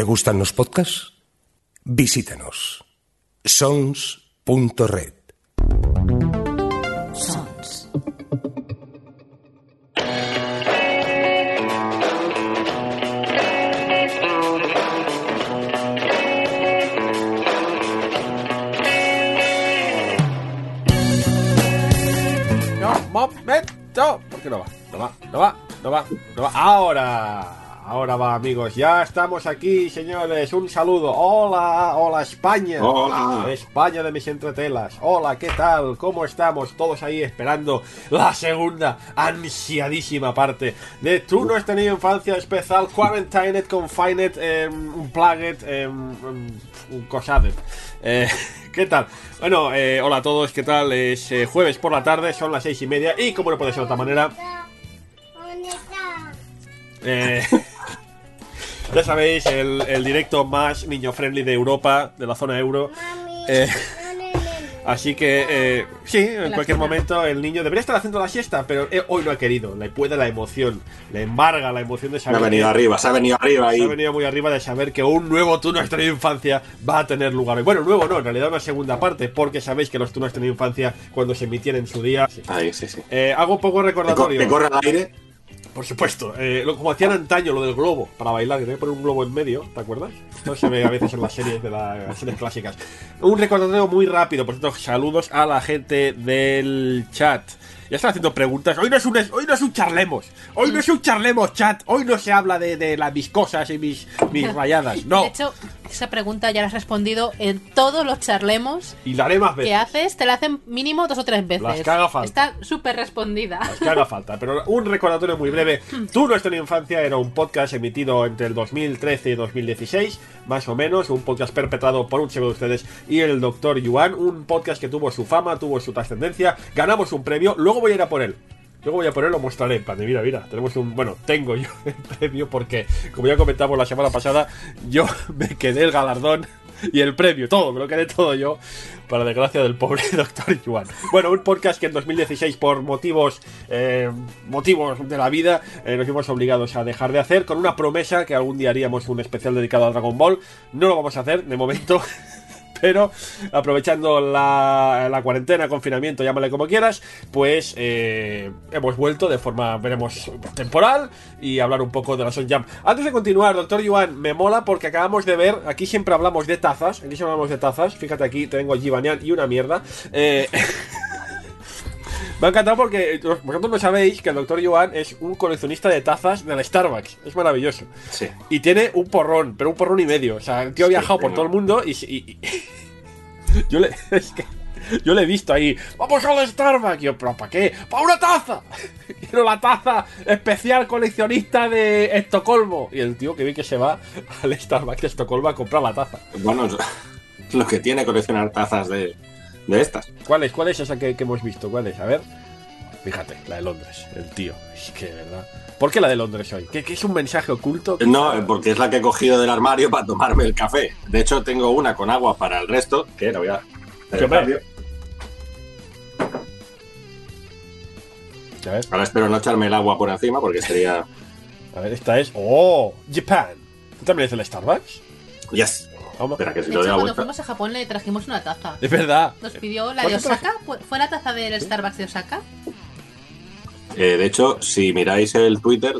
¿Te gustan los podcasts? Visítanos. sons.red. Sons. No, momento. ¿Por qué no va? No va, no va, no va, no va. Ahora. Ahora va, amigos. Ya estamos aquí, señores. Un saludo. Hola, hola, España. Hola. España de mis entretelas. Hola, ¿qué tal? ¿Cómo estamos? Todos ahí esperando la segunda ansiadísima parte de Tu no has tenido infancia especial Quarantined, Confined, eh, Unplugged, eh, un Cosadet. Eh, ¿Qué tal? Bueno, eh, hola a todos, ¿qué tal? Es eh, jueves por la tarde, son las seis y media y como no puede ser de otra manera, eh, ya sabéis, el, el directo más niño friendly de Europa, de la zona euro. Eh, así que, eh, sí, en cualquier momento el niño debería estar haciendo la siesta, pero eh, hoy no ha querido. Le puede la emoción, le embarga la emoción de Se ha saber. venido que- arriba, se ha venido arriba se y ha venido muy arriba de saber que un nuevo Tú no has tenido infancia va a tener lugar hoy. Bueno, nuevo no, en realidad una segunda parte, porque sabéis que los has tenido infancia cuando se emitían en su día. sí. Ahí, sí, sí. Eh, hago un poco recordatorio. que corre al aire. Por supuesto, eh, lo- como hacían antaño lo del globo para bailar, que tenía que poner un globo en medio, ¿te acuerdas? Esto se ve a veces en las series de la- las series clásicas. Un recordatorio muy rápido, por cierto, saludos a la gente del chat. Ya están haciendo preguntas. Hoy no es un, hoy no es un charlemos. Hoy no es un charlemos, chat. Hoy no se habla de, de las mis cosas y mis, mis rayadas. No. De hecho, esa pregunta ya la has respondido en todos los charlemos Y la haré más que veces. haces, te la hacen mínimo dos o tres veces. Las que haga falta. Está súper respondida. Las que haga falta. Pero un recordatorio muy breve. Tú no en infancia era un podcast emitido entre el 2013 y 2016, más o menos. Un podcast perpetrado por un chico de ustedes y el doctor Yuan. Un podcast que tuvo su fama, tuvo su trascendencia. Ganamos un premio. Luego voy a ir a por él. Luego voy a él, lo mostraré. En plan de, mira, mira, tenemos un. Bueno, tengo yo el premio porque, como ya comentamos la semana pasada, yo me quedé el galardón y el premio, todo, me lo quedé todo yo, para desgracia del pobre doctor Yuan. Bueno, un podcast que en 2016, por motivos eh, motivos de la vida, eh, nos vimos obligados a dejar de hacer, con una promesa que algún día haríamos un especial dedicado a Dragon Ball. No lo vamos a hacer, de momento. Pero aprovechando la, cuarentena, confinamiento, llámale como quieras, pues eh, hemos vuelto de forma, veremos, temporal y hablar un poco de la Son Jam. Antes de continuar, doctor Yuan, me mola porque acabamos de ver, aquí siempre hablamos de tazas, aquí siempre hablamos de tazas, fíjate aquí, tengo allí Banian y una mierda. Eh, Me ha encantado porque eh, vosotros no sabéis que el doctor Yuan es un coleccionista de tazas del Starbucks. Es maravilloso. Sí. Y tiene un porrón, pero un porrón y medio. O sea, el tío ha Sí, viajado por todo el mundo y. y- y- yo le. es que yo le he visto ahí. ¡Vamos al Starbucks! Y yo, ¿pero para qué? ¡Para una taza! Quiero la taza especial coleccionista de Estocolmo. Y el tío que vi que se va al Starbucks de Estocolmo a comprar la taza. Bueno, lo que tiene coleccionar tazas de, de estas. ¿Cuál es? ¿Cuál es esa que, que hemos visto? ¿Cuál es? A ver. Fíjate, la de Londres, el tío. Es que, verdad. ¿Por qué la de Londres hoy? ¿Qué, qué es un mensaje oculto? No, eh, porque es la que he cogido del armario para tomarme el café. De hecho, tengo una con agua para el resto, que la voy a hacer ¿Qué el me- cambio. A ver, Ahora espero no echarme el agua por encima porque sería... a ver, esta es. ¡Oh! Japan. ¿Tú también eres el Starbucks? Yes. Vamos. Espera, que si De hecho, cuando vuelta... fuimos a Japón le trajimos una taza. Es verdad. Nos pidió la de. Osaka. ¿Fue- ¿Fue la taza del Starbucks de Osaka? Eh, de hecho, si miráis el Twitter,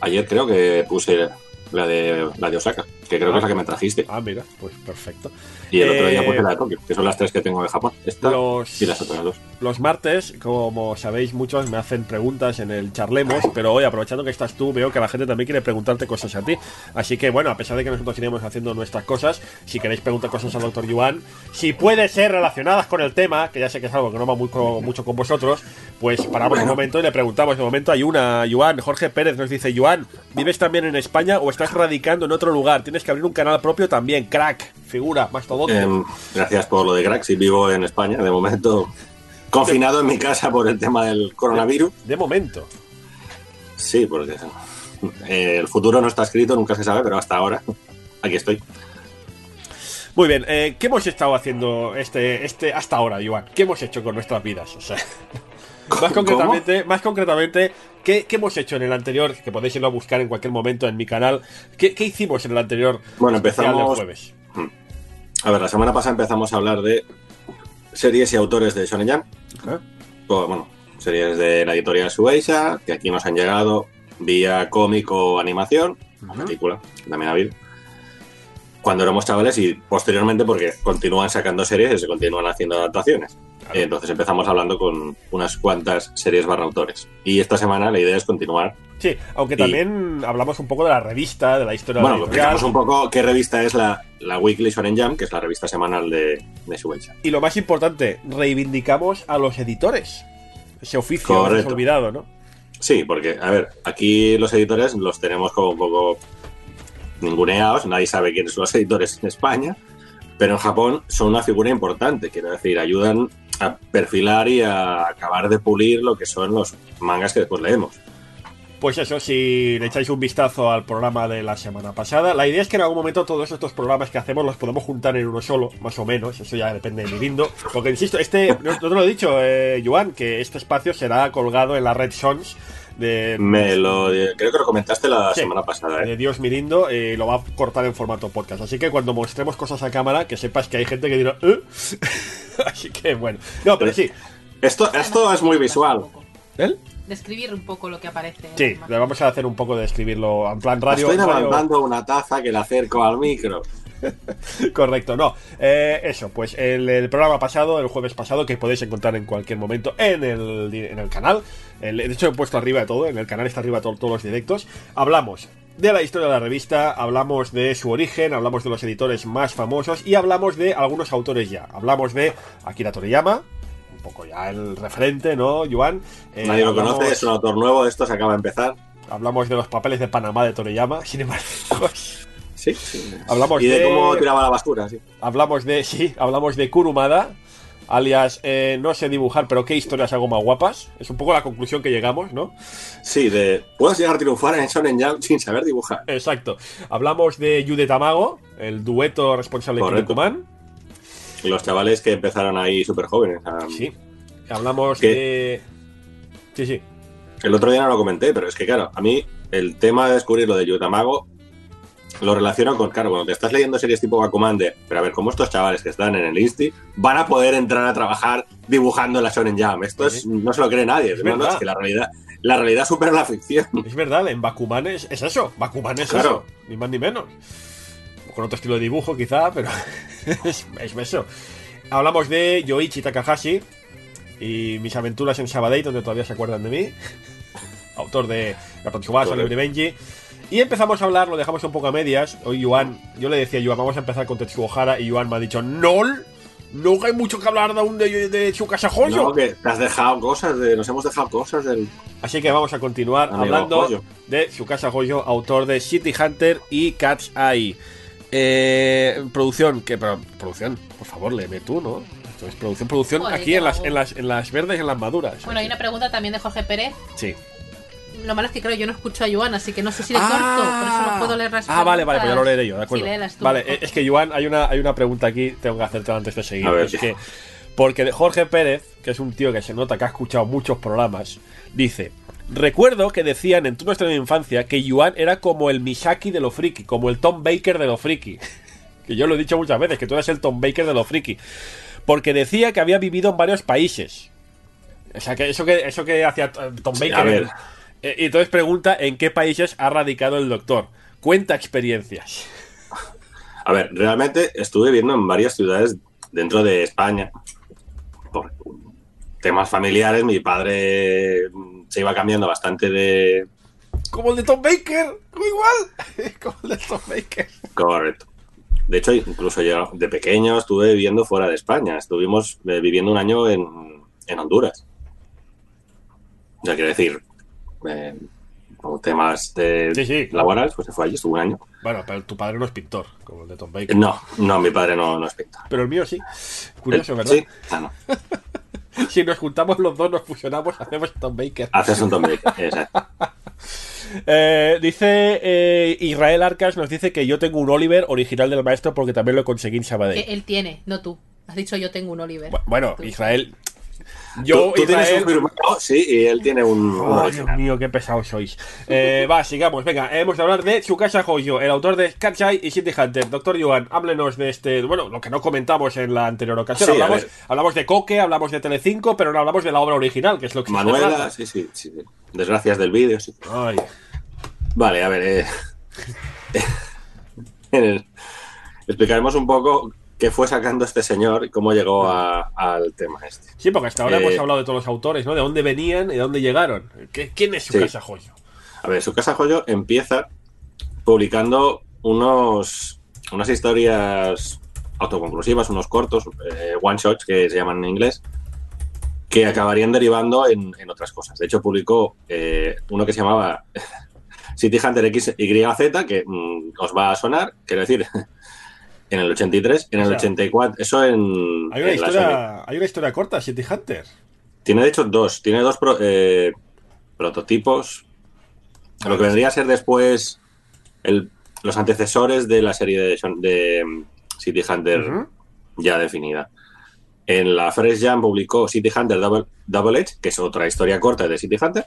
ayer creo que puse la de, la de Osaka, que creo que es la que me trajiste. Ah, mira, pues perfecto. Y el otro día Eh, puse la de Tokio, que son las tres que tengo de Japón. Esta Los, y las otras dos. los martes, como sabéis, muchos me hacen preguntas en el Charlemos, pero hoy, aprovechando que estás tú, veo que la gente también quiere preguntarte cosas a ti. Así que, bueno, a pesar de que nosotros iremos haciendo nuestras cosas, si queréis preguntar cosas al doctor Yuan, si puede ser relacionadas con el tema, que ya sé que es algo que no va muy mucho con vosotros, pues paramos un momento y le preguntamos. De momento hay una, Yuan, Jorge Pérez nos dice, Yuan, ¿vives también en España o estás radicando en otro lugar? Tienes que abrir un canal propio también, crack, figura, mastodonte. Em, gracias por lo de Crack, si vivo en España, de momento confinado en mi casa por el tema del coronavirus. De momento. Sí, porque eh, el futuro no está escrito, nunca se sabe, pero hasta ahora aquí estoy. Muy bien, eh, ¿qué hemos estado haciendo este, este hasta ahora, Iván? ¿Qué hemos hecho con nuestras vidas? O sea, más ¿Cómo? concretamente, más concretamente, ¿Qué, qué hemos hecho en el anterior? Que podéis irlo a buscar en cualquier momento en mi canal. ¿Qué, qué hicimos en el anterior? Bueno, especial del empezamos- jueves. A ver, la semana pasada empezamos a hablar de series y autores de Shonen Jump. O, bueno, series de la editorial Shueisha, que aquí nos han llegado vía cómic o animación, Ujú. película, también ha habido. Cuando éramos chavales y posteriormente porque continúan sacando series y se continúan haciendo adaptaciones. Claro. Entonces empezamos hablando con unas cuantas series barra autores. Y esta semana la idea es continuar. Sí, aunque Y- también hablamos un poco de la revista, de la historia Bueno, de la explicamos un poco qué revista es la, la Weekly Shonen Jump, que es la revista semanal de, de Shueisha. Y lo más importante, reivindicamos a los editores. Ese oficio Correcto. olvidado, ¿no? Sí, porque, a ver, aquí los editores los tenemos como un poco ninguneados, nadie sabe quiénes son los editores en España, pero en Japón son una figura importante, quiero decir, ayudan a perfilar y a acabar de pulir lo que son los mangas que después leemos. Pues eso, si le echáis un vistazo al programa de la semana pasada, la idea es que en algún momento todos estos programas que hacemos los podemos juntar en uno solo, más o menos, eso ya depende de mi lindo. Porque insisto, este, no, te lo he dicho, eh, Joan, que este espacio será colgado en la Red Sons de, Me lo, creo que lo comentaste la Sí. semana pasada, ¿eh? de Dios Mirindo y lo va a cortar en formato podcast. Así que cuando mostremos cosas a cámara, que sepas que hay gente que dirá, ¿Eh? Así que bueno. No, pero sí. Esto, esto es muy visual. ¿Él? Describir un poco lo que aparece. Sí, le vamos a hacer un poco de escribirlo en plan radio. Estoy levantando una taza que la acerco al micro. Correcto, no. Eh, eso, pues el, el programa pasado, el jueves pasado, que podéis encontrar en cualquier momento en el, en el canal. El- de hecho, he puesto arriba de todo, en el canal está arriba to- todos los directos. Hablamos de la historia de la revista, hablamos de su origen, hablamos de los editores más famosos y hablamos de algunos autores ya. Hablamos de Akira Toriyama, un poco ya el referente, ¿no, Joan? Eh, Nadie lo hablamos- conoce, es un autor nuevo, esto se acaba de empezar. Hablamos de los papeles de Panamá de Toriyama, sin embargo. Sí, sí. Hablamos y de, de- cómo tiraba la basura, sí. Hablamos de, sí, hablamos de Kurumada, alias eh, no sé dibujar, pero qué historias hago más guapas. Es un poco la conclusión que llegamos, ¿no? Sí, de. Puedes llegar a triunfar en Shonen Jump sin saber dibujar. Exacto. Hablamos de Yude Tamago, el dueto responsable de. Y los chavales que empezaron ahí súper jóvenes. a- Sí. Hablamos ¿Qué? de. Sí, sí. El otro día no lo comenté, pero es que, claro, a mí el tema de descubrir lo de Yutamago lo relaciono con, claro, cuando te estás leyendo series tipo Bakuman de, pero a ver, ¿cómo estos chavales que están en el Insti van a poder entrar a trabajar dibujando en la Shonen Jam? Esto es, no se lo cree nadie. Es no, verdad. es que la realidad, la realidad supera la ficción. Es verdad, en Bakuman es, es eso. Bakuman es Claro. eso. Ni más ni menos. Con otro estilo de dibujo, quizá, pero es, es eso. Hablamos de Yoichi Takahashi y mis aventuras en Sabadell, donde todavía se acuerdan de mí. Autor de Tsubasa, Correcto. Libre Benji. Y empezamos a hablar, lo dejamos un poco a medias. Hoy Yuan, yo le decía a Yuan, vamos a empezar con Tetsuo Hara, y Yuan me ha dicho, ¡No! No hay mucho que hablar de aún de, de Tsukasa Hoyo. No, que te has dejado cosas, de, nos hemos dejado cosas del. Así que vamos a continuar Amigo hablando Hoyo. de Tsukasa Hoyo, autor de City Hunter y Cat's Eye. Eh, producción, que pero, producción, por favor, léeme tú, ¿no? Esto es producción, producción Joder, aquí en las, en las en las verdes y en las maduras. Bueno, hay una pregunta también de Jorge Pérez. Sí. Lo malo es que creo yo no escucho a Joan, así que no sé si le Ah. corto, por eso no puedo leer las Ah, vale, vale, pues ya lo leeré yo, de acuerdo. Sí, tú. vale, es que Joan, hay una, hay una pregunta aquí, tengo que hacerte antes de seguir. A ver, es sí. que, porque Jorge Pérez, que es un tío que se nota que ha escuchado muchos programas, dice: Recuerdo que decían en tu nuestra infancia que Yuan era como el Misaki de lo friki, como el Tom Baker de lo friki. Que yo lo he dicho muchas veces, que tú eres el Tom Baker de lo friki. Porque decía que había vivido en varios países. O sea, que eso que, eso que hacía Tom Sí, Baker. a ver. Eh, Y entonces pregunta en qué países ha radicado el doctor. Cuenta experiencias. A ver, realmente estuve viviendo en varias ciudades dentro de España. Por temas familiares, mi padre mm, se iba cambiando bastante de. Como el de Tom Baker. Como igual. Como el de Tom Baker. Correcto. De hecho, incluso yo de pequeño estuve viviendo fuera de España. Estuvimos eh, viviendo un año en, en Honduras. O sea, quiero decir, eh, por temas de Sí, sí. laborales, pues se fue allí, estuvo un año. Bueno, pero tu padre no es pintor, como el de Tom Baker. No, no, mi padre no, no es pintor. Pero el mío sí. Curioso, ¿verdad? Sí, ah, no. Si nos juntamos los dos, nos fusionamos, hacemos Tom Baker. Haces un Tom Baker, exacto. Eh, dice eh, Israel Arcas, nos dice que yo tengo un Oliver original del maestro porque también lo conseguí en Sabadell. Que él tiene, no tú. Has dicho yo tengo un Oliver. Bu- Bueno, Tú. Israel, Yo, tú, tú tienes un firmado, sí, y él tiene un. Oh, Dios mío, qué pesados sois. Eh, va, sigamos. Venga, hemos de hablar de Tsukasa Hoyo, el autor de Catchy y City Hunter. Doctor Yuan, háblenos de este. Bueno, lo que no comentamos en la anterior ocasión. Sí, hablamos, hablamos de Coque, hablamos de Telecinco, pero no hablamos de la obra original, que es lo que Manuela, sí, sí, sí. Desgracias del vídeo, sí. Ay, Vale, a ver. eh, el- explicaremos un poco qué fue sacando este señor y cómo llegó a- al tema este. Sí, porque hasta ahora Eh, hemos hablado de todos los autores, ¿no? De dónde venían y de dónde llegaron. ¿Qué- ¿Quién es Sí. Tsukasa Hoyo? A ver, su casa joyo empieza publicando unos, unas historias autoconclusivas, unos cortos, eh, one shots que se llaman en inglés, que acabarían derivando en, en otras cosas. De hecho, publicó eh, uno que se llamaba City Hunter X, YZ, que mm, os va a sonar, quiero decir, en el 83, en O el sea, 84, eso en... Hay una, en historia, hay una historia corta, City Hunter. tiene de hecho dos, tiene dos pro- eh, prototipos. Lo que vendría a ser después el- los antecesores de la serie de, mm, City Hunter ya definida. En la Fresh Jam publicó City Hunter Double, Double Edge, que es otra historia corta de City Hunter.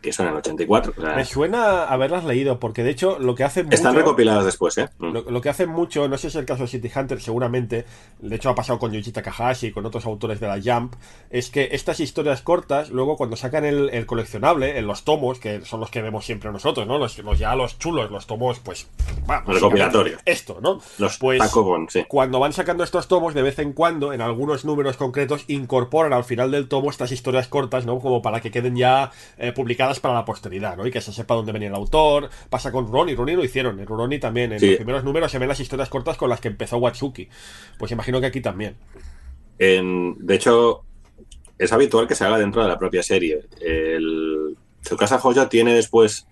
Que son en el 84. o sea, Me suena haberlas leído, porque de hecho lo que hacen están mucho- recopiladas después, ¿eh? Mm. Lo, lo que hacen mucho, no sé si es el caso de City Hunter, seguramente, de hecho ha pasado con Yoichi Takahashi y con otros autores de la Jump, es que estas historias cortas, luego cuando sacan el, el coleccionable, en los tomos, que son los que vemos siempre nosotros, ¿no? Los, los ya los chulos, los tomos, pues... va, Los recopilatorios. Esto, ¿no? Los pues, Tacobon, sí. cuando van sacando estos tomos, de vez en cuando, en algunos números concretos, incorporan al final del tomo estas historias cortas, ¿no? Como para que queden ya eh, publicadas para la posteridad, ¿no? Y que se sepa dónde venía el autor. Pasa con Rurouni, Rurouni lo hicieron, en Rurouni también. En Sí. los primeros números se ven las historias cortas con las que empezó Watsuki. Pues imagino que aquí también. En- de hecho, es habitual que se haga dentro de la propia serie. El, su casa Joya tiene después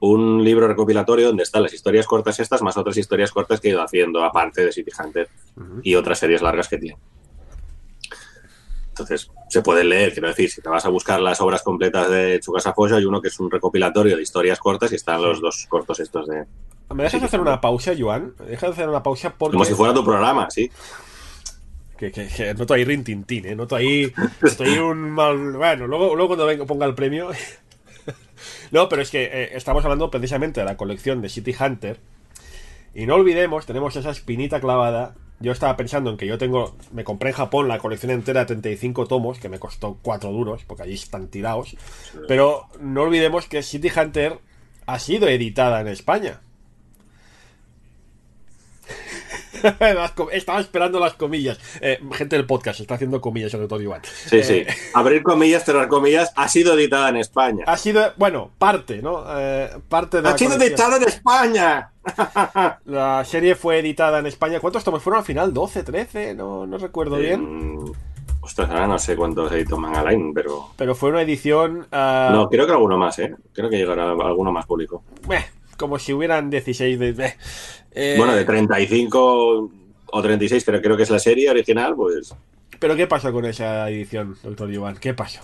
un libro recopilatorio donde están las historias cortas estas, más otras historias cortas que ha ido haciendo, aparte de City Hunter y otras series largas que tiene. Entonces, se puede leer, quiero decir, si te vas a buscar las obras completas de Tsukasa Fojo, hay uno que es un recopilatorio de historias cortas y están los dos cortos estos de... ¿Me dejas Sí, hacer una pausa, Joan? ¿Me dejas hacer una pausa? Porque... Como si fuera tu programa, sí. Que, que, que noto ahí rintintín, ¿eh? Noto ahí, noto ahí un mal... Bueno, luego, luego cuando venga, ponga el premio... no, pero es que eh, estamos hablando precisamente de la colección de City Hunter. Y no olvidemos, tenemos esa espinita clavada. Yo estaba pensando en que yo tengo... Me compré en Japón la colección entera de 35 tomos, que me costó 4 duros, porque allí están tirados. Pero no olvidemos que City Hunter ha sido editada en España. Las com- Estaba esperando las comillas. Eh, gente del podcast está haciendo comillas, el doctor Iván. Sí, Eh, sí. Abrir comillas, cerrar comillas, ha sido editada en España. Ha sido, bueno, parte, ¿no? Eh, parte de la ¡Ha sido colección. editada en España! La serie fue editada en España. ¿Cuántos tomos fueron al final? ¿12, 13? No, no recuerdo bien. Ostras, ahora no sé cuántos editó Manga Line, pero. Pero fue una edición. ah, No, creo que alguno más, ¿eh? Creo que llegará alguno más público. eh, como si hubieran 16 de. eh, Bueno, de 35 o 36, pero creo que es la serie original, pues. Pero ¿qué pasó con esa edición, doctor Iván? ¿Qué pasó?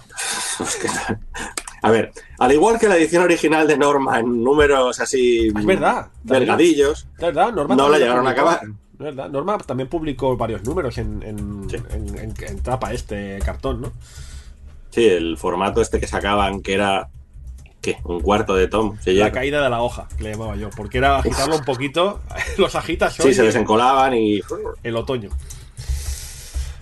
A ver, al igual que la edición original de Norma en números así. Es verdad. Delgadillos. ¿Es verdad? Norma No la llegaron a acabar. ¿Es verdad? Norma también publicó varios números en, en, Sí. en- en- en tapa este cartón, ¿no? Sí, el formato este que sacaban, que era. ¿Qué? Un cuarto de tom. Se La caída de la hoja, que le llamaba yo. Porque era agitarlo un poquito. Los agitas Sí, se desencolaban y. el otoño.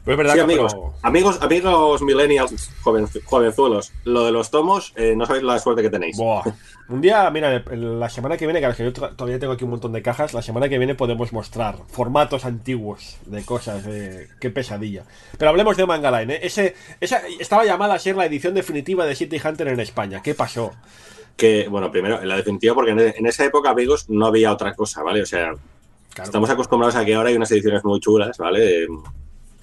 Pero es verdad Sí, que amigos, pero- amigos, amigos millennials joven, jovenzuelos, lo de los tomos, eh, no sabéis la suerte que tenéis. Buah. Un día, mira, la semana que viene, que yo todavía tengo aquí un montón de cajas, la semana que viene podemos mostrar formatos antiguos de cosas, de qué pesadilla. Pero hablemos de Manga Line, ¿eh? Ese, esa estaba llamada a ser la edición definitiva de City Hunter en España. ¿Qué pasó? Que, bueno, primero, en la definitiva, porque en, en esa época, amigos, no había otra cosa, ¿vale? O sea, Claro. estamos acostumbrados a que ahora hay unas ediciones muy chulas, ¿vale?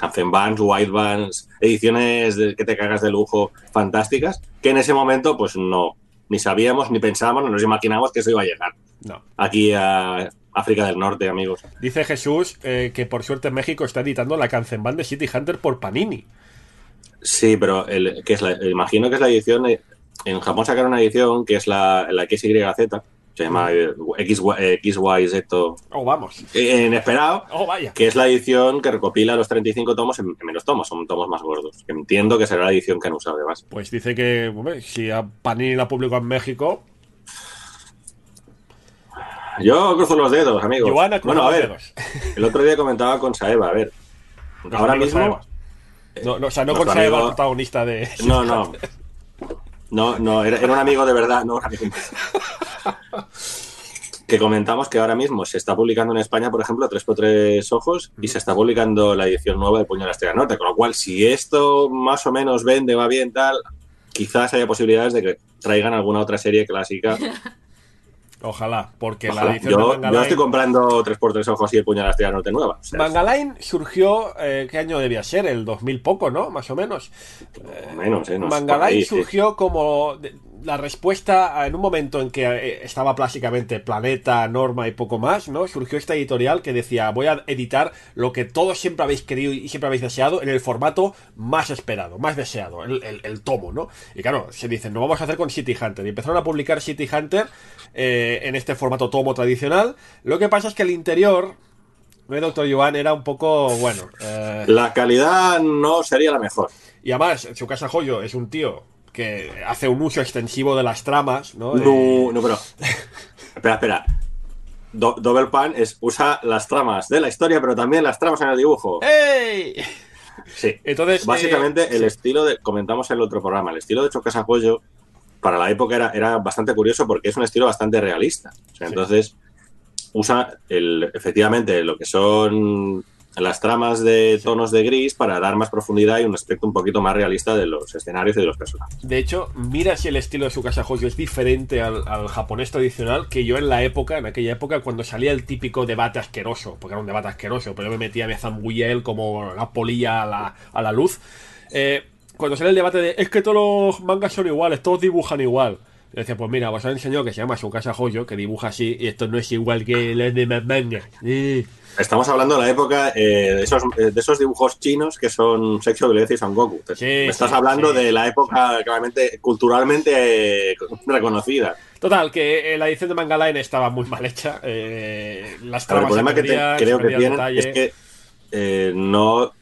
Captain Bands, ediciones de- que te cagas de lujo fantásticas, que en ese momento, pues no, ni sabíamos, ni pensábamos, ni nos imaginábamos que eso iba a llegar No. aquí a África del Norte, amigos. Dice Jesús eh, que por suerte México está editando la Kanzenban de City Hunter por Panini. Sí, pero el, que es la, imagino que es la edición. eh, En Japón sacaron una edición que es la, la XYZ, Se llama eh, XY, XYZ Oh, vamos. eh, inesperado. Oh, vaya. que es la edición que recopila los 35 tomos en, en menos tomos, son tomos más gordos. Entiendo que será la edición que han usado de base. Pues dice que hombre, si a Panini la publicó en México, Yo cruzo los dedos, amigos. Joana bueno, a los ver, dedos. el otro día comentaba con Saeva, a ver. Ahora mismo. No, no, o sea, no con Saeva, el protagonista de. No, no. No, no, era, era un amigo de verdad, no un amigo. Que comentamos que ahora mismo se está publicando en España, por ejemplo, 3x3 ojos y se está publicando la edición nueva de Puño de la Estrella Norte. Con lo cual, si esto más o menos vende, va bien, tal, quizás haya posibilidades de que traigan alguna otra serie clásica. Ojalá, porque la Ojalá. edición Yo, de yo Mangaline. estoy comprando 3x3 ojos y el Puño de la Norte nueva. O sea, Mangaline surgió, eh, ¿qué año debía ser? El 2000 poco, ¿no? Más o menos. menos, ¿eh? No sí. surgió como de- la respuesta en un momento en que eh, estaba plásticamente Planeta, Norma y poco más, ¿no? Surgió esta editorial que decía, voy a editar lo que todos siempre habéis querido y siempre habéis deseado en el formato más esperado, más deseado, el, el- el tomo, ¿no? Y claro, se dicen, no vamos a hacer con City Hunter. Y empezaron a publicar City Hunter eh, en este formato tomo tradicional. Lo que pasa es que el interior... ¿no, Doctor Joan era un poco, bueno... eh, La calidad no sería la mejor. y además, Tsukasa Hoyo es un tío que hace un uso extensivo de las tramas, ¿no? No, no, pero. espera, espera. Do- Double Pan es, usa las tramas de la historia, pero también las tramas en el dibujo. ¡Ey! Sí. Entonces, Básicamente, eh, el sí. estilo de. Comentamos en el otro programa, el estilo de Chocas Apoyo, para la época era, era bastante curioso porque es un estilo bastante realista. O sea, Sí. Entonces, usa el, efectivamente lo que son las tramas de tonos de gris para dar más profundidad y un aspecto un poquito más realista de los escenarios y de los personajes. De hecho, mira si el estilo de Tsukasa Hoyo es diferente al, al japonés tradicional que yo en la época, en aquella época, cuando salía el típico debate asqueroso, porque era un debate asqueroso, pero yo me metía, me zambullía él como una polilla a la, a la luz. Eh, cuando sale el debate de es que todos los mangas son iguales, todos dibujan igual. Yo decía, pues mira, os he enseñado que se llama Tsukasa Hoyo, que dibuja así, y esto no es igual que los demás mangas. Eh. Estamos hablando de la época eh, de, esos, eh, de esos dibujos chinos que son Sexo, Violencia y Son Goku. Te- Sí, Me estás sí, hablando de la época claramente culturalmente eh, reconocida. Total, que la edición de Mangaline estaba muy mal hecha. eh, las Pero el problema que te- creo que el tienen es que no,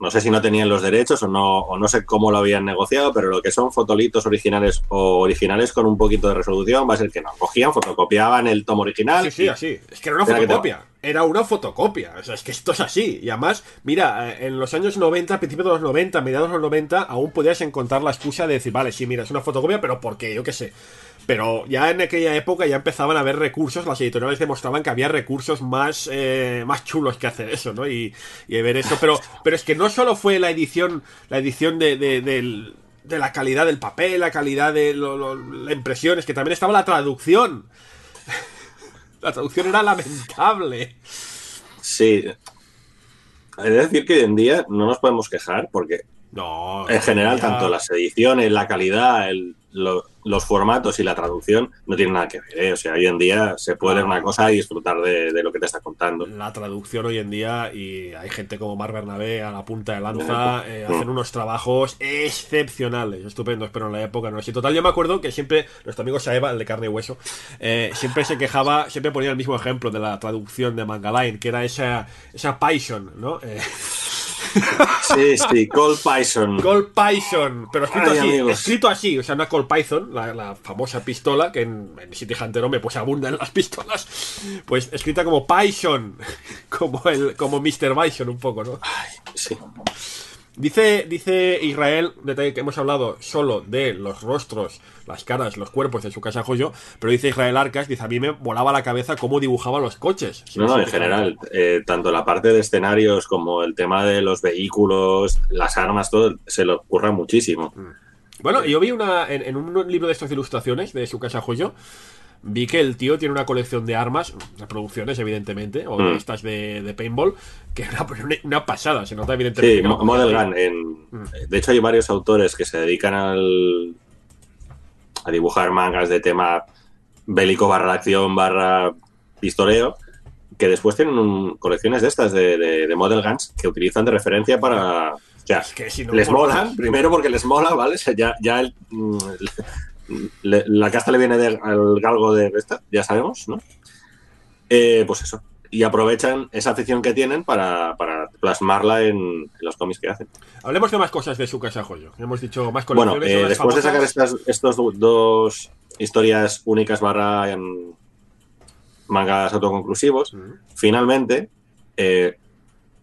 no sé si no tenían los derechos o no, o no sé cómo lo habían negociado, pero lo que son fotolitos originales o originales con un poquito de resolución va a ser que no. Cogían, fotocopiaban el tomo original. Sí, sí, y- así. Es que era una te- fotocopia. Era una fotocopia. O sea, es que esto es así. Y además, mira, eh, en los años 90, principios de los 90, mediados de los 90, aún podías encontrar la excusa de decir, vale, sí, mira, es una fotocopia, pero ¿por qué? Yo qué sé. Pero ya en aquella época ya empezaban a haber recursos, las editoriales demostraban que había recursos más, eh, más chulos que hacer eso, ¿no? Y, y ver eso. Pero, pero es que no solo fue la edición, la edición de, de- de la calidad del papel, la calidad de lo- lo- la impresión, es que también estaba la traducción. La traducción era lamentable. Sí. He de decir que hoy en día no nos podemos quejar porque No. en general tanto las ediciones, la calidad, el- lo- los formatos y la traducción no tienen nada que ver. ¿eh? O sea, hoy en día se puede leer una cosa y disfrutar de, de lo que te está contando. La traducción hoy en día, y hay gente como Mar Bernabé a la punta de lanza, eh, hacen unos trabajos excepcionales, estupendos, pero en la época no es. Y total, yo me acuerdo que siempre, nuestro amigo Saeva, el de carne y hueso, eh, siempre se quejaba, siempre ponía el mismo ejemplo de la traducción de Mangaline, que era esa, esa Python, ¿no? Sí, sí, Cold Python. Cold Python, pero escrito Ay, así, escrito así, o sea, una Cold Python, la, la famosa pistola, que en, en City Hunter hombre, pues abundan las pistolas, pues escrita como Python, como el, como Mr. Bison un poco, ¿no? Sí. Dice, dice Israel, detalle que hemos hablado solo de los rostros, las caras, los cuerpos de su casa joyo, pero dice Israel Arcas, dice, a mí me volaba la cabeza cómo dibujaba los coches. No, no, en general, eh, tanto la parte de escenarios como el tema de los vehículos, las armas, todo, se lo ocurra muchísimo. Bueno, yo vi una en, en un libro de estas ilustraciones de su casa joyo. Vi que el tío tiene una colección de armas, reproducciones, evidentemente, o de Mm. estas de, de paintball, que era una, una pasada, se nota evidentemente. Sí, no Model Gun. En, Mm. de hecho, hay varios autores que se dedican al, a dibujar mangas de tema bélico barra acción barra pistoleo, que después tienen un- colecciones de estas de, de- de Model Guns que utilizan de referencia para... O sea, Es que si no, les molan, primero porque les mola, ¿vale? O sea, ya, ya el, mm, le- la casta le viene de- al galgo de esta, ya sabemos, ¿no? Eh, pues eso. Y aprovechan esa afición que tienen para, para plasmarla en, en los cómics que hacen. Hablemos de más cosas de su casa joyo. Hemos dicho más Bueno, colecciones. eh, unas después de sacar estas estos do- dos historias únicas barra em, mangas autoconclusivos, finalmente eh,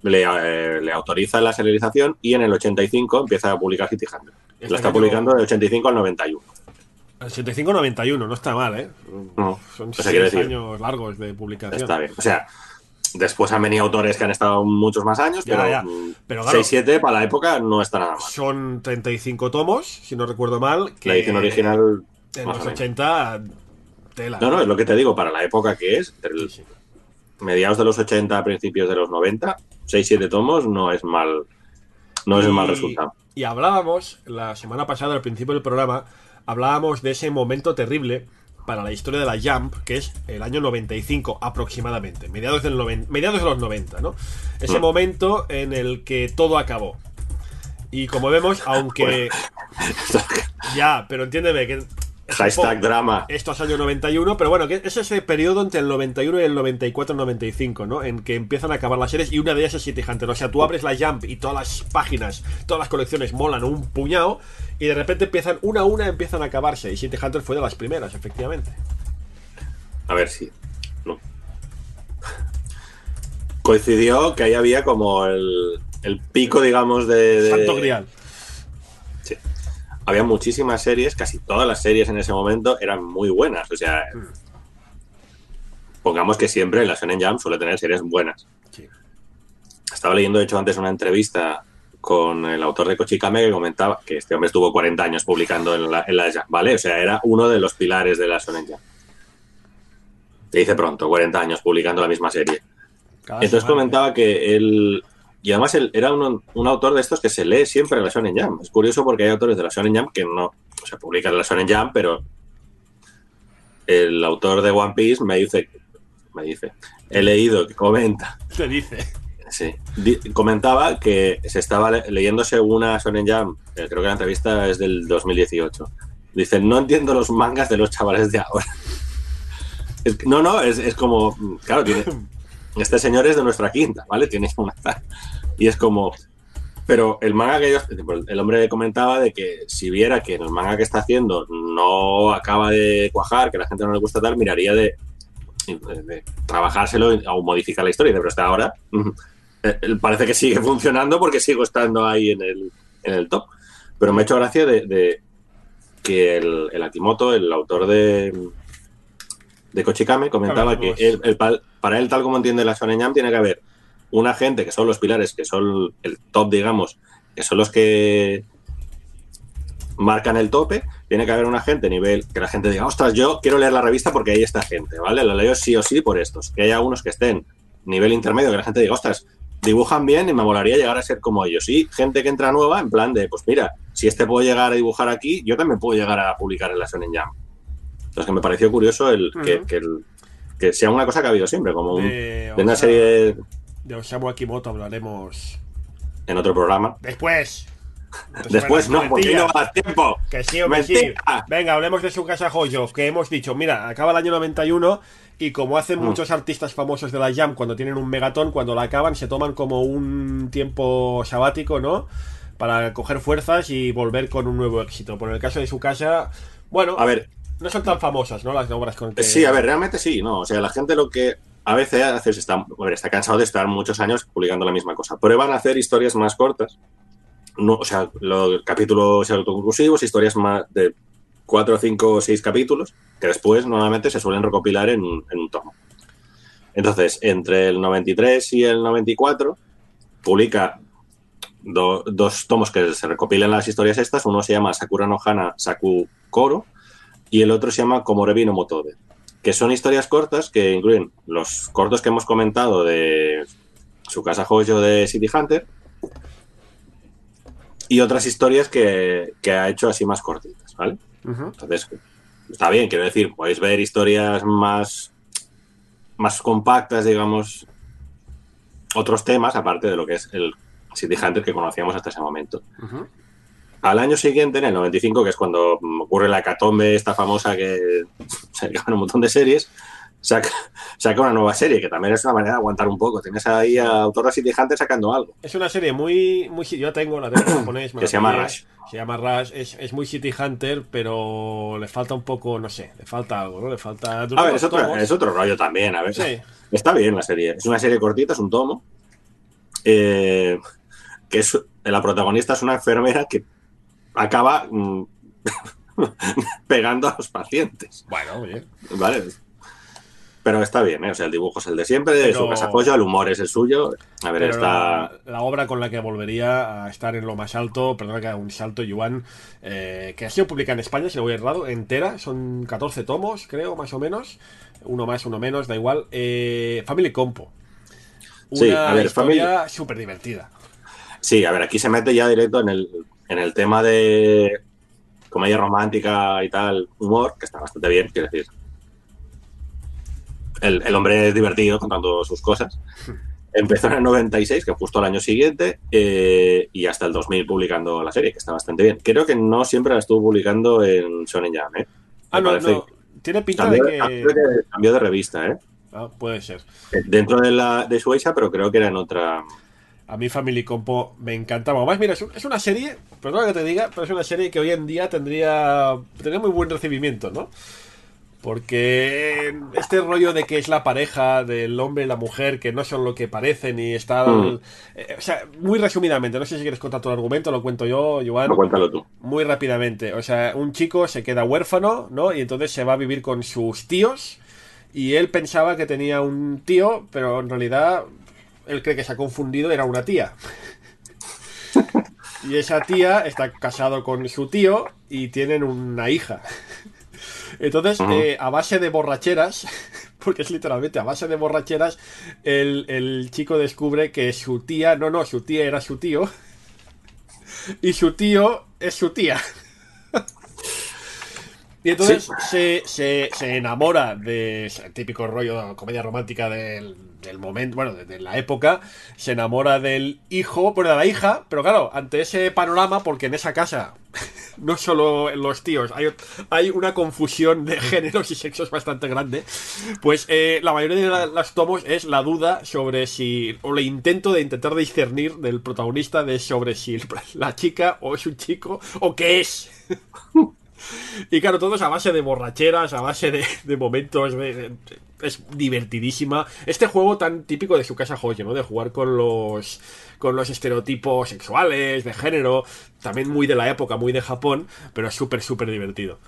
le, eh, le autoriza la serialización y en el 85 empieza a publicar City Hunter. Este La está publicando del 85 al 91. El 85-91, no está mal, ¿eh? No, Son o sea, seis decir- años largos de publicación. Está bien. O sea, después han venido autores que han estado muchos más años, Ya, pero, ya. mm, Pero claro. 6-7 para la época no está nada mal. Son 35 tomos, si no recuerdo mal. Que La edición original. En los o menos. 80, tela. No, no, es lo que te digo, para la época que es, el- Sí, sí. mediados de los 80 a principios de los 90, 6-7 tomos no es mal. No es el mal Y- resultado. Y hablábamos, la semana pasada, al principio del programa, hablábamos de ese momento terrible para la historia de la Jump, que es el año 95 aproximadamente, mediados, del noven- mediados de los 90, ¿no? Ese Mm. momento en el que todo acabó. Y como vemos, aunque... Ya, pero entiéndeme que... Hashtag drama. Esto es año 91, pero bueno, que es ese periodo entre el 91 y el 94-95, ¿no? En que empiezan a acabar las series y una de ellas es City Hunter. O sea, tú abres la Jump y todas las páginas, todas las colecciones molan un puñado y de repente empiezan, una a una empiezan a acabarse. Y City Hunter fue de las primeras, efectivamente. A ver si. No. Coincidió que ahí había como el, el pico, digamos, de. de- Santo Grial. Había muchísimas series, casi todas las series en ese momento eran muy buenas. O sea, pongamos que siempre la Shonen Jump suele tener series buenas. Sí. Estaba leyendo, de hecho, antes una entrevista con el autor de Kochikame que comentaba que este hombre estuvo 40 años publicando en la, en la Jump, ¿vale? O sea, era uno de los pilares de la Shonen Jump. Te dice pronto, 40 años publicando la misma serie. Cada Entonces semana. comentaba que él. Y además él era un, un autor de estos que se lee siempre en la Shonen Jump. Es curioso porque hay autores de la Shonen Jump que no se publican en la Shonen Jump, pero el autor de One Piece me dice, me dice, he leído que comenta, Te dice. sí, di- comentaba que se estaba le- leyéndose una Shonen Jump, eh, creo que la entrevista es del 2018. Dice, no entiendo los mangas de los chavales de ahora. Es no, no, es, es como, claro, tiene, este señor es de nuestra quinta, ¿vale? Tiene una Y es como. Pero el manga que ellos. El hombre comentaba de que si viera que el manga que está haciendo no acaba de cuajar, que a la gente no le gusta tal, miraría de, de trabajárselo o modificar la historia. Pero hasta ahora mm, eh, parece que sigue funcionando porque sigo estando ahí en el, en el top. Pero me ha hecho gracia de, que el, el el autor de, de Kochikame, comentaba que él- el para él, tal como entiende la Shonen Jump, tiene que haber una gente que son los pilares, que son el top, digamos, que son los que marcan el tope, tiene que haber una gente nivel que la gente diga, ostras, yo quiero leer la revista porque ahí está gente, ¿vale? La leo sí o sí por estos. Que haya unos que estén nivel intermedio, que la gente diga, ostras, dibujan bien y me molaría llegar a ser como ellos. Y gente que entra nueva, en plan de, pues mira, si este puedo llegar a dibujar aquí, yo también puedo llegar a publicar en la Shonen Jump. Entonces que me pareció curioso el, que, que el- que sea una cosa que ha habido siempre, como un- De, de una serie de Osamu Akimoto hablaremos en otro programa. después. Después no, porque no va a tiempo. Que sí, hombre, sí. Venga, hablemos de su casa joyo, que hemos dicho, mira, acaba el año 91 y como hacen Mm. muchos artistas famosos de la Jam cuando tienen un megatón, cuando la acaban se toman como un tiempo sabático, ¿no? Para coger fuerzas y volver con un nuevo éxito. Por el caso de su casa, bueno, A ver, no son tan famosas, ¿no? Las obras con que... sí, a ver, realmente sí, no. O sea, la gente lo que a veces hace es está, a está cansado de estar muchos años publicando la misma cosa. Prueban a hacer historias más cortas. No, o sea, los capítulos autoconclusivos, historias más de cuatro, cinco o seis capítulos, que después normalmente se suelen recopilar en, un- tomo. Entonces, entre el 93 y el 94, publica do- dos tomos que se recopilan las historias estas. Uno se llama Sakura no Hana Saku Koro y el otro se llama Komorebi no Motobe, que son historias cortas que incluyen los cortos que hemos comentado de su casa Jojo de City Hunter y otras historias que, que ha hecho así más cortitas, ¿vale? Entonces, está bien, quiero decir, podéis ver historias más, más compactas, digamos, otros temas, aparte de lo que es el City Hunter que conocíamos hasta ese momento. Ujú. Al año siguiente, en el 95, que es cuando ocurre la hecatombe esta famosa que se acaban un montón de series, saca, saca una nueva serie, que también es una manera de aguantar un poco. Tienes ahí a Autor City Hunter sacando algo. Es una serie muy. muy yo tengo la tengo en japonés. Que se llama. Rush. Se llama Rush. Es, es muy City Hunter, pero le falta un poco, no sé, le falta algo, ¿no? Le falta. A ver, es otro, tomos. es otro rollo también, a ver. Sí. Está bien la serie. Es una serie cortita, es un tomo. eh, que es la protagonista es una enfermera que acaba mm, pegando a los pacientes. Bueno, oye. ¿Vale? Pero está bien, ¿eh? O sea, el dibujo es el de siempre, Pero- su casa pollo, el humor es el suyo. A ver, Pero está. la, la obra con la que volvería a estar en lo más alto, perdona que haga un salto, Yuan, eh, que ha sido publicada en España, si no voy errado, entera, son 14 tomos, creo, más o menos. Uno más, uno menos, da igual. Eh, Family Compo. Una Sí, a ver, historia súper divertida. Sí, a ver, aquí se mete ya directo en el, en el tema de comedia romántica y tal, humor, que está bastante bien, quiero decir. El, el hombre es divertido contando sus cosas. Empezó en el 96, que justo al año siguiente, eh, y hasta el 2000 publicando la serie, que está bastante bien. Creo que no siempre la estuvo publicando en Shonen Jam, ¿eh? Ah, no, no. Tiene pinta Cambió, de que. creo que cambió de revista, ¿eh? Ah, puede ser. Dentro de la de Shueisha, pero creo que era en otra. A mí Family Compo me encantaba. Además, mira, es, un- es una serie, perdona que te diga, pero es una serie que hoy en día tendría, tendría muy buen recibimiento, ¿no? Porque este rollo de que es la pareja del hombre y la mujer, que no son lo que parecen y está... Mm. eh, o sea, muy resumidamente, no sé si quieres contar todo el argumento, lo cuento yo, Joan. No, cuéntalo tú. Muy rápidamente. O sea, un chico se queda huérfano, ¿no? Y entonces se va a vivir con sus tíos. Y él pensaba que tenía un tío, pero en realidad él cree que se ha confundido, era una tía. Y esa tía está casado con su tío y tienen una hija. Entonces, eh, a base de borracheras, porque es literalmente a base de borracheras, el, el chico descubre que su tía, no, no, su tía era su tío, y su tío es su tía. Y entonces se, se, se enamora de ese típico rollo comedia romántica del, del momento, bueno, de, de la época, se enamora del hijo, bueno, de la hija, pero claro, ante ese panorama, porque en esa casa, no solo los tíos, hay, hay una confusión de géneros y sexos bastante grande, pues eh, la mayoría de la- las tomos es la duda sobre si, o el intento de intentar discernir del protagonista de sobre si la chica o es un chico o qué es. Y claro, todo es a base de borracheras, a base de, de momentos. de- de- es divertidísima. Este juego tan típico de su casa Joyo, ¿no? De jugar con los. con los estereotipos sexuales, de género. También muy de la época, muy de Japón, pero es súper, súper divertido.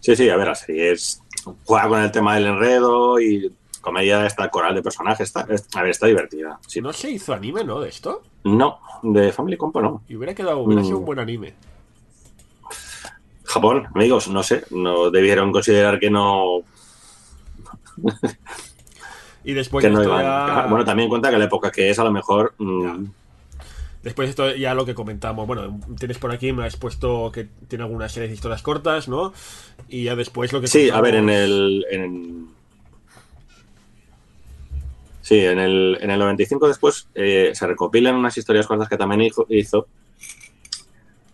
Sí, sí, a ver, la serie es. Juega con el tema del enredo y comedia esta coral de personajes. Está, es- a ver, está divertida. Sí, no se hizo anime, ¿no? De esto. No, de Family Compo no. Y hubiera quedado, hubiera Mm. sido un buen anime. Japón, amigos, no sé, no debieron considerar que no, Y después que no iban. ya- Bueno, también cuenta que la época que es, a lo mejor. mm, Después esto ya lo que comentamos, bueno, tienes por aquí, me has puesto que tiene algunas series de historias cortas, ¿no? Y ya después lo que... Sí, a ver, en el. En... Sí, en el, en el 95 después eh, se recopilan unas historias cortas que también hizo,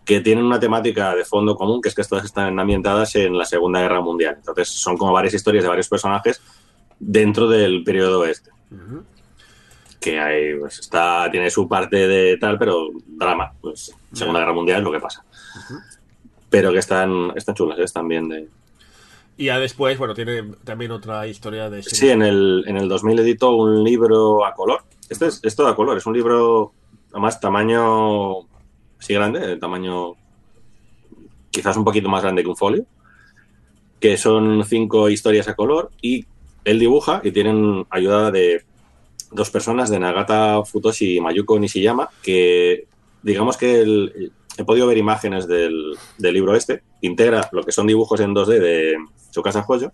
que tienen una temática de fondo común, que es que estas están ambientadas en la Segunda Guerra Mundial. Entonces son como varias historias de varios personajes dentro del periodo oeste. Ujú. Que hay, pues está, tiene su parte de tal, pero drama. Pues Segunda Guerra Mundial es lo que pasa. Pero que están, están chulas, ¿eh? están bien de, Y ya después, bueno, tiene también otra historia de... Sí, en el, en el 2000 editó un libro a color. Este es, es todo a color, es un libro, además, tamaño así grande, de tamaño quizás un poquito más grande que un folio, que son cinco historias a color y él dibuja y tienen ayuda de dos personas, de Nagata Futoshi y Mayuko Nishiyama, que digamos que el- he podido ver imágenes del, del libro este, integra lo que son dibujos en 2D de Tsukasa Hoyo,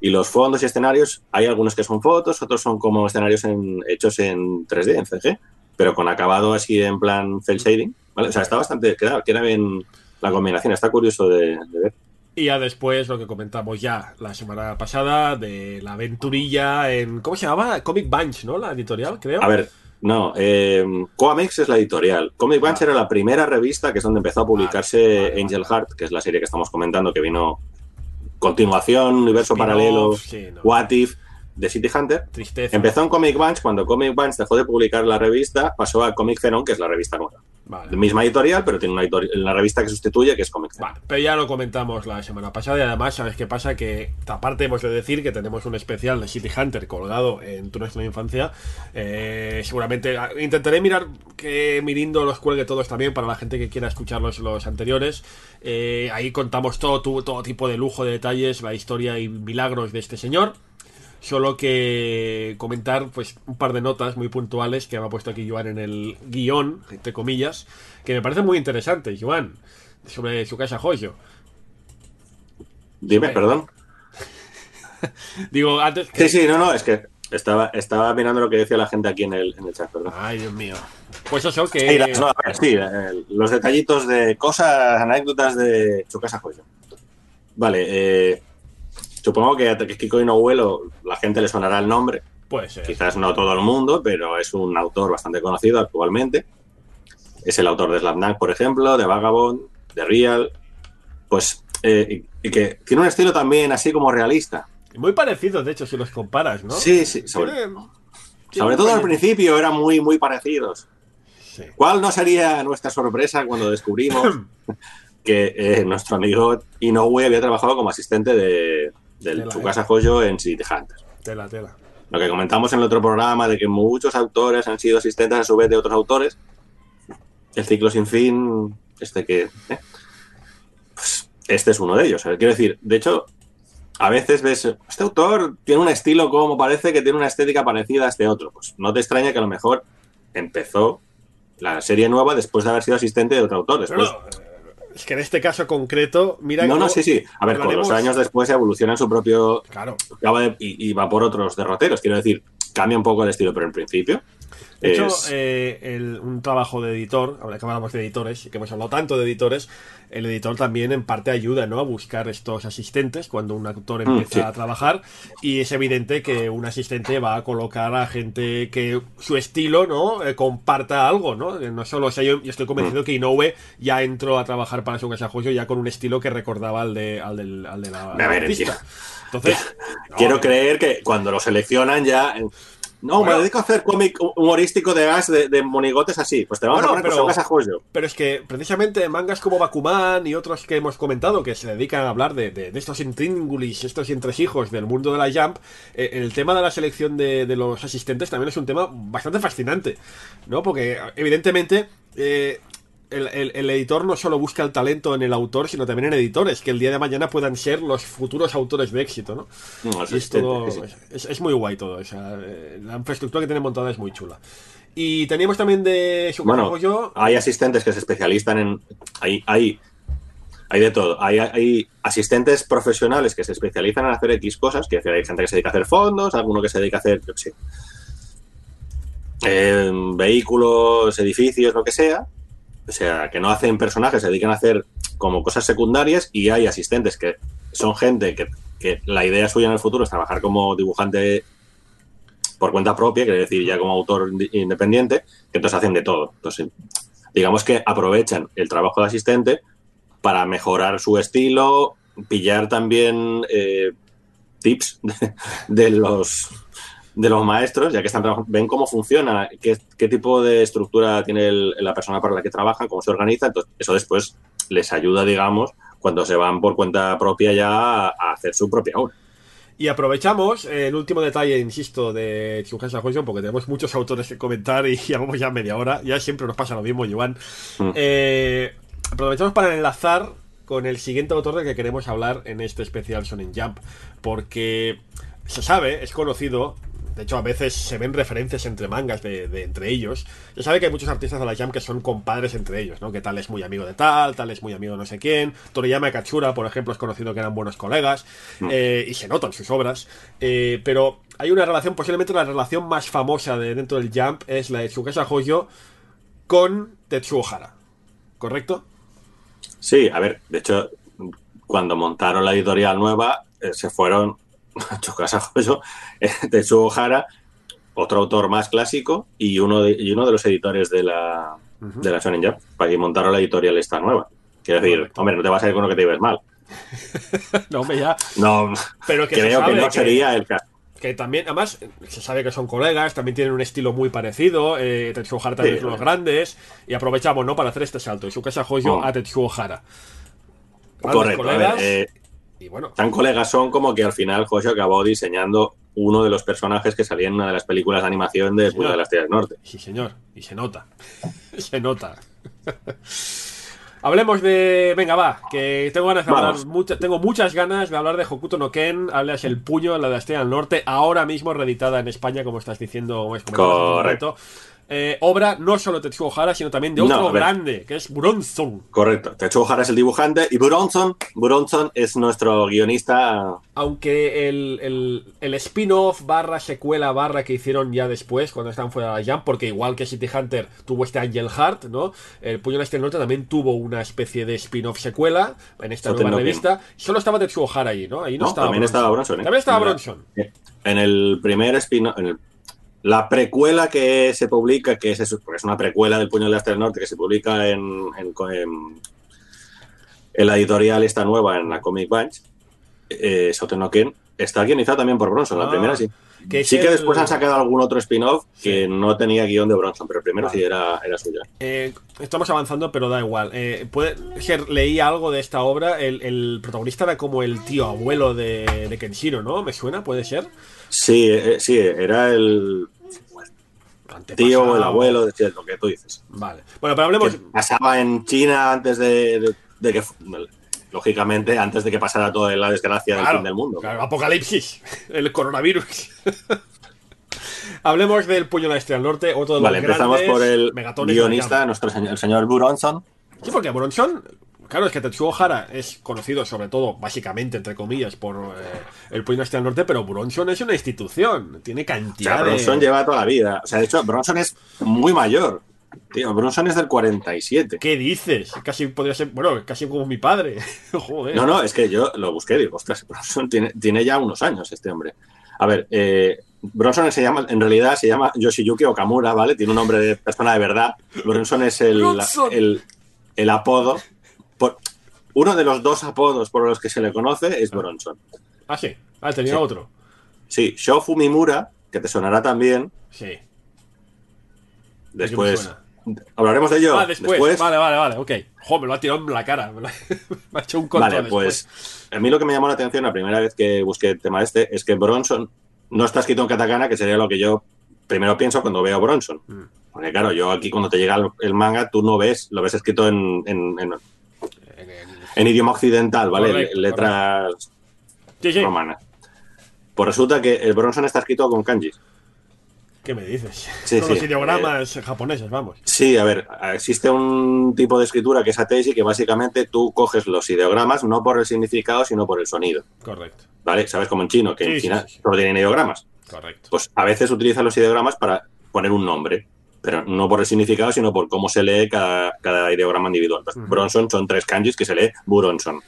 y los fondos y escenarios, hay algunos que son fotos, otros son como escenarios en- hechos en 3D, en CG, pero con acabado así en plan cel shading. ¿Vale? O sea, está bastante, queda, queda bien la combinación, está curioso de, de ver. Y ya después lo que comentamos ya la semana pasada de la aventurilla en... ¿Cómo se llamaba? Comic Bunch, ¿no? La editorial, creo. A ver, No, eh, Comics es la editorial. Comic Bunch era la primera revista que es donde empezó a publicarse Vale, vale, Angel vale. Heart, que es la serie que estamos comentando, que vino continuación, universo paralelo, sí, no. What If, de City Hunter. Tristeza. Empezó en Comic Bunch, cuando Comic Bunch dejó de publicar la revista, pasó a Comic Zenon, que es la revista nueva. Vale. Misma editorial, pero tiene una, una revista que sustituye, que es Comic. Vale, pero ya lo comentamos la semana pasada y además, ¿sabes qué pasa? Que aparte hemos de decir que tenemos un especial de City Hunter colgado en tu nuestra infancia. Eh, seguramente ah, intentaré mirar que Mirindo los cuelgue todos también para la gente que quiera escuchar los, los anteriores. Eh, ahí contamos todo, todo tipo de lujo de detalles, la historia y milagros de este señor. Solo que comentar pues un par de notas muy puntuales que me ha puesto aquí Joan en el guion, entre comillas, que me parece muy interesante, Joan, sobre su casa Joyo. Dime, perdón. Digo, antes que... Sí, sí, no, no, es que estaba, estaba mirando lo que decía la gente aquí en el, en el chat, perdón. Ay, Dios mío. Pues eso que... Sí, las- no, a ver, sí, eh, los detallitos de cosas, anécdotas de su casa Joyo. Vale, eh, supongo que a Kiko Inoue la gente le sonará el nombre. Puede ser. Quizás no todo el mundo, pero es un autor bastante conocido actualmente. Es el autor de Slam Dunk, por ejemplo, de Vagabond, de Real. Pues, eh, y, que tiene un estilo también así como realista. Muy parecido, de hecho, si los comparas, ¿no? Sí, sí, sobre, Tiene- sobre todo al principio eran muy, muy parecidos. Sí. ¿Cuál no sería nuestra sorpresa cuando descubrimos que eh, nuestro amigo Inoue había trabajado como asistente de, del Tela, Tsukasa Hoyo en City Hunter? Tela, tela. Lo que comentamos en el otro programa de que muchos autores han sido asistentes a su vez de otros autores. El ciclo sin fin, este que. eh, pues este es uno de ellos. Quiero decir, de hecho, a veces ves, este autor tiene un estilo como parece que tiene una estética parecida a este otro. Pues no te extraña que a lo mejor empezó la serie nueva después de haber sido asistente de otro autor. Pero Después, no, eh, es que en este caso concreto, mira no, no, sí, sí. A ver, con los años después evoluciona en su propio Claro. y, y va por otros derroteros. Quiero decir, cambia un poco el estilo, pero en principio. De hecho, es- eh, el- un trabajo de editor, ahora que hablamos de editores, que hemos hablado tanto de editores, el editor también en parte ayuda ¿no? a buscar estos asistentes cuando un autor Mm, empieza sí. a trabajar. Y es evidente que un asistente va a colocar a gente que su estilo no Eh, comparta algo, ¿no? Eh, No solo, o sea, yo, yo estoy Mm. convencido que Inoue ya entró a trabajar para su casa Joyo ya con un estilo que recordaba al de, al del, al de la, A ver. Entonces, no, Quiero creer que cuando lo seleccionan ya. eh, No, Bueno. me dedico a hacer cómic humorístico de gas de, de monigotes así. Pues te vamos Bueno, a poner pero- con Casa Joyo. Pero es que precisamente mangas como Bakuman y otros que hemos comentado que se dedican a hablar de, de- de estos intríngulis, estos entresijos del mundo de la Jump, eh, el tema de la selección de, de los asistentes también es un tema bastante fascinante, ¿no? Porque evidentemente eh, el, el- el editor no solo busca el talento en el autor, sino también en editores, que el día de mañana puedan ser los futuros autores de éxito, ¿no? Es, todo- muy guay todo, o sea, eh, la infraestructura que tiene montada es muy chula. Y teníamos también de Bueno, yo hay asistentes que se especializan en. Hay, hay, hay de todo. Hay, hay asistentes profesionales que se especializan en hacer X cosas. Que hay gente que se dedica a hacer fondos, alguno que se dedica a hacer, yo qué sé, eh, vehículos, edificios, lo que sea. O sea, que no hacen personajes, se dedican a hacer como cosas secundarias. Y hay asistentes que son gente que, que la idea suya en el futuro es trabajar como dibujante por cuenta propia, quiere decir ya como autor independiente, que entonces hacen de todo. Entonces, digamos que aprovechan el trabajo de asistente para mejorar su estilo, pillar también eh, tips de los de los maestros, ya que están trabajando, ven cómo funciona, qué, qué tipo de estructura tiene el- la persona para la que trabaja, cómo se organiza, entonces eso después les ayuda, digamos, cuando se van por cuenta propia ya a, hacer su propia obra. Y aprovechamos eh, el último detalle, insisto, de Tsukasa Hoyo, porque tenemos muchos autores que comentar y llevamos ya media hora. Ya siempre nos pasa lo mismo, Joan. Mm. Eh, aprovechamos para enlazar con el siguiente autor del que queremos hablar en este especial Sonen Jump. Porque se sabe, es conocido. De hecho, a veces se ven referencias entre mangas de, de entre ellos. Se sabe que hay muchos artistas de la Jump que son compadres entre ellos, ¿no? Que tal es muy amigo de tal, tal es muy amigo de no sé quién. Toriyama y Katsura, por ejemplo, es conocido que eran buenos colegas. eh, y se notan sus obras. Eh, pero hay una relación, posiblemente la relación más famosa de dentro del Jump es la de Tsukasa Hoyo con Tetsuo Hara. ¿Correcto? Sí, a ver, de hecho, cuando montaron la editorial nueva, eh, se fueron a Chocasa Joyo, eh, Ojara, otro autor más clásico y uno de, y uno de los editores de la, de la Shonen Jump, para que montaron la editorial esta nueva. Quiero decir, hombre, no te vas a ir con lo que te ibas mal. No, hombre, ya. No, Pero que creo que no que- sería el caso. Que también, además, se sabe que son colegas, también tienen un estilo muy parecido. Eh, Tetsuo Hara también Sí. es uno de los grandes. Y aprovechamos, ¿no? Para hacer este salto. Y su casa Hoyo Oh. a Tetsuo Hara. Correcto. A ver, colegas, eh, y bueno, tan colegas son como que al final Hoshi acabó diseñando uno de los personajes que salía en una de las películas de animación de Puño de las Tierras del Norte. sí, señor. Y se nota. se nota. Hablemos de. Venga, va, que tengo ganas de hablar. Mucha- tengo muchas ganas de hablar de Hokuto no Ken, alias El Puño, la de Estrella del Norte, ahora mismo reeditada en España, como estás diciendo. como Correcto. momento. Eh, obra no solo de Tetsuo Hara, sino también de otro grande, que es Bronson. Correcto. Tetsuo Hara es el dibujante y Buronson, Buronson es nuestro guionista. Aunque el, el, el spin-off barra secuela barra que hicieron ya después, cuando estaban fuera de la Jump, porque igual que City Hunter tuvo este Angel Heart, ¿no? El Puño del Este Norte también tuvo una especie de spin-off secuela en esta nueva no revista. Solo estaba Tetsuo Hara ahí, ¿no? Ahí no, No, estaba también Bronson. estaba Bronson. ¿eh? También estaba Bronson. En el primer spin en el- la precuela que se publica, que es, porque es una precuela del Puño del Este del Norte, que se publica en, en, en- en la editorial esta nueva, en la Comic Bunch, eh, Soten no Ken, está guionizado también por Bronson. La Ah, primera sí. que sí que el- después han sacado algún otro spin-off que no tenía guion de Bronson, pero el primero Vale. sí era, era suyo. Eh, estamos avanzando, pero da igual. Eh, puede leí algo de esta obra. El, el protagonista era como el tío abuelo de, de Kenshiro, ¿no? ¿Me suena? ¿Puede ser? Sí, eh, sí, era el tío o el abuelo, lo que tú dices. Vale. Bueno, pero hablemos. que pasaba en China antes de, de- de que, lógicamente, antes de que pasara toda la desgracia del fin del mundo. claro, apocalipsis, el coronavirus. Hablemos del puño de la estrella del norte, otro de los Vale, empezamos por el guionista, nuestro señor, el señor Buronson. Sí, porque Bronson, claro, es que Tetsuo Hara es conocido sobre todo, básicamente, entre comillas, por eh, el puño la estrella del norte, pero Bronson es una institución, tiene O cantidad de... Bronson lleva toda la vida. O sea, de hecho, Bronson es muy mayor. Tío, Bronson es del 47. ¿Qué dices? Casi podría ser, bueno, casi como mi padre. Joder. No, no, es que yo lo busqué y digo, ostras, Bronson tiene, tiene ya unos años este hombre. A ver, eh, Bronson se llama, en realidad se llama Yoshiyuki Okamura, ¿vale? Tiene un nombre de persona de verdad. Bronson es el, el, el apodo. Por, uno de los dos apodos por los que se le conoce es Bronson. Ah, sí. Ah, tenía Sí. otro. Sí, Shofu Mimura, que te sonará también. Sí. Después. Hablaremos de ello. ah, después. Vale, vale, vale, ok. Joder, me lo ha tirado en la cara. Me, ha hecho un control Vale, después. pues a mí lo que me llamó la atención la primera vez que busqué el tema este es que Bronson no está escrito en katakana, que sería lo que yo primero pienso cuando veo Bronson. Mm. Porque claro, yo aquí cuando te llega el, el manga, tú no ves, lo ves escrito en, en- en- En idioma occidental, ¿vale? Correcto, Letras romanas. Pues resulta que el Bronson está escrito con kanji. ¿Qué me dices? Sí, sí. los ideogramas japoneses, vamos. Sí, a ver, existe un tipo de escritura que es Ateisi, que básicamente tú coges los ideogramas no por el significado, sino por el sonido. Correcto, ¿Vale? ¿Sabes? Como en chino, que Sí, en China solo tienen ideogramas. correcto. pues a veces utilizan los ideogramas para poner un nombre, pero no por el significado, sino por cómo se lee cada, cada ideograma individual. Pues Ujú. Bronson son tres kanjis que se lee Buronson.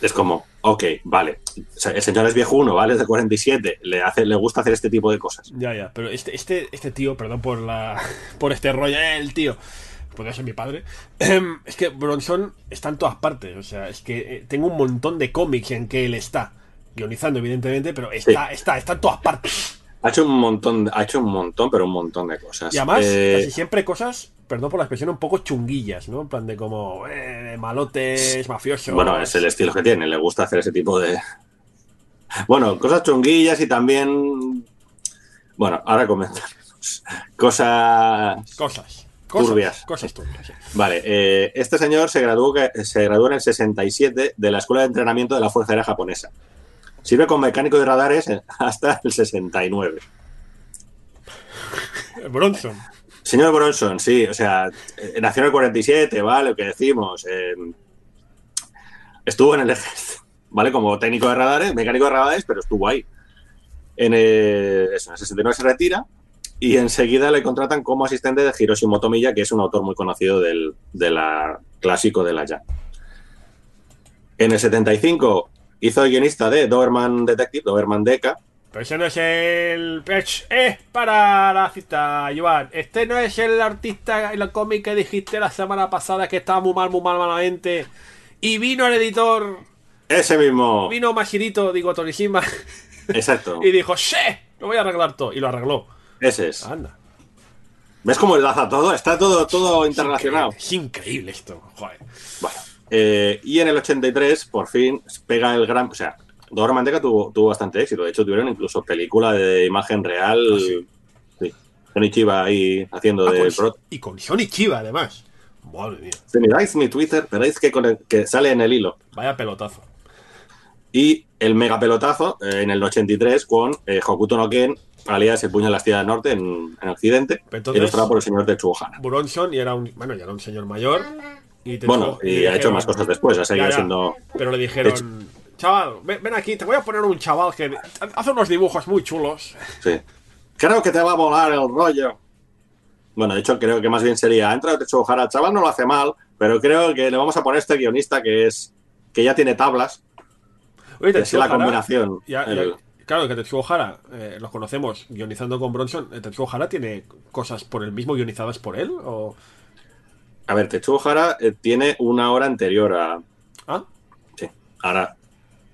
Es como, ok, vale, o sea, el señor es viejuno, ¿vale? Es de 47, le, hace, le gusta hacer este tipo de cosas. Ya, ya. Pero este, este, este tío, perdón por la. por este rollo, eh, el tío. Podría ser mi padre. Em, Es que Bronson está en todas partes. O sea, es que eh, tengo un montón de cómics en que él está. Guionizando, evidentemente, pero está, está, está en todas partes. Ha hecho un montón, ha hecho un montón, pero un montón de cosas. Y además, Eh, casi siempre cosas, perdón por la expresión, un poco chunguillas, ¿no? En plan de como eh, malotes, mafiosos. Bueno, es el estilo que tiene, le gusta hacer ese tipo de... Bueno, cosas chunguillas y también... Bueno, ahora comentaremos. Cosas... Cosas. Cosas Turbias. Cosas turbias. sí. Vale, eh, este señor se graduó, se graduó en el 67 de la Escuela de Entrenamiento de la Fuerza Aérea Japonesa. Sirve como mecánico de radares hasta el 69. Bronson. Señor Bronson, sí, o sea, eh, nació en el 47, ¿vale? Lo que decimos. eh, estuvo en el ejército, ¿vale? Como técnico de radares, mecánico de radares, pero estuvo ahí. En el, eso, en el 69 se retira y enseguida le contratan como asistente de Hiroshi Motomiya, que es un autor muy conocido del de la, clásico de la ya. En el 75 hizo el guionista de Doberman Detective, Doberman Deca, Pero ese no es el. Es es para la cita, Joan. Este no es el artista en el cómic que dijiste la semana pasada que estaba muy mal, muy mal, malamente. Y vino el editor, Ese mismo. vino Mashirito, digo Torishima, Exacto. y dijo: ¡She! Lo voy a arreglar todo. Y lo arregló. Ese es. Anda. ¿Ves cómo enlaza todo? Está todo, todo interrelacionado. Es increíble esto, joder. Bueno, eh, y en el 83, por fin, pega el gran. O sea, Dora Manteca tuvo, tuvo bastante éxito. De hecho, tuvieron incluso película de imagen real. Ah, sí. sí. Johnny Chiva ahí haciendo Ah, de. con- prot. y con Sony Chiva, además. Madre mía. Si miráis mi Twitter, veréis que, con el- que sale en el hilo. Vaya pelotazo. Y el mega pelotazo eh, en el 83 con eh, Hokuto no Ken, alias El puño de la Estrella del Norte en, en Occidente, Entonces- ilustrado por el señor Tetsuo Hara. Bronson y era un. Bueno, ya era un señor mayor. Y Bueno, y ha hecho más cosas después, ha seguido Ya, ya. siendo. Pero le dijeron. Chaval, ven, ven aquí, te voy a poner un chaval que hace unos dibujos muy chulos. Sí. Creo que te va a volar el rollo. Bueno, de hecho, creo que más bien sería. Ha entrado Tetsuo Hara, chaval no lo hace mal, pero creo que le vamos a poner este guionista que es. que ya tiene tablas. Oye, es la combinación. ya- ya- el- claro que Tetsuo Hara, eh, los conocemos guionizando con Bronson. Eh, ¿Tetsuo Hara tiene cosas por el mismo guionizadas por él? O... A ver, Hara eh, tiene una hora anterior a. Ah, Sí. Ahora,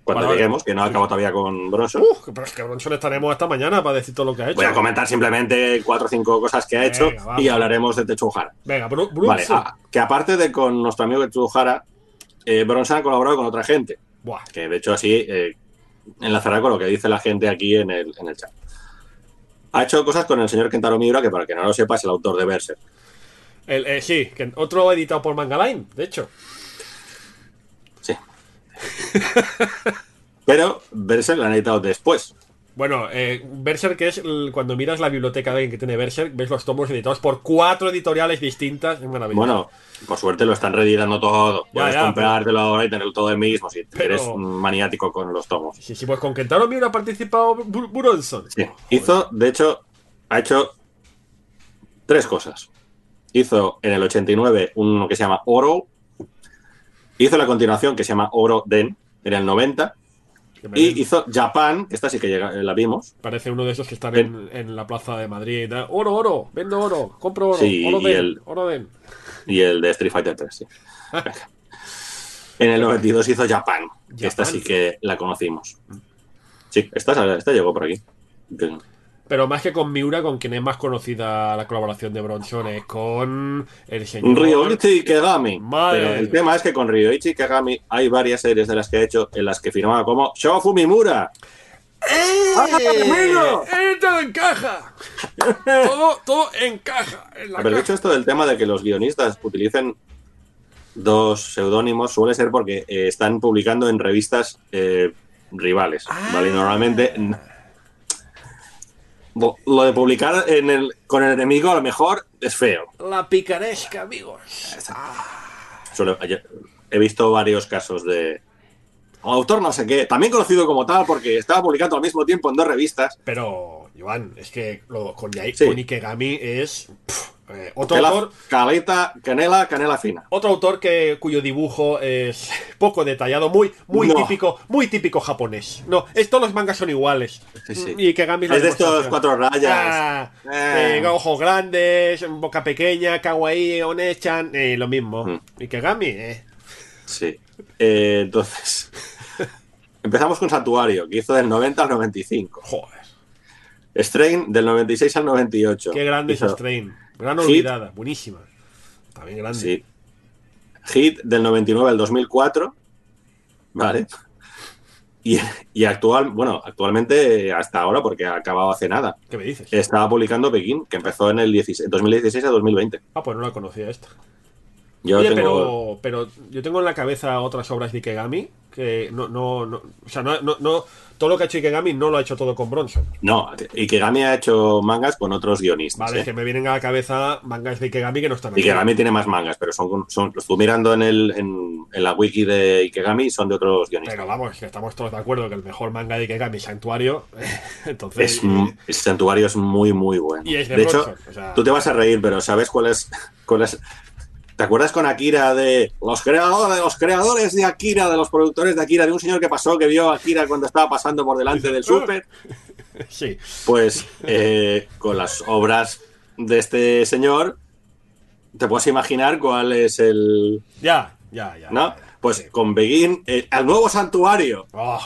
cuando Vale, lleguemos, que no acabo todavía con Bronson. Uf, pero es que Bronson estaremos hasta mañana para decir todo lo que ha hecho. Voy a comentar simplemente cuatro o cinco cosas que ha Venga, hecho vamos. y hablaremos de Tetsuo Hara. Venga, Bru- Bronson. Vale, ah, que aparte de con nuestro amigo Tetsuo Hara, eh, Bronson ha colaborado con otra gente, Buah. que de hecho así eh, enlazará con lo que dice la gente aquí en el, en el chat. Ha hecho cosas con el señor Kentaro Miura, que para que no lo sepa es el autor de Berserk. El, eh, sí, que otro editado por Mangaline, de hecho. Sí. Pero Berserk lo han editado después. Bueno, eh, Berserk es el- cuando miras la biblioteca de alguien que tiene Berserk, ves los tomos editados por cuatro editoriales distintas. Es maravilloso. Bueno, por suerte lo están reeditando todo. Ya, Puedes ya, comprártelo ahora y tenerlo todo el mismo si Pero- eres un maniático con los tomos. Sí, sí, pues con Kentaro Miura ha participado Bur- Buronson. Sí. Hizo, de hecho, ha hecho tres cosas. Hizo en el 89 uno que se llama Oro. Hizo la continuación que se llama Oro Den en el 90. Que me Y hizo Japan, que esta sí que llega- la vimos. Parece uno de esos que están en, en la plaza de Madrid. y tal. Oro, oro, vendo oro, compro oro, Sí, oro y den, el- oro den. Y el de Street Fighter 3, sí. En el 92 hizo Japan, que esta sí que la conocimos. Sí, esta, esta llegó por aquí. Pero más que con Miura, con quien es más conocida la colaboración de Bronson es con el señor Ryoichi Kegami. Madre Pero el tema es que con Ryoichi Kegami hay varias series de las que ha hecho en las que firmaba como Shofu Mimura. ¡Eh, todo encaja! todo, todo encaja en la Pero caja. dicho esto del tema de que los guionistas utilicen dos seudónimos, suele ser porque eh, están publicando en revistas eh, rivales. ¿vale? Y normalmente. Lo de publicar en el, con el enemigo a lo mejor es feo. La picaresca, amigos. Ayer- he visto varios casos de autor no sé qué, también conocido como tal porque estaba publicando al mismo tiempo en dos revistas. Pero, Joan, es que lo, con, Yai- Sí. con Ikegami es eh, otro Cala- autor. caleta, canela, canela fina. Otro autor que, cuyo dibujo es poco detallado, muy, muy No. típico, muy típico japonés. No, es, todos los mangas son iguales. Sí, sí. Y Ikegami es de estos cuatro rayas. Ah, Eh. eh, ojos grandes, boca pequeña, kawaii, onechan, lo mismo. Mm. Ikegami, eh. Sí. Entonces, empezamos con Santuario, que hizo del 90 al 95. Joder, Strain del 96 al 98. qué grande es Hizo- Strain. Gran Hit. olvidada, buenísima. También grande. Sí. Hit del 99 al 2004. Vale. Y, y actual, bueno, actualmente hasta ahora, porque ha acabado hace nada. ¿Qué me dices? Estaba publicando Pekín, que empezó en el 16 2016 a 2020. Ah, pues no la conocía esta. Yo Oye, tengo. pero, pero yo tengo en la cabeza otras obras de Ikegami que no, no, no, o sea, no, no, no- todo lo que ha hecho Ikegami no lo ha hecho todo con Bronson. No, Ikegami ha hecho mangas con otros guionistas. Vale, ¿eh? es que me vienen a la cabeza mangas de Ikegami que no están aquí. Ikegami tiene más mangas, pero son, son los estuve mirando en, el, en, en la wiki de Ikegami y son de otros guionistas. Pero vamos, que estamos todos de acuerdo que el mejor manga de Ikegami es Santuario. Entonces, Es, santuario es muy, muy bueno. Y es de de hecho, o sea- tú te vas a reír, pero ¿sabes cuál es, cuál es? ¿Te acuerdas con Akira de los creadores, los creadores de Akira, de los productores de Akira, de un señor que pasó, que vio a Akira cuando estaba pasando por delante del súper? Sí. Pues eh, con las obras de este señor, te puedes imaginar cuál es el. Ya, ya, ya. ¿No? Pues Sí. con Begin, eh, al nuevo santuario. Oh,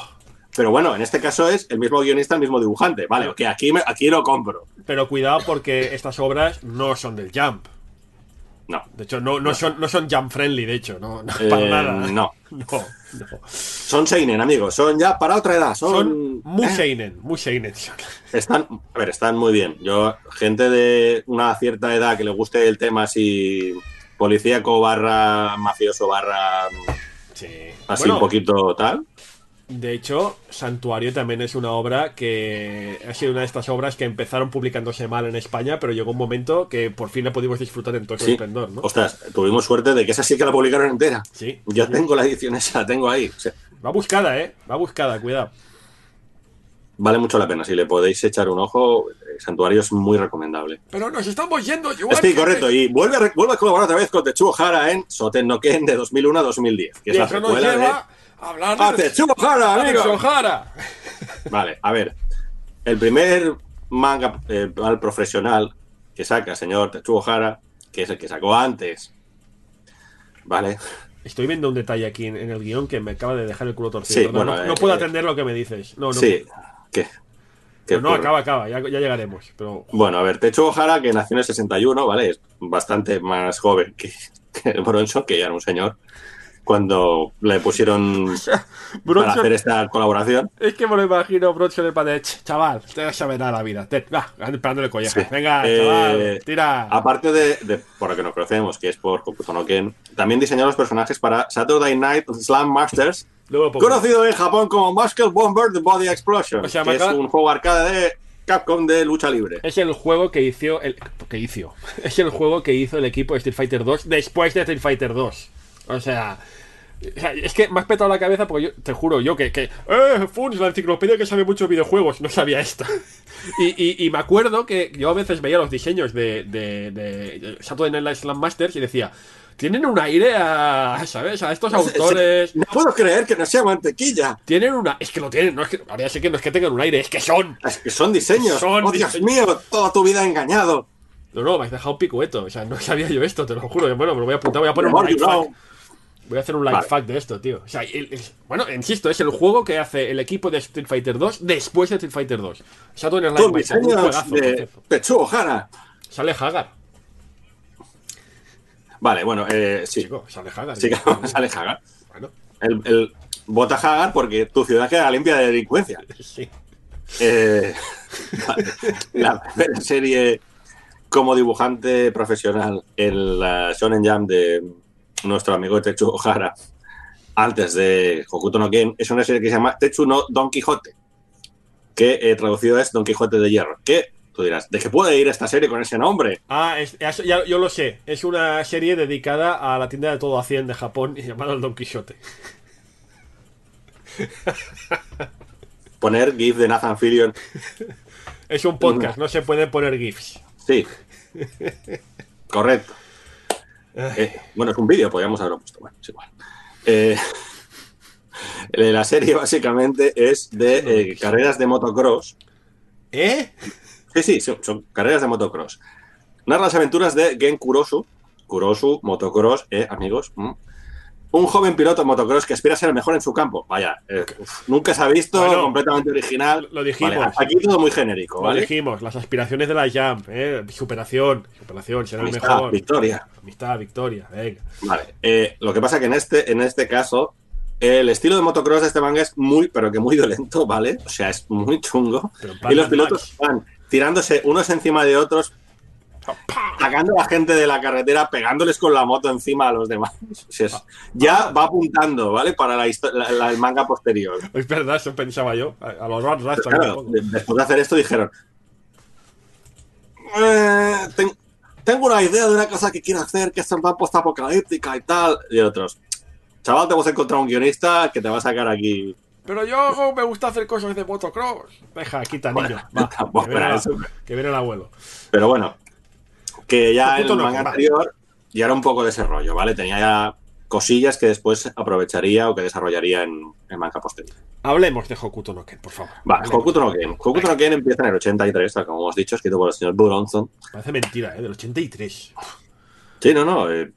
Pero bueno, en este caso es el mismo guionista, el mismo dibujante. Vale, ok, aquí, me- aquí lo compro. pero cuidado porque estas obras no son del Jump. No. De hecho, no, no, son, no son Jump friendly, de hecho, no, no Eh, para nada. no. No. Son Seinen, amigos. Son ya para otra edad. Son, Son muy eh, seinen, muy seinen. Están, a ver, están muy bien. Yo, gente de una cierta edad que le guste el tema así policíaco barra mafioso barra Sí. así Bueno, un poquito tal. De hecho, Santuario también es una obra que ha sido una de estas obras que empezaron publicándose mal en España, pero llegó un momento que por fin la pudimos disfrutar en todo su Sí. esplendor, ¿no? Ostras, tuvimos suerte de que esa sí que la publicaron entera. Sí. Yo tengo la edición esa, la tengo ahí. O sea, Va buscada, ¿eh? Va buscada, cuidado. vale mucho la pena. Si le podéis echar un ojo, eh, Santuario es muy recomendable. Pero nos estamos yendo, Joan. Sí, correcto. Y vuelve a, vuelve a colaborar otra vez con Tetsuo Hara en Soten no Ken de 2001 a 2010. Que es Y la eso nos secuela lleva hablar ¡Ah, de de amigo! Vale, a ver. El primer manga eh, al profesional que saca, señor Tetsuo Hara, que es el que sacó antes. Vale. Estoy viendo un detalle aquí en, en el guion que me acaba de dejar el culo torcido. Sí, no, bueno, no- eh, no puedo eh, atender lo que me dices. No, no. Sí. ¿Qué? ¿Qué No, acaba, acaba. Ya, ya llegaremos. Pero Bueno, a ver, Tetsuo Hara, que nació en el 61, ¿vale? Es bastante más joven que, que Bronson, que ya era un señor, cuando le pusieron para Bronson, hacer esta colaboración. es que me lo imagino Bronson el padre. "Ch, Chaval, te vas a ver a la vida. Te, va, esperándole collejas. Sí. Venga, Eh, chaval, tira. Aparte de, de- por lo que nos conocemos, que es por Hokuto no Ken, también diseñó los personajes para Saturday Night Slam Masters, conocido en Japón como Muscle Bomber The Body Explosion, O sea, que es un juego arcade de Capcom de lucha libre. Es el juego que hizo el que hizo. Es el juego que hizo el equipo de Street Fighter 2 después de Street Fighter 2. O sea, o sea, es que me has petado la cabeza porque yo te juro yo que, que eh, Funs, la enciclopedia que sabe muchos videojuegos, no sabía esto. Y, y- y me acuerdo que yo a veces veía los diseños de, de, de Saturday Night Live Masters y decía, tienen un aire a, ¿sabes? A estos autores. No puedo creer que no sea mantequilla. Tienen una. Es que lo tienen, no es que. Ahora ya sé que no es que tengan un aire, es que son. Es que son diseños. Son ¡Oh, Dios diseños. mío! Toda tu vida engañado. No, no, me has dejado picueto. O sea, no sabía yo esto, te lo juro. Bueno, me lo voy a apuntar, voy a poner un Voy a hacer un life Vale. fact de esto, tío. O sea, el- el- bueno, insisto, es el juego que hace el equipo de Street Fighter 2 después de Street Fighter 2. Saturday Night Son Live, un juegazo, de. Tetsuo Hara. Sale Hagar, Vale, bueno, eh, sí. chico, sale Hagar. Que sale Hagar. Bueno, El, el vota Hagar porque tu ciudad queda limpia de delincuencia. sí. Eh, vale. La primera serie como dibujante profesional en la Shonen Jam de nuestro amigo Tetsuo Hara antes de Hokuto no Ken es una serie que se llama Tetsu no Don Quijote que eh, traducido es Don Quijote de Hierro que tú dirás ¿de qué puede ir esta serie con ese nombre? Ah, es- es- ya- yo lo sé. Es una serie dedicada a la tienda de todo a 100 de Japón llamada el Don Quixote. poner GIF de Nathan Fillion Es un podcast, no se pueden poner GIFs. sí correcto Eh, bueno, es un vídeo, podríamos haberlo puesto. Bueno, es igual. Eh, la serie básicamente es de eh, carreras de motocross. ¿Eh? Sí, sí, son, son carreras de motocross. Narra las aventuras de Gen Kurosu. Kurosu, motocross, eh, amigos. mm. Un joven piloto de motocross que aspira a ser el mejor en su campo. Vaya, eh, uf, nunca se ha visto, Bueno, completamente original. lo dijimos. Vale, aquí todo muy genérico, ¿vale? dijimos, las aspiraciones de la Jump, ¿eh? superación, superación, ser el mejor. victoria. Amistad, victoria, venga. Vale. eh, lo que pasa que en este, en este caso, el estilo de motocross de este manga es muy, pero que muy violento, ¿vale? O sea, es muy chungo. Y los pilotos van tirándose unos encima de otros, sacando a la gente de la carretera, pegándoles con la moto encima a los demás. Sea, es- ya va apuntando, ¿ale? Para la, la- la- el manga posterior. Es verdad, eso pensaba yo. A, a los Rats Rats claro, de- después de hacer esto dijeron, "Eh, ten- tengo una idea de una cosa que quiero hacer, que es plan postapocalíptica y tal. Y otros, chaval, te hemos encontrado un guionista que te va a sacar aquí. Pero yo me gusta hacer cosas de motocross. Deja, quita, niño. Bueno, Va, que viene el abuelo. Pero bueno, que ya en el no manga anterior ya era un poco de ese rollo, ¿vale? Tenía ya cosillas que después aprovecharía o que desarrollaría en, en manga posterior. Hablemos de Hokuto no Ken, por favor. Va, Hablemos. Hokuto no Ken. Hokuto no Ken empieza en el 83, tal como hemos dicho, escrito por el señor Buronson. Parece mentira, ¿eh? Del 83. Sí, no, no. eh,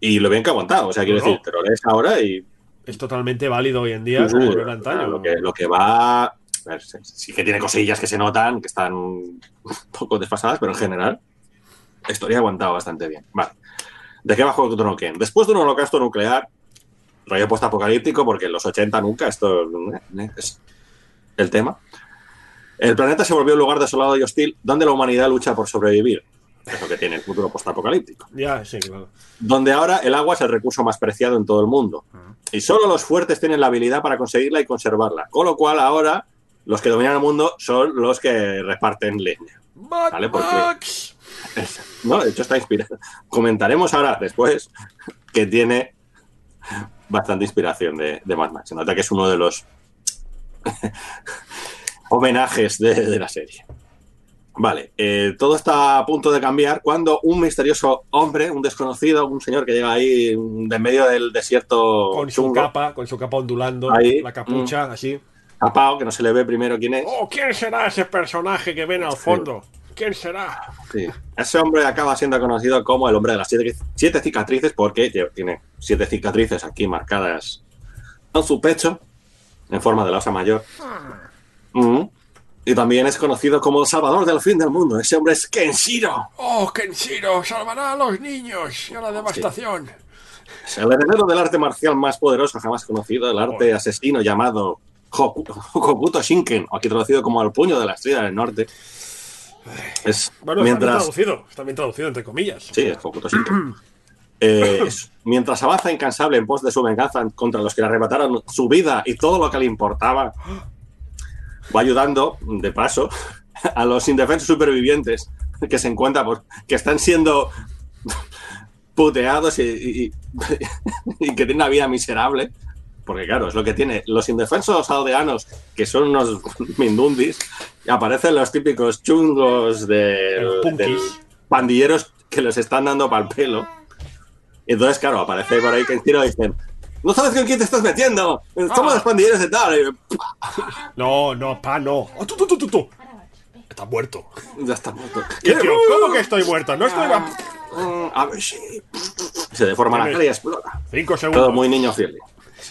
y lo bien que ha aguantado. O sea, quiero No. decir, te lo lees ahora y Es totalmente válido hoy en día, Sí, sí, lo era antaño. lo, que, lo que va. a ver, sí, sí que tiene cosillas que se notan, que están un poco desfasadas, pero en general, la historia ha aguantado bastante bien. Vale. ¿De qué va Hokuto no Ken? Después de un holocausto nuclear, rollo post-apocalíptico, porque en los 80 nunca, esto eh, es el tema. El planeta se volvió un lugar desolado y hostil donde la humanidad lucha por sobrevivir. Es lo que tiene el futuro post-apocalíptico Ya, sí, claro. donde ahora el agua es el recurso más preciado en todo el mundo. Y solo los fuertes tienen la habilidad para conseguirla y conservarla. Con lo cual ahora los que dominan el mundo son los que reparten leña. Vale, porque-. No, de hecho está inspirado. Comentaremos ahora después que tiene bastante inspiración de, de Mad Max. Se nota que es uno de los homenajes de, de la serie. Vale, eh, todo está a punto de cambiar cuando un misterioso hombre, un desconocido, un señor que llega ahí de en medio del desierto Con su capa, con su capa ondulando, Ahí, la capucha, Mm. así. tapado, que no se le ve primero quién es. Oh, ¿quién será ese personaje que ven al fondo? ¿Quién será? Sí. Ese hombre acaba siendo conocido como el hombre de las siete, siete cicatrices porque tiene siete cicatrices aquí marcadas en su pecho, en forma de la osa mayor. Mm. Y también es conocido como el salvador del fin del mundo. Ese hombre es Kenshiro, Oh, Kenshiro salvará a los niños y a la devastación. es el heredero del arte marcial más poderoso jamás conocido, el arte Joder. asesino llamado Hoku- Hokuto Shinken, aquí traducido como el puño de la estrella del norte. Es Bueno, está bien mientras traducido, está bien traducido entre comillas. Sí, es. Eh, es- mientras avanza incansable en pos de su venganza contra los que le arrebataron su vida y todo lo que le importaba, va ayudando, de paso, a los indefensos supervivientes que se encuentran, pues, que están siendo puteados y, y- y que tienen una vida miserable. Porque claro, es lo que tiene. Los indefensos aldeanos, que son unos mindundis, y aparecen los típicos chungos de, pandilleros que les están dando pal pelo. Entonces, claro, aparece por ahí tiro y dicen, no sabes con quién te estás metiendo, somos Ah. los pandilleros de tal. Y, No, no, pa, no. Oh, tú. Estás muerto. ya está muerto. ¿Qué, tío? ¿Cómo que estoy muerto? No estoy... Ah. A ver si... Se deforma la cara y explota. Cinco Todo segundos. muy niño friendly.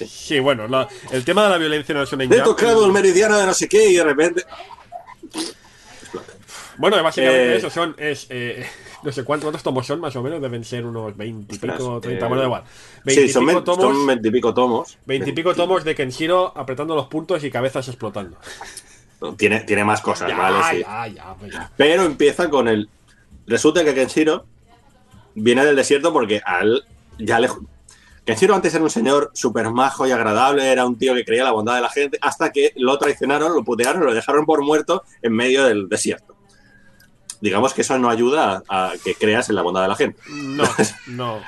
Sí, bueno, la- el tema de la violencia no es una He tocado el meridiano de no sé qué y de repente... Bueno, básicamente Eh, eso son, es, eh, no sé cuántos, cuántos tomos son, más o menos, deben ser unos 20 y pico, Ostras, 30, eh, bueno, da igual. 20 Sí, son, pico tomos, son veintipico tomos. 20 y pico tomos de Kenshiro apretando los puntos y cabezas explotando. Tiene, tiene más cosas, Ya, ¿vale? Sí. ya, ya, pues. Pero empieza con el. Resulta que Kenshiro viene del desierto porque a él ya le. Kenshiro antes era un señor súper majo y agradable, era un tío que creía la bondad de la gente, hasta que lo traicionaron, lo putearon, lo dejaron por muerto en medio del desierto. Digamos que eso no ayuda a, a que creas en la bondad de la gente. No, no.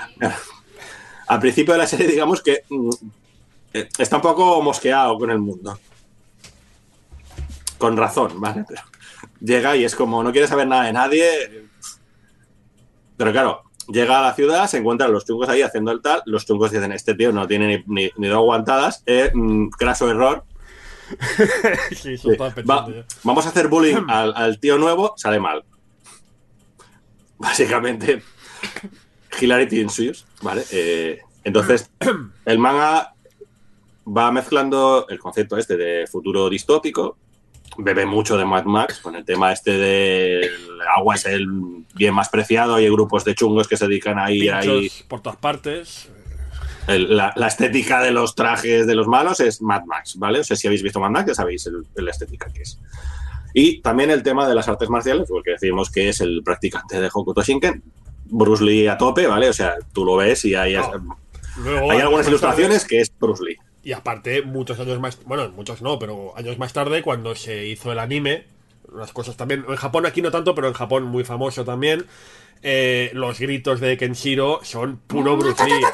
Al principio de la serie, digamos que mm, eh, está un poco mosqueado con el mundo. Con razón, ¿vale? Pero llega y es como, no quiere saber nada de nadie. Pero claro, llega a la ciudad, se encuentran los chungos ahí haciendo el tal. Los chungos dicen, este tío no tiene ni, ni, ni dos aguantadas. Eh, mm, craso error. Sí, Sí, va- vamos a hacer bullying al, al tío nuevo, sale mal. Básicamente, hilarity ensues, ¿vale? Eh, entonces, el manga va mezclando el concepto este de futuro distópico, bebe mucho de Mad Max con el tema este de agua es el bien más preciado hay grupos de chungos que se dedican ahí Pinchos por todas partes. el- la, la estética de los trajes de los malos es Mad Max, ¿vale? O sea, si habéis visto Mad Max ya sabéis la estética que es. Y también el tema de las artes marciales, porque decimos que es el practicante de Hokuto Shinken, Bruce Lee a tope, ¿vale? O sea, tú lo ves y hay, No. Luego, hay algunas ilustraciones que es Bruce Lee. Y aparte, muchos años más, bueno, muchos no, pero años más tarde, cuando se hizo el anime, unas cosas también, en Japón aquí no tanto, pero en Japón muy famoso también, eh, los gritos de Kenshiro son puro Bruce Lee.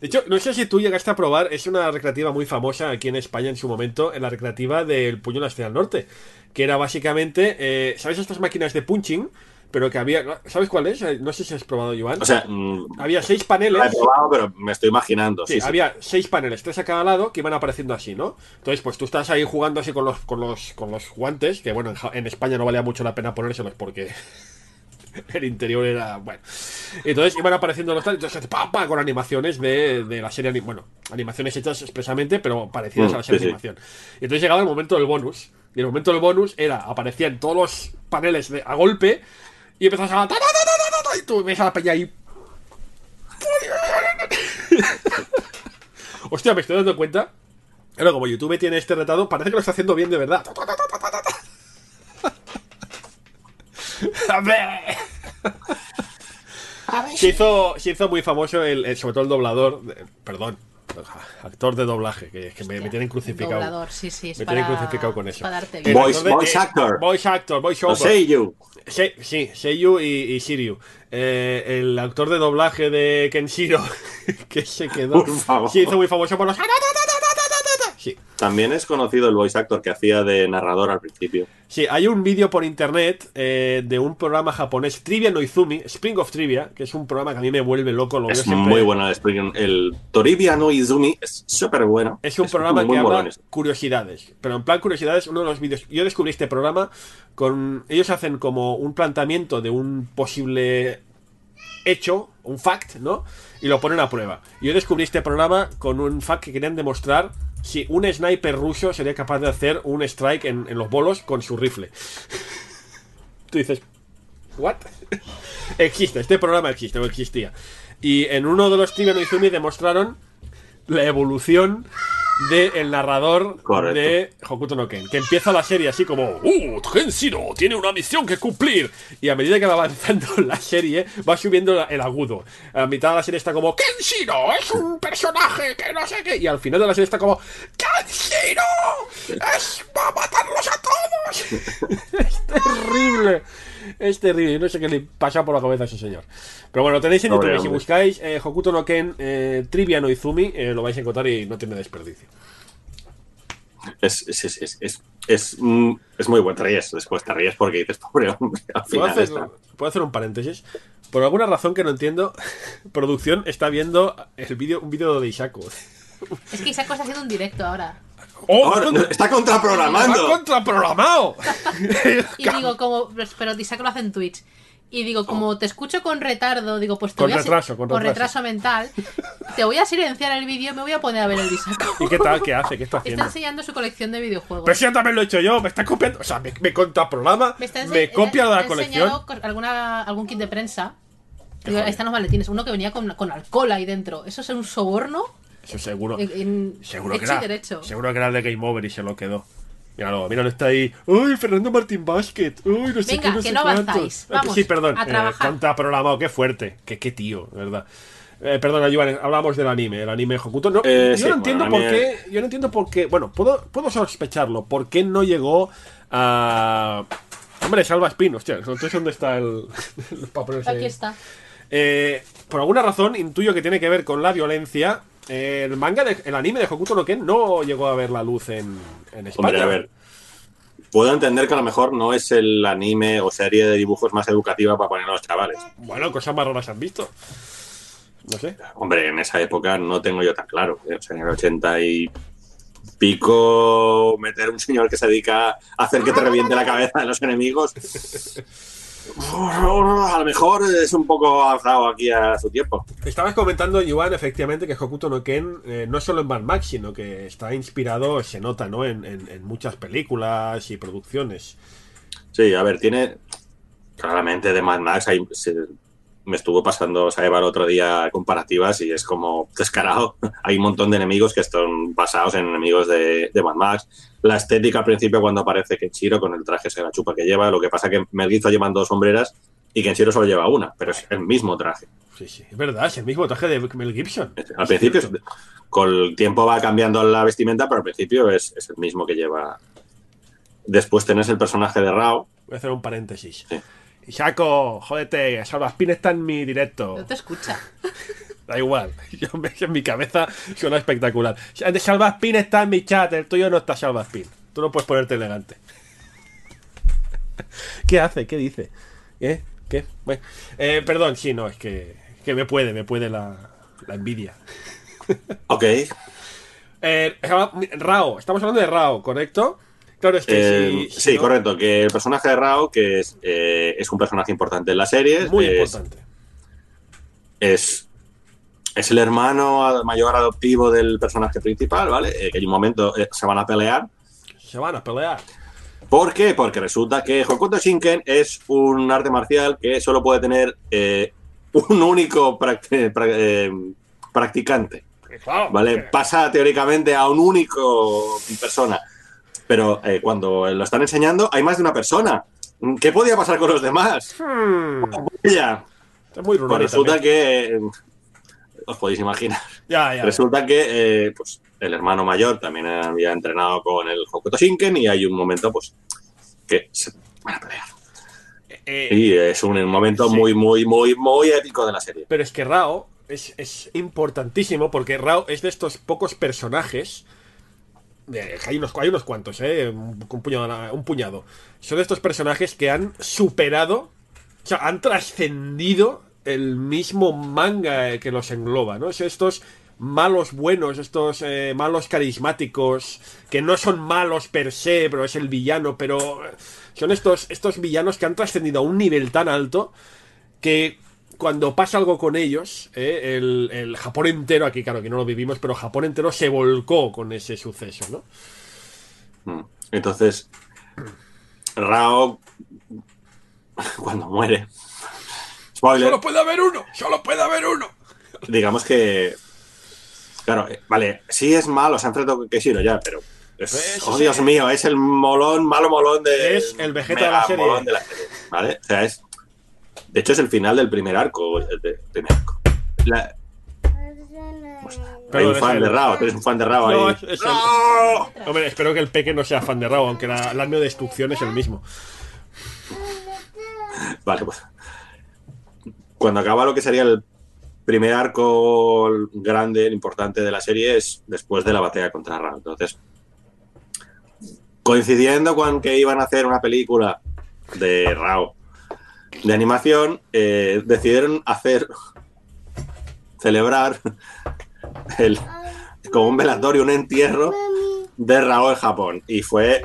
De hecho, no sé si tú llegaste a probar, es una recreativa muy famosa aquí en España en su momento, en la recreativa del Puño de la Estrella del Norte, que era básicamente, eh, ¿sabes estas máquinas de punching? Pero que había. ¿Sabes cuál es? No sé si has probado, Joan. O sea, mm, había seis la he paneles. probado, pero me estoy imaginando. Sí, Sí, sí. había seis paneles, tres a cada lado, que iban apareciendo así, ¿no? Entonces, pues tú estás ahí jugando así con los, con los, con los guantes, que bueno, en, España no valía mucho la pena ponérselos porque el interior era, bueno. Entonces iban apareciendo los tal, entonces, pa, pa, con animaciones de, de la serie, bueno, animaciones hechas expresamente, pero parecidas Mm, a la serie sí, de sí. animación. Y entonces llegaba el momento del bonus, y el momento del bonus era, aparecían todos los paneles de- a golpe, y empezabas a... ta, ta, ta, y tú ves a la peña ahí Hostia, me estoy dando cuenta. Claro, como YouTube tiene este retado, parece que lo está haciendo bien de verdad. Se hizo, se hizo muy famoso, el, el- sobre todo el doblador, de- perdón, actor de doblaje, que, que me, me tienen crucificado. Doblador, sí, sí, es me para, tienen crucificado con eso. Voice- actor de- voice eh, actor. Voice actor, voice over. sé, you. Se- sí, Seiyu y, y Shiryu. Eh, el actor de doblaje de Kenshiro, que se quedó. Por favor. Se hizo muy famoso por los. Sí, También es conocido el voice actor que hacía de narrador al principio. sí, hay un vídeo por internet eh, de un programa japonés, Trivia no Izumi, Spring of Trivia, que es un programa que a mí me vuelve loco. Lo Es muy bueno el Spring. El Toribia no Izumi es súper bueno. Es un programa muy que habla curiosidades. Pero en plan curiosidades, uno de los vídeos. Yo descubrí este programa con. Ellos hacen como un planteamiento de un posible hecho, un fact, ¿no? Y lo ponen a prueba. Yo descubrí este programa con un fact que querían demostrar si un sniper ruso sería capaz de hacer un strike en, en los bolos con su rifle. Tú dices, ¿what? existe, este programa existe o existía. Y en uno de los no Izumi demostraron la evolución del narrador Correcto. de Hokuto no Ken, que empieza la serie así como ¡Uh! Kenshiro tiene una misión que cumplir y a medida que va avanzando la serie va subiendo la- el agudo a mitad de la serie está como Kenshiro es un personaje que no sé qué y al final de la serie está como Kenshiro es va a matarlos a todos es terrible es terrible, no sé qué le pasa por la cabeza a ese señor. Pero bueno, lo tenéis en YouTube. Si buscáis eh, Hokuto no Ken eh, Trivia no Izumi, eh, lo vais a encontrar y no tiene desperdicio. Es, es, es, es, es, es, mm, es muy buen. Te ríes después, te ríes porque dices, pobre hombre. Al ¿Puedo hacer, está. puedo hacer un paréntesis? Por alguna razón que no entiendo, producción está viendo el vídeo, un vídeo de Isako. Es que Isaac está haciendo un directo ahora. ¡Oh! Ahora, está ¡Va contraprogramando. contraprogramado! Y digo, como. Pero Isaac lo hace en Twitch. Y digo, como te escucho con retardo, digo, pues te Con voy a retraso, con retraso. retraso mental, te voy a silenciar el vídeo, me voy a poner a ver el Isaac. ¿Y qué tal? ¿Qué hace? ¿Qué está Está haciendo? enseñando su colección de videojuegos. Pero si yo también lo he hecho yo, me está copiando. O sea, me, me contraprograma, Me, está me copia ha- la ha colección. alguna, algún kit de prensa. Digo, ahí están los maletines. Uno que venía con, con alcohol ahí dentro. ¿Eso es un soborno? Eso seguro. En- en- Seguro que era. Seguro que era de Game Over y se lo quedó. Míralo, míralo, está ahí. ¡Uy, Fernando Martín Basket! ¡Uy, no sé Venga, qué, no que sé no cuántos! avanzáis. Ah, Vamos, sí, perdón. a eh, trabajar. contraprogramado, qué fuerte. Qué, qué tío, de verdad. Eh, perdona, Joan, hablamos del anime, el anime Hokuto. No, Eh, yo sí, no bueno, entiendo el por qué. Yo no entiendo por qué. Bueno, puedo, puedo sospecharlo. ¿Por qué no llegó a. Hombre, Salva Spin, hostia. Entonces, ¿dónde está el. el Aquí está. eh, por alguna razón, intuyo que tiene que ver con la violencia. El manga, de, el anime de Hokuto no Ken no llegó a ver la luz en, en España. Hombre, a ver. Puedo entender que a lo mejor no es el anime o serie de dibujos más educativa para poner a los chavales. Bueno, cosas más raras han visto. No sé. Hombre, en esa época no tengo yo tan claro. O sea, en el 80 y pico, meter un señor que se dedica a hacer que te reviente la cabeza de los enemigos. A lo mejor es un poco avanzado aquí a su tiempo. Estabas comentando, Yuan, efectivamente, que Hokuto no Ken eh, no solo en Mad Max, sino que está inspirado, se nota, ¿no? En, en- en muchas películas y producciones. Sí, a ver, tiene. Claramente de Mad Max hay- se- me estuvo pasando Saeva el otro día comparativas y es como descarado. Hay un montón de enemigos que están basados en enemigos de, de Mad Max. La estética al principio cuando aparece Kenshiro con el traje de la chupa que lleva, lo que pasa que Mel Gibson llevan dos sombreras y Kenshiro solo lleva una, pero es el mismo traje. Sí, sí, es verdad, es el mismo traje de Mel Gibson. Al principio, es- con el tiempo va cambiando la vestimenta, pero al principio es, es el mismo que lleva. Después tenés el personaje de Rao, Voy a hacer un paréntesis. Sí. Isako, jódete, Salvaspin está en mi directo. No te escucha. Da igual, yo me- en mi cabeza suena espectacular. De Salvaspin está en mi chat, el tuyo no está Salvaspin. Tú no puedes ponerte elegante. ¿Qué hace? ¿Qué dice? ¿Eh? ¿Qué? Bueno, eh, perdón, sí, no, es que, que me puede, me puede la, la envidia. Ok. Eh, Rao, estamos hablando de Rao, ¿correcto? Claro, es que Eh, si- si sí, no- correcto. Que el personaje de Rao, que es, eh, es un personaje importante en la serie, Muy es, importante. es, es el hermano mayor adoptivo del personaje principal, ¿vale? Eh, que en un momento se van a pelear. Se van a pelear. ¿Por qué? Porque resulta que Hokuto Shinken es un arte marcial que solo puede tener eh, un único prac- pra- eh, practicante. Claro, ¿Vale? Pasa teóricamente a un único persona. Pero eh, cuando lo están enseñando, hay más de una persona. ¿Qué podía pasar con los demás? hmm, muy Pues resulta que. eh, os podéis imaginar. Ya, ya. Resulta que eh, pues, el hermano mayor también había entrenado con el Hokuto Shinken y hay un momento pues que se van a pelear. Eh, Y es un momento Sí. muy, muy, muy, muy épico de la serie. Pero es que Rao es, es importantísimo porque Rao es de estos pocos personajes. Hay, unos, hay unos cuantos, ¿eh? Un, puñado. Son estos personajes que han superado, o sea, han trascendido el mismo manga que los engloba, ¿no? Son estos malos buenos, estos eh, malos carismáticos, que no son malos per se, pero es el villano, pero son estos, estos villanos que han trascendido a un nivel tan alto que cuando pasa algo con ellos, eh, el, el Japón entero, aquí claro que no lo vivimos, pero Japón entero se volcó con ese suceso, ¿no? Mm. Entonces, Rao, cuando muere, spoiler, Solo puede haber uno, solo puede haber uno. digamos que. Claro, eh, vale, sí es malo, se ha enfrentado con Keshiro ya, pero. es- Pues, oh. Dios mío, es el molón, malo molón de. Es el Vegeta de la serie. de la serie, ¿vale? O sea, es. De hecho, es el final del primer arco. el de- primer arco. La- hay un fan el- de Rao, eres un fan de Rao No, ahí. es- es el- ¡Rao! Hombre, espero que el peque no sea fan de Rao, aunque la, el año de destrucción es el mismo. Vale, pues. Cuando acaba lo que sería el primer arco grande, importante de la serie, es después de la batalla contra Ra. Entonces, coincidiendo con que iban a hacer una película de Rao de animación, eh, decidieron hacer, celebrar el, como un velatorio, un entierro de Rao en Japón. Y fue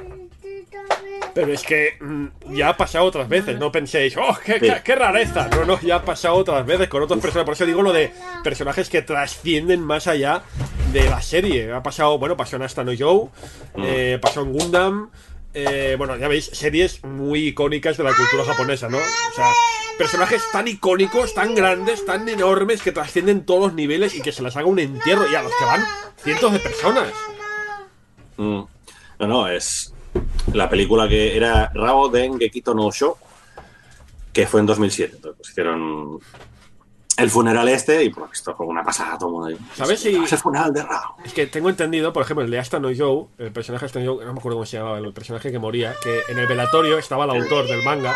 Pero es que mm, ya ha pasado otras veces, no penséis, oh, qué, qué- qué rareza. No, no, ya ha pasado otras veces con otros personajes. Por eso digo lo de personajes que trascienden más allá de la serie. Ha pasado, bueno, pasó en Asta no Joe, eh, pasó en Gundam. Eh, bueno, ya veis, series muy icónicas de la cultura japonesa, ¿no? O sea, personajes tan icónicos, tan grandes, tan enormes que trascienden todos los niveles y que se les haga un entierro y a los que van cientos de personas. Mm. No, no, es la película que era Rao Den Gekito no Sho, que fue en 2007. Entonces pues, hicieron el funeral este y pues esto fue una pasada todo el mundo. ¿Sabes si- Es el funeral de Rao. Es que tengo entendido, por ejemplo, el de Asta no Joe, el personaje Asta no Joe, no me acuerdo cómo se llamaba, el personaje que moría, que en el velatorio estaba el autor del manga,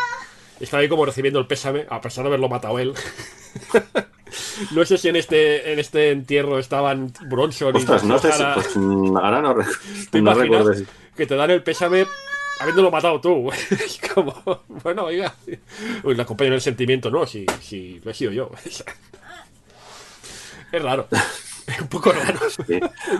y estaba ahí como recibiendo el pésame, a pesar de haberlo matado él. no sé si en este, en este entierro estaban Bronson y no sé si. Pues, ahora no, rec- ¿Te no recuerdo que te dan el pésame habiéndolo matado tú? como, bueno, oiga, Uy, le acompaño en el sentimiento, no, si, si lo he sido yo. es raro. Es un poco raro. Sí.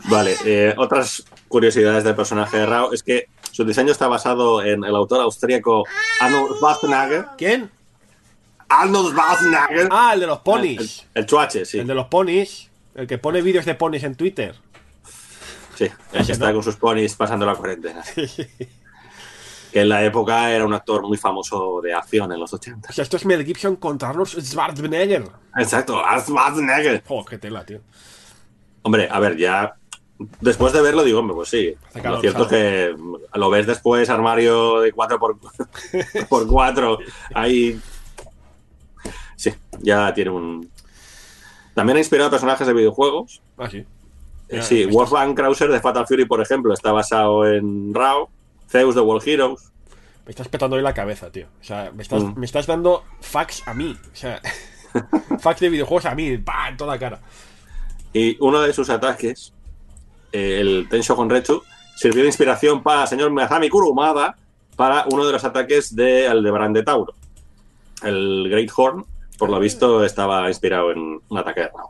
Vale, eh, otras curiosidades del personaje de Rao es que su diseño está basado en el autor austríaco Arnold Schwarzenegger. ¿Quién? Arnold Schwarzenegger. Ah, el de los el, ponis. el chuache, sí. El de los ponis. El que pone vídeos de ponis en Twitter. Sí, el que está ¿no? con sus ponis pasando la cuarentena. Que en la época era un actor muy famoso de acción en los 80. O sea, esto es Mel Gibson contra Arnold Schwarzenegger. Exacto, Schwarzenegger. Joder, qué tela, tío. Hombre, a ver, ya después de verlo digo, hombre, pues sí. Lo cierto es que lo ves después, armario de 4 por, por 4 ahí... Sí, ya tiene un... También ha inspirado a personajes de videojuegos. Ah, sí. Eh, Ya, sí, Wolfgang Krauser de Fatal Fury, por ejemplo, está basado en Rao. Zeus de World Heroes. Me estás petando hoy la cabeza, tío. O sea, me estás, Mm. me estás dando facts a mí. O sea, facts de videojuegos a mí. ¡Pah! En toda cara. Y uno de sus ataques, eh, el Tensho Honretsu, sirvió de inspiración para el señor Miyazami Kurumada para uno de los ataques de Aldebarán de Tauro. el Great Horn, por lo visto, estaba inspirado en un ataque de Raw.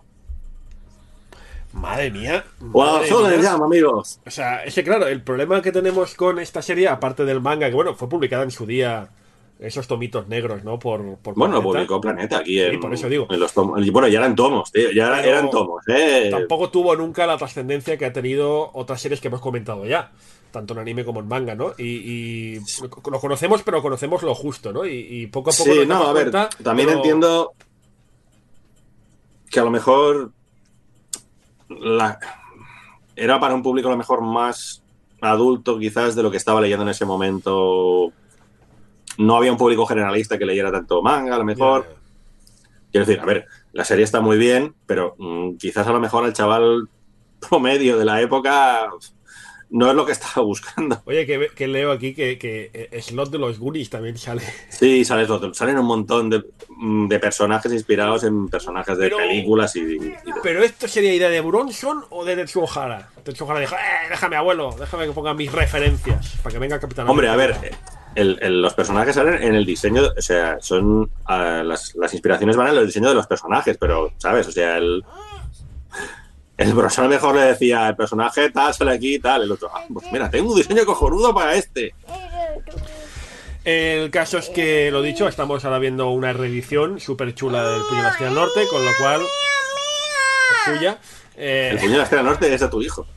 Madre mía. ¡Wow! madre ¡Solo mía. les llamo, amigos! O sea, es que claro, el problema que tenemos con esta serie, aparte del manga, que bueno, fue publicada en su día, esos tomitos negros, ¿no? Por, por Bueno, Planeta. publicó Planeta aquí en, por eso digo. en los Bueno, ya eran tomos, tío, ya Pero eran tomos, ¿eh? Tampoco tuvo nunca la trascendencia que ha tenido otras series que hemos comentado ya, tanto en anime como en manga, ¿no? Y, y lo conocemos, pero conocemos lo justo, ¿no? Y, y poco a poco Sí, nos no, a ver, cuenta, también pero- entiendo que a lo mejor la- era para un público a lo mejor más adulto quizás de lo que estaba leyendo en ese momento. No había un público generalista que leyera tanto manga, a lo mejor. Quiero decir, a ver, la serie está muy bien, pero mm, quizás a lo mejor al chaval promedio de la época no es lo que estaba buscando. Oye, que, que leo aquí que, que Slot de los Goonies también sale. Sí, sales otro. Salen un montón de, de personajes inspirados en personajes de Pero- películas y, ¿Pero esto sería idea de Bronson o de Tetsuo Hara? Tetsuo Hara dijo, eh, déjame abuelo, déjame que ponga mis referencias para que venga Capitán Hombre, a ver, América". el- el- los personajes salen en el diseño, o sea, son ah, las, las inspiraciones van en el diseño de los personajes, pero, ¿sabes? O sea, el el profesor mejor le decía, el personaje tal sale aquí y tal, el otro, ah, pues mira, tengo un diseño cojonudo para este. El caso es que, lo dicho, estamos ahora viendo una reedición súper chula del Puño de la Estrella del Norte, con lo cual es suya. Eh, El puño de la estrella norte es de tu hijo.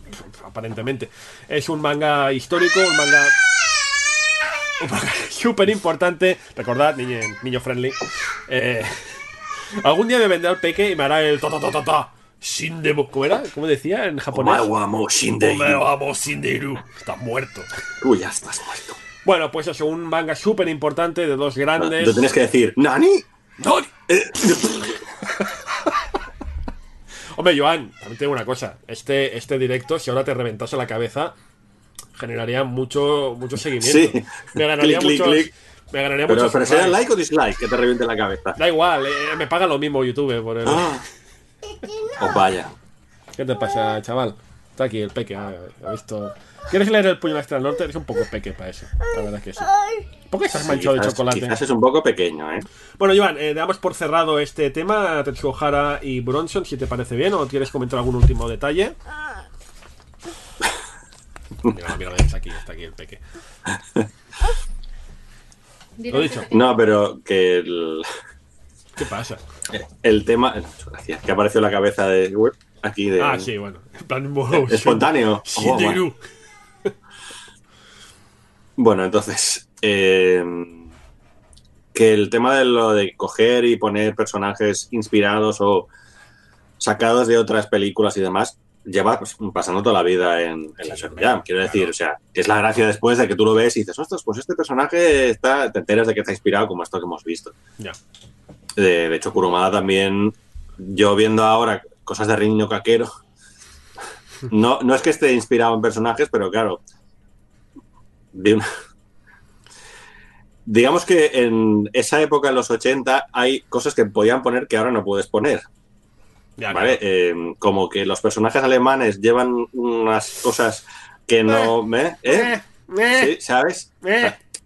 aparentemente. Es un manga histórico, un manga. Un manga súper importante. Recordad, niño, niño friendly. Eh, algún día me vendrá el peque y me hará el ta ta ta. Shindemo. ¿Cómo era? ¿Cómo decía en japonés? Omae wa mo shindeiru. Omae wa mo shinderu. Estás muerto. Tú ya estás muerto. Bueno, pues eso, un manga súper importante de dos grandes. Tú tienes que decir, ¿Nani? ¡Nani! Eh, Hombre, Joan, también te digo una cosa. Este, este directo, si ahora te reventase la cabeza, generaría mucho, mucho seguimiento. Sí. Me ganaría Clic, muchos. clic. Me ganaría Pero, muchos pero será like o dislike que te reviente la cabeza. Da igual, eh, me paga lo mismo YouTube por el... Ah. Oh, vaya. ¿Qué te pasa, chaval? Está aquí el peque, ha, ha visto... ¿Quieres leer el puño de la Estrella del norte? Eres un poco peque para eso. La verdad es que sí. ¿Por qué estás Sí, manchado de chocolate? Quizás es un poco pequeño, ¿eh? Bueno, Joan, eh, damos por cerrado este tema, Tetsuo Hara y Bronson, si te parece bien, o quieres comentar algún último detalle. Mira, mira, está aquí, está aquí el peque. Lo dicho. No, pero que el, ¿Qué pasa? el tema. Muchas gracias. Que apareció la cabeza de. web Aquí de. Ah, sí, bueno. En plan, wow, Espontáneo. Shinderu. Bueno, entonces. eh, que el tema de lo de coger y poner personajes inspirados o sacados de otras películas y demás. Lleva pues, pasando toda la vida en, en la Sí, Jump. Quiero claro. decir, o sea, que es la gracia después de que tú lo ves y dices, ostras, pues este personaje está, te enteras de que está inspirado como esto que hemos visto. Ya. De, hecho, Kurumada también, yo viendo ahora cosas de Riño Caquero, no, no es que esté inspirado en personajes, pero claro, una- digamos que en esa época, en los 80, hay cosas que podían poner que ahora no puedes poner. Ya, ¿vale? claro. Eh, como que los personajes alemanes llevan unas cosas que no... ¿eh? ¿Eh? Eh, Sí, ¿sabes?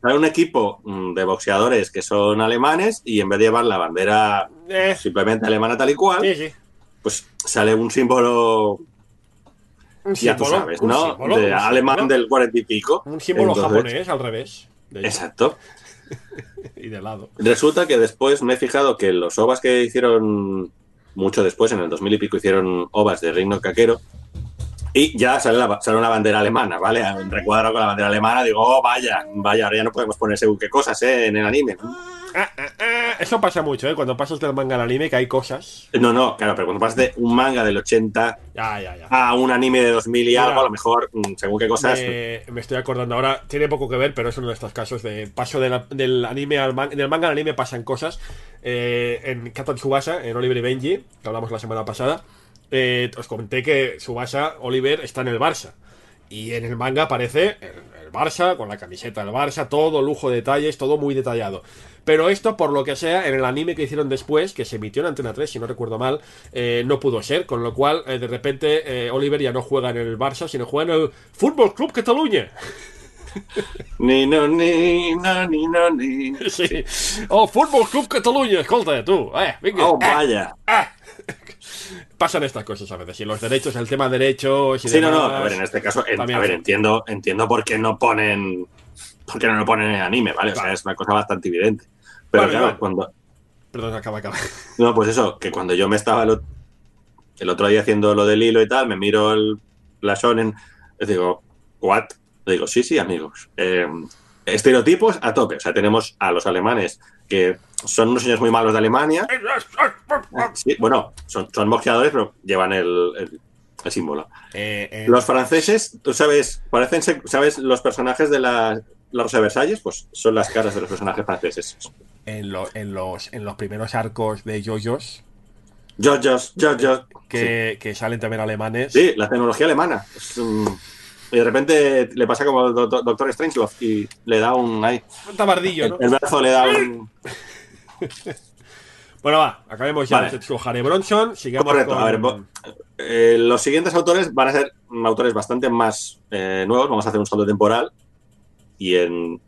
Hay un equipo mm, de boxeadores que son alemanes y en vez de llevar la bandera eh. simplemente alemana tal y cual, Sí, sí. pues sale un símbolo, Un ya tú símbolo, sabes, un ¿no? símbolo, de un alemán símbolo. del cuarenta y pico. Un símbolo Entonces, japonés al revés. De Exacto. Y de lado. Resulta que después me he fijado que los ovas que hicieron mucho después, en el 2000 y pico, hicieron ovas de Reino Caquero. Y ya sale, la, sale una bandera alemana, ¿vale? Recuadro con la bandera alemana, digo, oh, vaya, vaya, ahora ya no podemos poner según qué cosas, ¿eh? En el anime. Ah, ah, ah. Eso pasa mucho, ¿eh? Cuando pasas del manga al anime, que hay cosas. No, no, claro, pero cuando pasas de un manga del 80 Ya, ya, ya. a un anime de 2000 y algo, a lo mejor, mm, según qué cosas. Me, me estoy acordando ahora, tiene poco que ver, pero es uno de estos casos de paso de la- del anime al manga. En el manga al anime pasan cosas. Eh, en Katon Tsubasa, en Oliver y Benji, que hablamos la semana pasada, eh, os comenté que Tsubasa, Oliver, está en el Barça. Y en el manga aparece el, el Barça, con la camiseta del Barça, todo lujo de detalles, todo muy detallado. Pero esto, por lo que sea, en el anime que hicieron después, que se emitió en Antena 3, si no recuerdo mal, eh, no pudo ser. Con lo cual, eh, de repente, eh, Oliver ya no juega en el Barça, sino juega en el Fútbol Club Cataluña. Ni no, ni no, ni no, ni. Sí. Oh, Fútbol Club Cataluña, escolta, tú. Eh, venga. Oh, vaya. Pasan estas cosas a veces. Y los derechos, el tema derechos. Y Sí, no, no. A ver, en este caso, en- a ver, entiendo, entiendo por qué no ponen. por qué no lo ponen en anime, ¿vale? O sea, es una cosa bastante evidente. Pero Vale, claro, vale. cuando. Perdón, acaba, acaba. No, pues eso, que cuando yo me estaba el otro día haciendo lo del hilo y tal, me miro el, la shonen, les digo, ¿what? Le digo, sí, sí, amigos. Eh, estereotipos a tope. O sea, tenemos a los alemanes que son unos señores muy malos de Alemania. Sí, bueno, son, son boxeadores, pero llevan el, el- el símbolo. Eh, eh, Los franceses, tú sabes, parecen ser- ¿sabes? Los personajes de la, la Rosa de Versalles, pues son las caras de los personajes franceses. en, lo- en los, en los primeros arcos de JoJo's, Jojos, Jojos. que, que salen también alemanes. Sí, la tecnología alemana. Es, mm, y de repente le pasa como al Doctor, Doctor Strangelove y le da un. Ahí, Un tabardillo, el, ¿no? el brazo le da un. Bueno, va, acabemos ya Vale. Bronson. Sigamos Correcto, con- a ver, eh, los siguientes autores van a ser mm, autores bastante más eh, nuevos. Vamos a hacer un salto temporal y en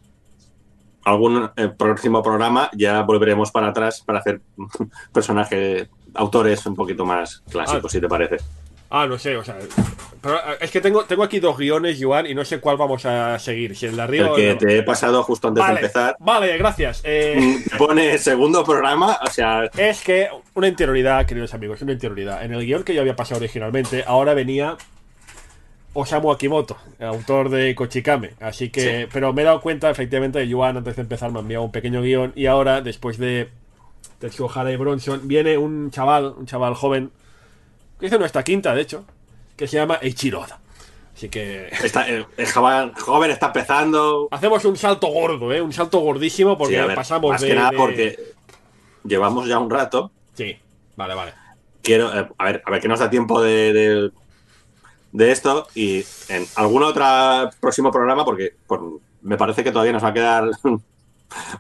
algún eh, próximo programa ya volveremos para atrás para hacer personajes, autores un poquito más clásicos, Ah. si te parece. Ah, no sé, o sea. pero, eh, es que tengo, tengo aquí dos guiones, Joan, y no sé cuál vamos a seguir. Si el de arriba El o que el de te he pasado justo antes Vale, de empezar vale, gracias. Eh, mm, pone segundo programa, o sea, Es que una interioridad, queridos amigos, una interioridad. En el guion que yo había pasado originalmente, ahora venía Osamu Akimoto, autor de Kochikame. Así que, Sí. pero me he dado cuenta, efectivamente, Yuan antes de empezar me ha enviado un pequeño guion y ahora, después de Tetsuo Hara y Bronson, viene un chaval, un chaval joven, hizo nuestra quinta, de hecho, que se llama Eiichiro Oda. Así que está, el, el joven, joven está empezando. hacemos un salto gordo, ¿eh? Un salto gordísimo porque Sí, ver, pasamos más de... que nada de- porque llevamos ya un rato. Sí, vale, vale. Quiero, eh, a ver, a ver que nos da tiempo de, de, de esto y en algún otro próximo programa, porque por- me parece que todavía nos va a quedar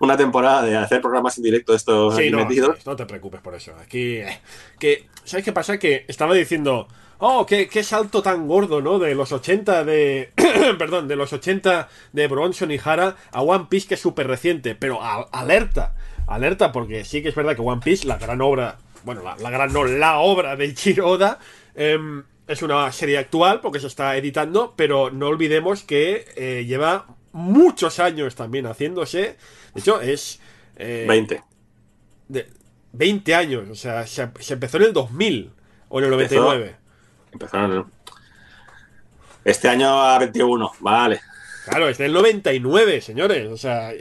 una temporada de hacer programas en directo estos Sí, no, no te preocupes por eso. Aquí, eh, que, ¿sabes qué pasa? Que estaba diciendo, oh, qué, qué salto tan gordo, ¿no? De los 80 de, perdón, de los 80 de Bronson y Hara a One Piece que es súper reciente, pero a- alerta, alerta, porque sí que es verdad que One Piece, la gran obra, bueno, la, la gran no, la obra de Ichiro Oda, em, es una serie actual porque se está editando, pero no olvidemos que eh, lleva muchos años también haciéndose. De hecho, es... eh, 20. de 20 años, o sea, se, se empezó en el 2000 o en el Empezó- 99. Empezaron el- Este año a 21, vale. Claro, es del 99, señores, o sea,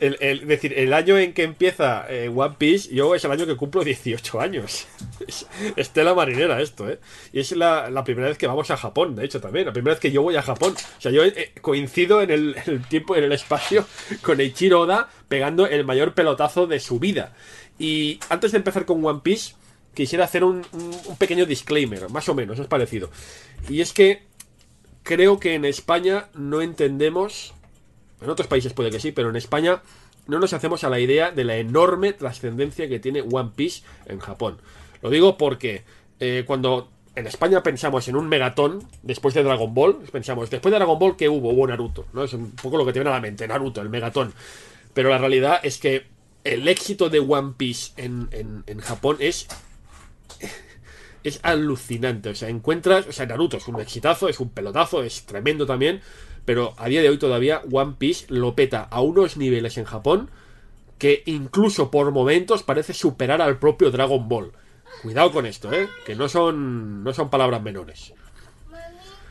el, es decir, el año en que empieza eh, One Piece, yo es el año que cumplo 18 años. Es estela marinera esto, ¿eh? Y es la, la primera vez que vamos a Japón, de hecho, también, la primera vez que yo voy a Japón. O sea, yo eh, coincido en el, tiempo, en el espacio, con Eiichiro Oda pegando el mayor pelotazo de su vida. Y antes de empezar con One Piece, quisiera hacer un- un pequeño disclaimer, más o menos, es parecido. Y es que creo que en España no entendemos, en otros países puede que sí, pero en España no nos hacemos a la idea de la enorme trascendencia que tiene One Piece en Japón. Lo digo porque eh, cuando en España pensamos en un megatón, después de Dragon Ball, pensamos, después de Dragon Ball, ¿qué hubo? Hubo Naruto, ¿no? Es un poco lo que te viene a la mente, Naruto, el megatón. Pero la realidad es que el éxito de One Piece en, en- en Japón es es alucinante. O sea, encuentras. O sea, Naruto es un exitazo, es un pelotazo, es tremendo también. Pero a día de hoy todavía One Piece lo peta a unos niveles en Japón que incluso por momentos parece superar al propio Dragon Ball. Cuidado con esto, ¿eh? Que no son, no son palabras menores.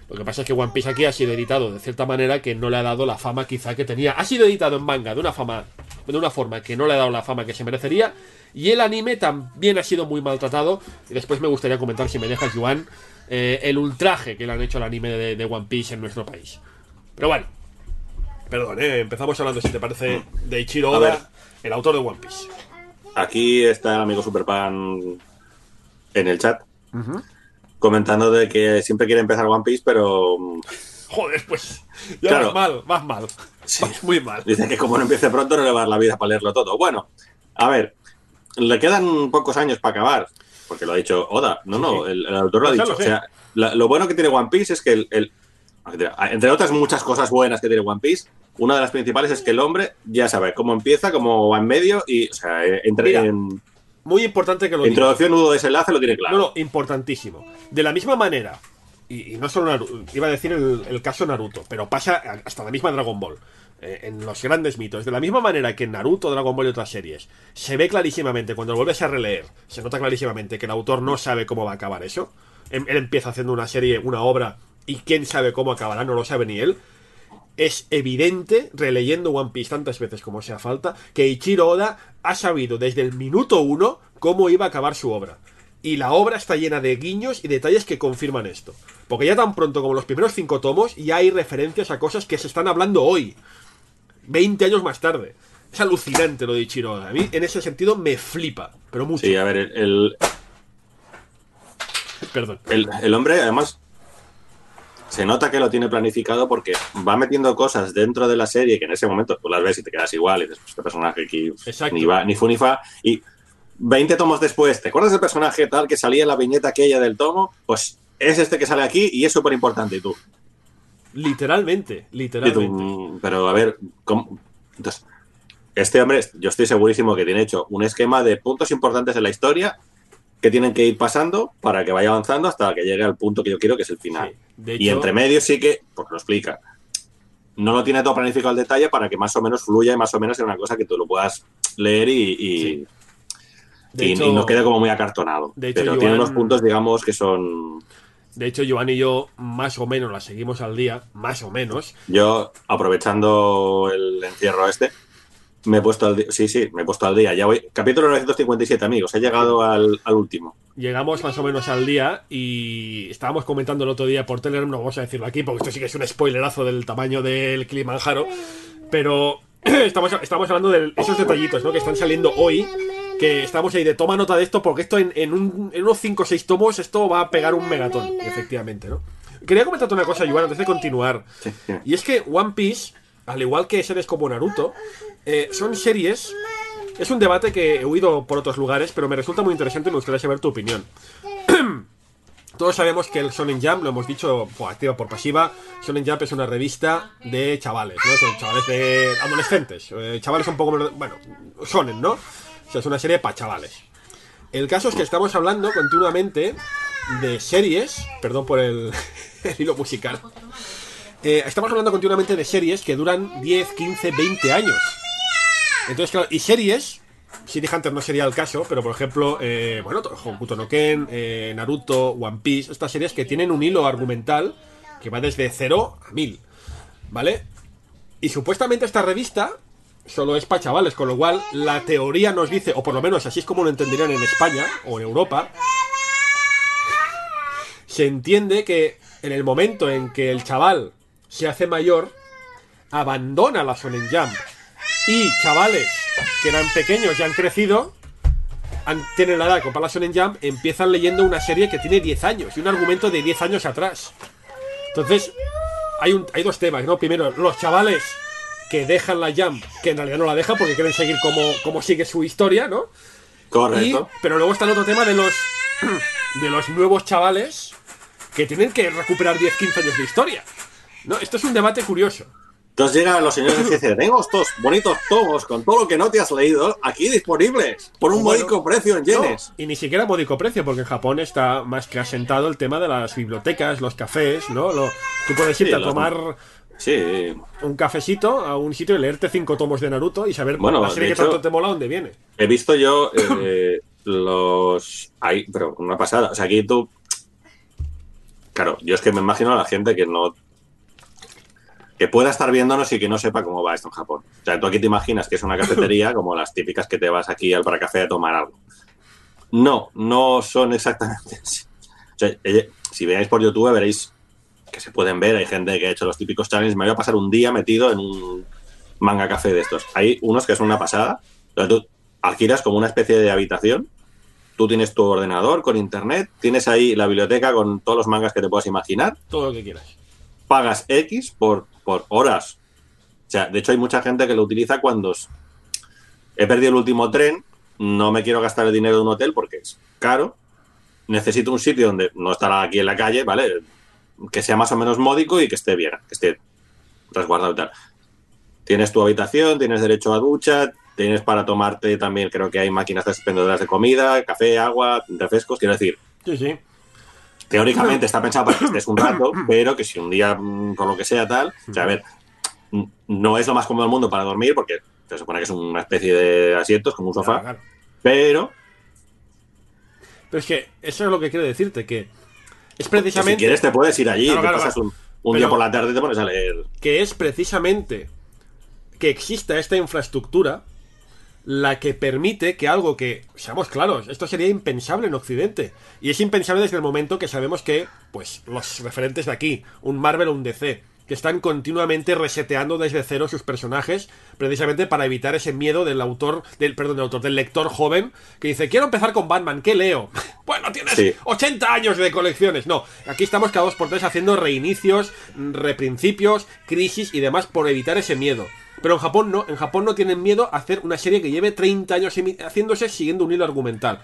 Lo que pasa es que One Piece aquí ha sido editado de cierta manera que no le ha dado la fama quizá que tenía. Ha sido editado en manga de una fama, de una forma que no le ha dado la fama que se merecería. Y el anime también ha sido muy maltratado. Y después me gustaría comentar, si me dejas, Juan, eh, el ultraje que le han hecho al anime de, de One Piece en nuestro país. Pero bueno, perdón, ¿eh? empezamos hablando, si te parece, de Ichiro Oda, el autor de One Piece. Aquí está el amigo Superpan en el chat. Comentando de que siempre quiere empezar One Piece, pero mm, Joder, pues ya Claro. vas mal, vas mal. Sí. Vas muy mal. dice que como no empiece pronto no le va a dar la vida para leerlo todo. Bueno, a ver, le quedan pocos años para acabar, porque lo ha dicho Oda. No, Sí, no, sí. el, el autor lo ha dicho. lo O sea, la- lo bueno que tiene One Piece es que el, el- Entre otras muchas cosas buenas que tiene One Piece, una de las principales es que el hombre ya sabe cómo empieza, cómo va en medio y, o sea, entre Mira, en Muy importante que lo introducción, nudo, desenlace lo tiene claro. No, no, importantísimo. De la misma manera, y, y no solo Naruto, iba a decir el, el caso Naruto, pero pasa hasta la misma Dragon Ball, eh, en los grandes mitos. De la misma manera que en Naruto, Dragon Ball y otras series, se ve clarísimamente, cuando lo vuelves a releer, se nota clarísimamente que el autor no sabe cómo va a acabar eso. Em- Él empieza haciendo una serie, una obra, y quién sabe cómo acabará, no lo sabe ni él. Es evidente, releyendo One Piece tantas veces como sea falta, que Ichiro Oda ha sabido desde el minuto uno cómo iba a acabar su obra. Y la obra está llena de guiños y detalles que confirman esto. Porque ya tan pronto como los primeros cinco tomos, ya hay referencias a cosas que se están hablando hoy. 20 años más tarde. Es alucinante lo de Ichiro Oda. A mí, en ese sentido, me flipa. Pero mucho. Sí, a ver, el, el, Perdón. el- el hombre, además, se nota que lo tiene planificado porque va metiendo cosas dentro de la serie que en ese momento tú las ves y te quedas igual y dices, este personaje aquí Exacto. ni va, ni fu ni fa. Y 20 tomos después, ¿te acuerdas del personaje tal que salía en la viñeta aquella del tomo? Pues es este que sale aquí y es súper importante. Y tú, Literalmente, tú, literalmente. mm, pero a ver, ¿cómo? Entonces, este hombre, yo estoy segurísimo que tiene hecho un esquema de puntos importantes en la historia que tienen que ir pasando para que vaya avanzando hasta que llegue al punto que yo quiero, que es el final. Sí, y entre medio sí que, pues lo explica. No lo tiene todo planificado al detalle para que más o menos fluya y más o menos sea una cosa que tú lo puedas leer y, y, Sí. De y- hecho- y no quede como muy acartonado. de hecho, Pero tiene unos puntos, digamos, que son. De hecho, Joan y yo, más o menos, la seguimos al día. Más o menos. Yo, aprovechando el encierro este, me he puesto al día. Sí, sí, me he puesto al día. Ya voy. Capítulo 957, amigos. He llegado al, al último. Llegamos más o menos al día y estábamos comentando el otro día por Telegram, no vamos a decirlo aquí porque esto sí que es un spoilerazo del tamaño del Kilimanjaro, pero estamos, estamos hablando de esos detallitos ¿no? que están saliendo hoy, que estamos ahí de toma nota de esto porque esto en, en un- en unos 5 o 6 tomos esto va a pegar un megatón, efectivamente, ¿no? Quería comentarte una cosa, Yuan, antes de continuar, Sí, sí. y es que One Piece, al igual que series como Naruto, eh, son series. Es un debate que he oído por otros lugares, pero me resulta muy interesante y me gustaría saber tu opinión. Todos sabemos que el Shonen Jump, lo hemos dicho por activa por pasiva, Shonen Jump es una revista de chavales, ¿no? Son chavales de adolescentes, eh, chavales un poco bueno, Shonen, ¿no? O sea, es una serie para chavales. El caso es que estamos hablando continuamente de series, perdón por el, el hilo musical, eh, estamos hablando continuamente de series que duran 10, 15, 20 años. Entonces, claro, y series, City Hunter no sería el caso, pero por ejemplo, eh, bueno, Hokuto no Ken, eh, Naruto, One Piece, estas series que tienen un hilo argumental que va desde 0 a 1000, ¿vale? Y supuestamente esta revista solo es para chavales, con lo cual la teoría nos dice, o por lo menos así es como lo entenderían en España o en Europa, se entiende que en el momento en que el chaval se hace mayor, abandona la Shonen Jump. Y chavales que eran pequeños y han crecido, han- tienen la edad comprar la Shonen Jump, empiezan leyendo una serie que tiene 10 años y un argumento de 10 años atrás. Entonces, hay, un, hay dos temas, ¿no? Primero, los chavales que dejan la Jump, que en realidad no la dejan porque quieren seguir cómo, cómo sigue su historia, ¿no? Correcto. Y- pero luego está el otro tema de los de los nuevos chavales que tienen que recuperar 10, 15 años de historia. ¿No? Esto es un debate curioso. Entonces llegan los señores y dicen, tengo estos bonitos tomos con todo lo que no te has leído aquí disponibles por un Bueno, módico precio en yenes. No, y ni siquiera módico precio, porque en Japón está más que asentado el tema de las bibliotecas, los cafés, ¿no? Lo- tú puedes irte Sí, a los- tomar Sí, un cafecito a un sitio y leerte cinco tomos de Naruto y saber Bueno, la serie que tanto hecho- te mola dónde viene. he visto yo eh, los... Ahí, pero una pasada. O sea, aquí tú... Claro, yo es que me imagino a la gente que no... Que pueda estar viéndonos y que no sepa cómo va esto en Japón. O sea, tú aquí te imaginas que es una cafetería como las típicas que te vas aquí al para café a tomar algo. No, no son exactamente así. O sea, si veáis por YouTube veréis que se pueden ver, hay gente que ha hecho los típicos challenges. Me voy a pasar un día metido en un manga café de estos. Hay unos que son una pasada. Sea, tú alquilas como una especie de habitación. Tú tienes tu ordenador con internet, tienes ahí la biblioteca con todos los mangas que te puedas imaginar, Todo lo que quieras. pagas X por, horas. O sea, de hecho hay mucha gente que lo utiliza cuando he perdido el último tren, no me quiero gastar el dinero de un hotel porque es caro, necesito un sitio donde no estará aquí en la calle, ¿vale? que sea más o menos módico y que esté bien, que esté resguardado y tal. Tienes tu habitación, tienes derecho a ducha, tienes para tomarte también, creo que hay máquinas expendedoras de comida, café, agua, refrescos, quiero decir, Sí, sí. Teóricamente está pensado para que estés un rato, pero que si un día, mm, por lo que sea tal, o sea, a ver, mm, no es lo más cómodo del mundo para dormir, porque se supone que es una especie de asientos, como un sofá, Claro, claro. pero Pero es que eso es lo que quiero decirte, que es que si precisamente... quieres te puedes ir allí, Claro, te pasas un, un día por la tarde y te pones a leer. que es precisamente que exista esta infraestructura la que permite que algo que, seamos claros, esto sería impensable en Occidente. Y es impensable desde el momento que sabemos que, pues, los referentes de aquí, un Marvel o un DC, que están continuamente reseteando desde cero sus personajes, precisamente para evitar ese miedo del autor, del, perdón, del autor, del lector joven, que dice, quiero empezar con Batman, ¿qué leo? bueno, tienes Sí. 80 años de colecciones. No, aquí estamos cada dos por tres haciendo reinicios, reprincipios, crisis y demás por evitar ese miedo. Pero en Japón no, en Japón no tienen miedo a hacer una serie que lleve 30 años haciéndose siguiendo un hilo argumental.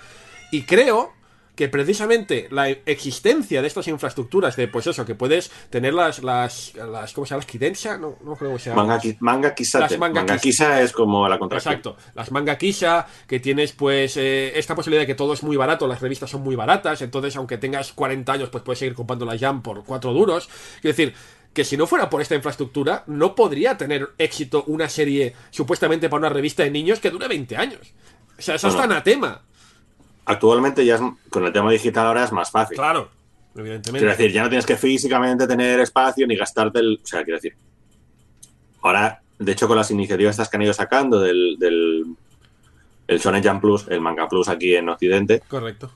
Y creo que precisamente la existencia de estas infraestructuras de pues eso, que puedes tener las las, las ¿cómo se llama? las Kidensha, no, no creo que se llama. Manga, manga. Las manga Manga, Kisa es como la contracción. Exacto. Las manga Kisha, que tienes pues eh, esta posibilidad de que todo es muy barato, las revistas son muy baratas, entonces aunque tengas 40 años pues puedes seguir comprando la Jam por 4 duros. Quiero decir, que si no fuera por esta infraestructura, no podría tener éxito una serie supuestamente para una revista de niños que dure 20 años. O sea, es hasta Bueno. anatema. Actualmente ya es, con el tema digital ahora es más fácil. Claro, evidentemente. Quiero decir, ya no tienes que físicamente tener espacio ni gastarte el. O sea, quiero decir. Ahora, de hecho, con las iniciativas estas que han ido sacando del, del el Shonen Jump Plus, el Manga Plus aquí en Occidente, Correcto.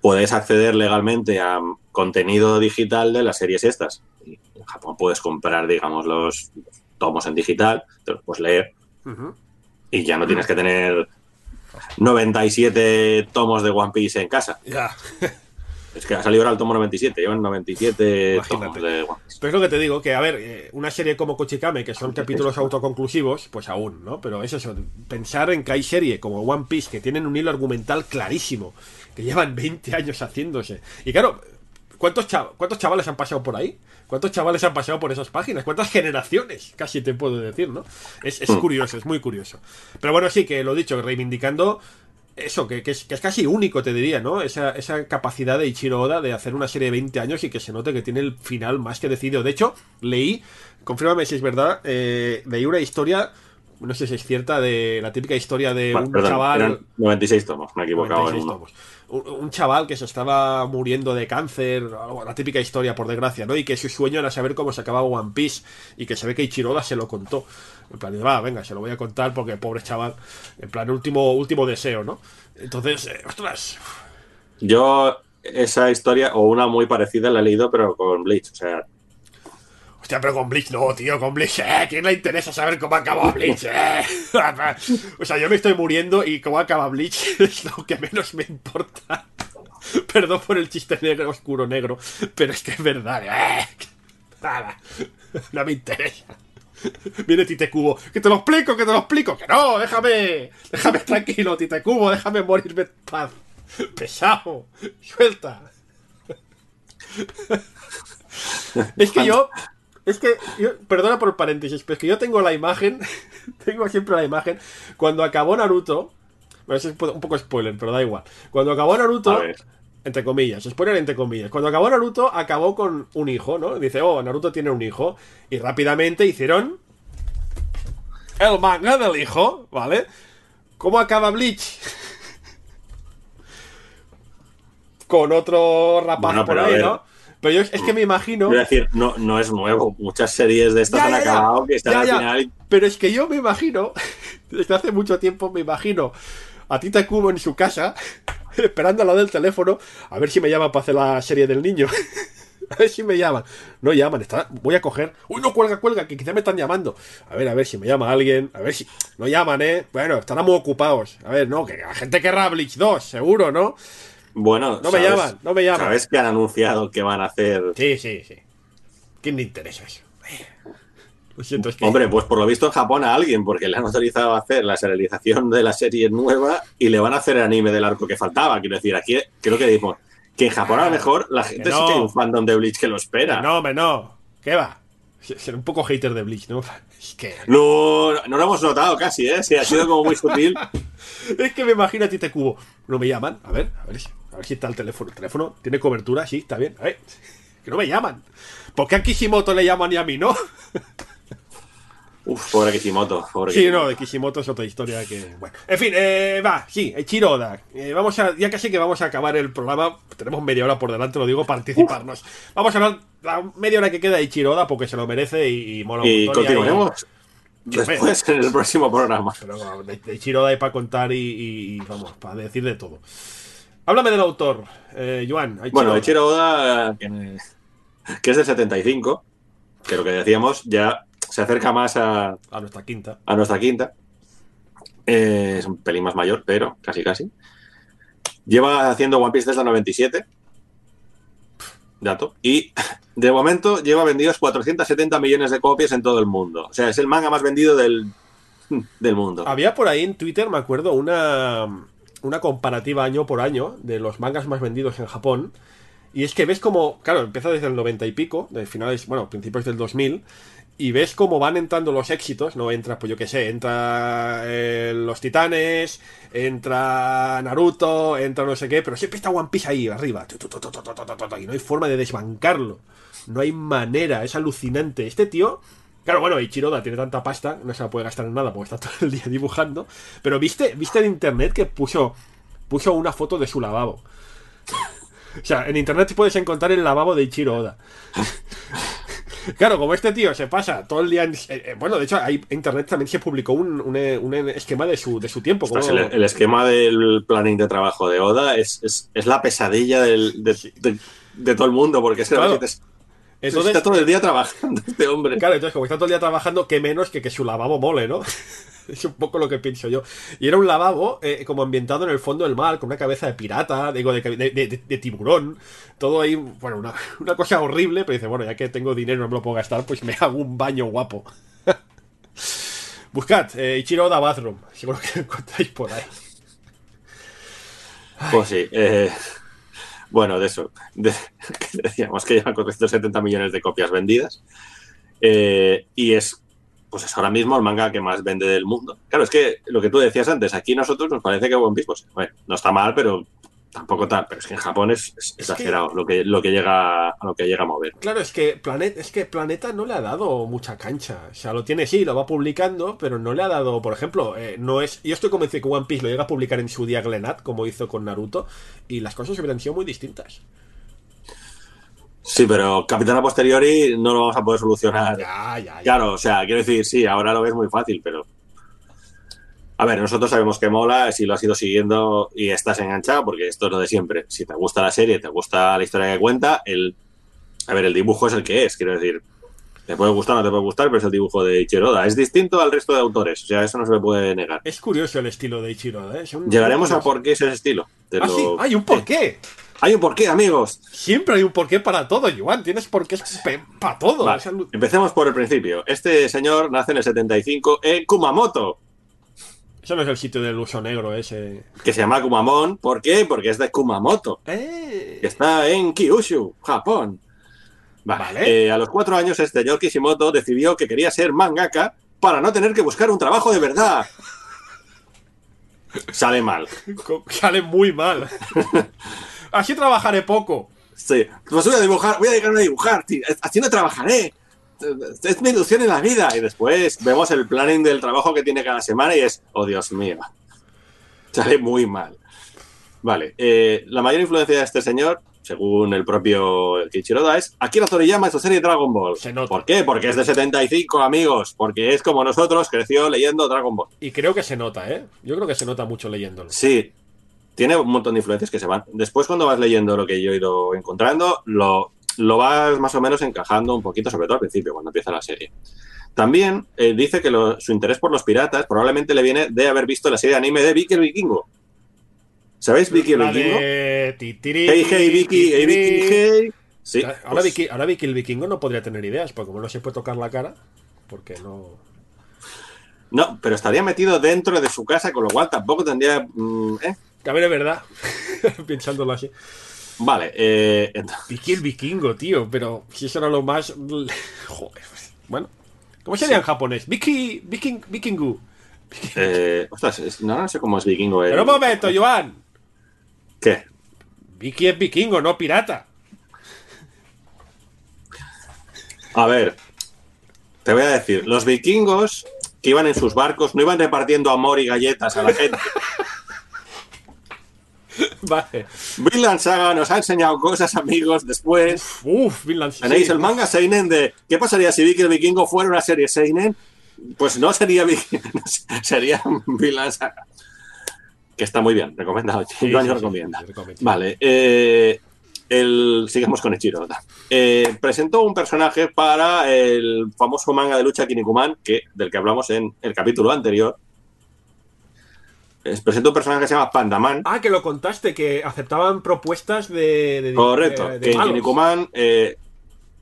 puedes acceder legalmente a contenido digital de las series estas. Y en Japón puedes comprar, digamos, los tomos en digital, te los puedes leer y ya no tienes que tener 97 tomos de One Piece en casa. Ya. Es que ha salido ahora el tomo 97, llevan 97 Imagínate. tomos de One Piece. Pero es lo que te digo, que a ver, eh, una serie como Kochikame, que son capítulos autoconclusivos, pues aún, ¿no? Pero es eso, pensar en que hay serie como One Piece, que tienen un hilo argumental clarísimo, que llevan 20 años haciéndose. Y claro, ¿cuántos, chav- ¿cuántos chavales han pasado por ahí? ¿Cuántos chavales han pasado por esas páginas? ¿Cuántas generaciones? Casi te puedo decir, ¿no? Es, es Hmm. curioso, es muy curioso. Pero bueno, sí, que lo dicho, reivindicando eso, que, que es, que es casi único, te diría, ¿no? Esa, esa capacidad de Ichiro Oda de hacer una serie de 20 años y que se note que tiene el final más que decidido. De hecho, leí, confírmame si es verdad, eh, leí una historia, no sé si es cierta, de la típica historia de Bueno, un perdón, chaval... eran 96 tomos, me he equivocado en 96 uno. tomos. Un, un chaval que se estaba muriendo de cáncer, la típica historia, por desgracia, ¿no? Y que su sueño era saber cómo se acababa One Piece y que se ve que Ichiro Oda se lo contó. En plan, va, venga, se lo voy a contar porque pobre chaval, en plan, último, último deseo, ¿no? Entonces, eh, ostras, Yo esa historia, o una muy parecida, la he leído, pero con Bleach. O sea, Hostia, pero con Bleach no, tío, con Bleach, ¿eh? ¿A quién le interesa saber cómo acaba Bleach, eh? o sea, yo me estoy muriendo y cómo acaba Bleach es lo que menos me importa. Perdón por el chiste negro, oscuro negro, pero es que es verdad, eh. Nada, no me interesa. Viene Tite Cubo, que te lo explico, que te lo explico, que no, déjame, déjame tranquilo, Tite Cubo, déjame morirme en paz. Pesado, suelta. Es que yo. Es que. yo- perdona por el paréntesis, pero es que yo tengo la imagen. tengo siempre la imagen. Cuando acabó Naruto. Bueno, eso es un poco spoiler, pero da igual. Cuando acabó Naruto. Entre comillas, spoiler entre comillas. Cuando acabó Naruto, acabó con un hijo, ¿no? Dice, oh, Naruto tiene un hijo. Y rápidamente hicieron. El manga del hijo, ¿vale? ¿Cómo acaba Bleach? con otro rapaz Bueno, por ahí. ¿no? Pero yo es que me imagino. quiero decir, no, no es nuevo. Muchas series de estas Ya, han ya. acabado que están Ya, al final. Pero es que yo me imagino, desde hace mucho tiempo, me imagino a Tita Kubo en su casa, esperando al lado del teléfono, a ver si me llaman para hacer la serie del niño. A ver si me llaman. No llaman, está... voy a coger. Uy, no cuelga, cuelga, que quizá me están llamando. A ver, a ver si me llama alguien. A ver si. No llaman, eh. Bueno, estarán muy ocupados. A ver, no, que la gente querrá Bleach 2, seguro, ¿no? Bueno, No me llaman, no me llaman. Sabes que han anunciado que van a hacer. Sí, sí, sí. ¿Quién le interesa eso? Lo siento, es que. Hombre, pues por lo visto en Japón a alguien, porque le han autorizado a hacer la serialización de la serie nueva y le van a hacer el anime del arco que faltaba. Quiero decir, aquí creo que dijimos, Que en Japón a lo mejor la gente no. sí que hay un fandom de Bleach que lo espera. No, hombre, no. ¿Qué va? Ser un poco hater de Bleach, ¿no? Que, No, no lo hemos notado casi, ¿eh? Sí, ha sido como muy sutil. es que me imagino a ti te cubo. No me llaman. A ver, a ver, si- a ver si está el teléfono. El teléfono tiene cobertura, sí, está bien. A ver, que no me llaman. ¿Por qué a Kishimoto le llaman y a mí no? Uf, pobre Kishimoto. Pobre Sí, Kishimoto. no, de Kishimoto es otra historia que. Bueno. En fin, eh, va, sí, Ichiro Oda. Eh, vamos a, ya casi que vamos a acabar el programa. Tenemos media hora por delante, lo digo, para anticiparnos. Vamos a hablar la media hora que queda de Ichiro Oda porque se lo merece y, y mola un Y continuaremos después en el próximo programa. Pero de, de Ichiro Oda hay para contar y, y- y, vamos, para decir de todo. Háblame del autor, eh, Joan. Bueno, Oda. Ichiro Oda, que, que es del 75, que lo que decíamos ya se acerca más a, A nuestra quinta. a nuestra quinta. Eh, es un pelín más mayor, pero casi casi. Lleva haciendo One Piece desde el 97. Dato. Y de momento lleva vendidos 470 millones de copias en todo el mundo. O sea, es el manga más vendido del, del mundo. Había por ahí en Twitter, me acuerdo, una, una comparativa año por año de los mangas más vendidos en Japón. Y es que ves como, claro, empieza desde el 90 y pico, de finales, bueno, principios del 2000, y ves cómo van entrando los éxitos, no entra, pues yo qué sé, entra eh, los titanes, entra Naruto, entra no sé qué, pero siempre está One Piece ahí arriba, y no hay forma de desbancarlo, no hay manera, es alucinante. Este tío, claro, bueno, Ichiroda tiene tanta pasta, no se la puede gastar en nada porque está todo el día dibujando, pero viste, viste en internet que puso, puso una foto de su lavabo. O sea, en internet puedes encontrar el lavabo de Ichiro Oda. Claro, como este tío se pasa todo el día en... eh, eh, bueno, de hecho, ahí en internet también se publicó un, un, eh, un esquema de su, de su tiempo. Como- el, el esquema del planning de trabajo de Oda es, es, es la pesadilla del- de, de- de todo el mundo, porque es que Claro. Entonces, está todo el día trabajando este hombre. Claro, entonces como está todo el día trabajando, qué menos que que su lavabo mole, ¿no? es un poco lo que pienso yo. Y era un lavabo eh, como ambientado en el fondo del mar, con una cabeza de pirata, digo, de, de- de- de tiburón, todo ahí, bueno, una, una cosa horrible, pero dice, bueno, ya que tengo dinero y no me lo puedo gastar, pues me hago un baño guapo. Buscad, eh, Ichiro Oda Bathroom, seguro que lo encontráis por ahí. Pues sí. eh, bueno, de eso. que decíamos que lleva 470 millones de copias vendidas. eh, y es, pues es ahora mismo el manga que más vende del mundo. Claro, es que lo que tú decías antes, aquí nosotros nos parece que One Piece, pues, bueno, no está mal, pero tampoco tal. Pero es que en Japón es, es Es que- exagerado lo, que, lo que llega a lo que llega a mover. Claro, es que, Planet, es que Planeta no le ha dado mucha cancha. O sea, lo tiene sí, lo va publicando, pero no le ha dado, por ejemplo, eh, no es. Yo estoy convencido que One Piece lo llega a publicar en su día Glenat, como hizo con Naruto, y las cosas hubieran sido muy distintas. Sí, pero Capitana Posteriori no lo vamos a poder solucionar. Ya, ya, ya. Claro, o sea, quiero decir, sí, ahora lo ves muy fácil, pero. A ver, nosotros sabemos que mola, si lo has ido siguiendo y estás enganchado, porque esto es lo de siempre. Si te gusta la serie, te gusta la historia que cuenta, el. A ver, el dibujo es el que es, quiero decir. Te puede gustar o no te puede gustar, pero es el dibujo de Ichiro Oda. Es distinto al resto de autores, o sea, eso no se le puede negar. Es curioso el estilo de Ichiro, ¿eh? Es un- Llegaremos a por qué es ese estilo. Te Ah, lo- sí, hay un porqué. Hay un porqué, amigos. Siempre hay un porqué para todo, Joan. Tienes porqués para todo. Vale, empecemos por el principio. Este señor nace en el 75 en Kumamoto. Eso no es el sitio del uso negro ese. que se llama Kumamon. ¿Por qué? Porque es de Kumamoto, Eh. que está en Kyushu, Japón. Vale. Vale. Eh, a los cuatro años, este señor Kishimoto decidió que quería ser mangaka para no tener que buscar un trabajo de verdad. Sale mal. Sale muy mal. Así trabajaré poco. Sí. Pues voy a dibujar, voy a dedicarme a dibujar, tío. Así no trabajaré. Es mi ilusión en la vida. Y después vemos el planning del trabajo que tiene cada semana y es, oh Dios mío. Sale muy mal. Vale. eh, la mayor influencia de este señor, según el propio Kichiroda, es Akira Toriyama en su serie Dragon Ball. Se nota. ¿Por qué? Porque es de 75, amigos. Porque es como nosotros, creció leyendo Dragon Ball. Y creo que se nota, ¿eh? Yo creo que se nota mucho leyéndolo. Sí, tiene un montón de influencias que se van. Después, cuando vas leyendo lo que yo he ido encontrando, lo, lo vas más o menos encajando un poquito, sobre todo al principio, cuando empieza la serie. También eh, dice que lo- su interés por los piratas probablemente le viene de haber visto la serie de anime de Vicky el Vikingo. ¿Sabéis Vicky el Vikingo? de Hey, hey, Vicky, hey, Vicky, hey. Sí, Ahora, pues, Vicky, ahora Vicky el vikingo no podría tener ideas, porque como no se puede tocar la cara, porque no... No, pero estaría metido dentro de su casa, con lo cual tampoco tendría. mm, ¿eh? También es verdad, pensándolo así. Vale, eh, Vicky el vikingo, tío, pero si eso era lo más. Joder. Bueno. ¿Cómo sería en japonés? Vicky. Viking. Vikingu. eh, ostras, es- no, no sé cómo es vikingo. el- Pero un momento, Joan. ¿Qué? Vicky es vikingo, no pirata. A ver, te voy a decir, los vikingos que iban en sus barcos no iban repartiendo amor y galletas a la gente. Vale. Vinland Saga nos ha enseñado cosas, amigos, después. Uf, Vinland Tenéis sí. el manga Seinen de ¿qué pasaría si Vicky el Vikingo fuera una serie Seinen? Pues no sería Vicky, sería Vinland Saga. Que está muy bien, recomendado. Sí, Yo sí, sí, recomienda. sí, recomiendo. Vale, eh, el, sigamos con Ichiro. Eh, presentó un personaje para el famoso manga de lucha Kinnikuman, que, del que hablamos en el capítulo anterior. Es- presentó un personaje que se llama Pandaman. Ah, que lo contaste, que aceptaban propuestas de. de- Correcto, de- de que en. Kinnikuman eh,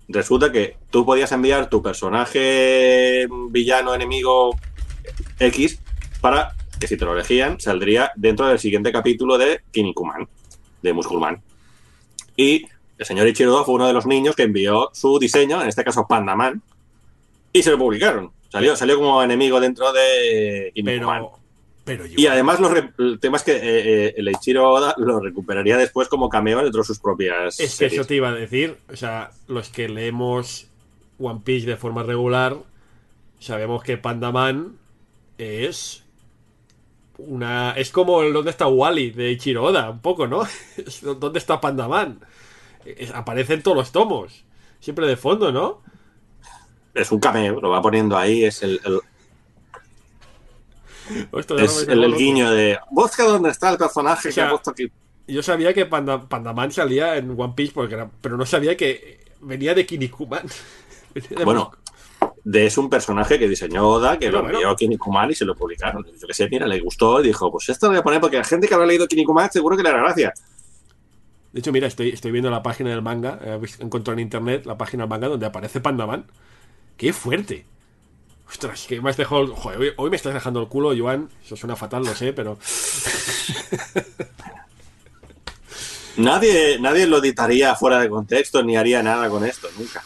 resulta que tú podías enviar tu personaje villano, enemigo X, para que si te lo elegían, saldría dentro del siguiente capítulo de Kinnikuman, de Musculman. Y el señor Ichiro fue uno de los niños que envió su diseño, en este caso Pandaman, y se lo publicaron. Salió, salió como enemigo dentro de Kinnikuman. Pero. Pero yo. Y además lo re- el tema es que eh, eh, el Ichiro Oda lo recuperaría después como cameo dentro de sus propias Es que series. eso te iba a decir. O sea, los que leemos One Piece de forma regular, sabemos que Pandaman es. Una. Es como el ¿Dónde está Wally? de Ichiro Oda, un poco, ¿no? ¿Dónde está Pandaman? Aparece en todos los tomos. Siempre de fondo, ¿no? Es un cameo, lo va poniendo ahí, es el, el- Esto es el, guiño de busca dónde está el personaje O sea, que ha puesto aquí. Yo sabía que Panda, Pandaman salía en One Piece, porque era- pero no sabía que venía de Kinnikuman. Bueno, de es un personaje que diseñó Oda, que Pero lo bueno. envió a Kinnikuman y se lo publicaron. Yo que sé, mira, le gustó y dijo, pues esto lo voy a poner porque la gente que habrá leído Kinnikuman seguro que le hará gracia. De hecho, mira, estoy, estoy viendo la página del manga. Visto- encontrado en internet la página del manga donde aparece Pandaman. ¡Qué fuerte! Ostras, que me has dejado. Joder, hoy, hoy me estás dejando el culo, Joan. Eso suena fatal, lo sé, pero. Nadie, nadie lo editaría fuera de contexto ni haría nada con esto, nunca.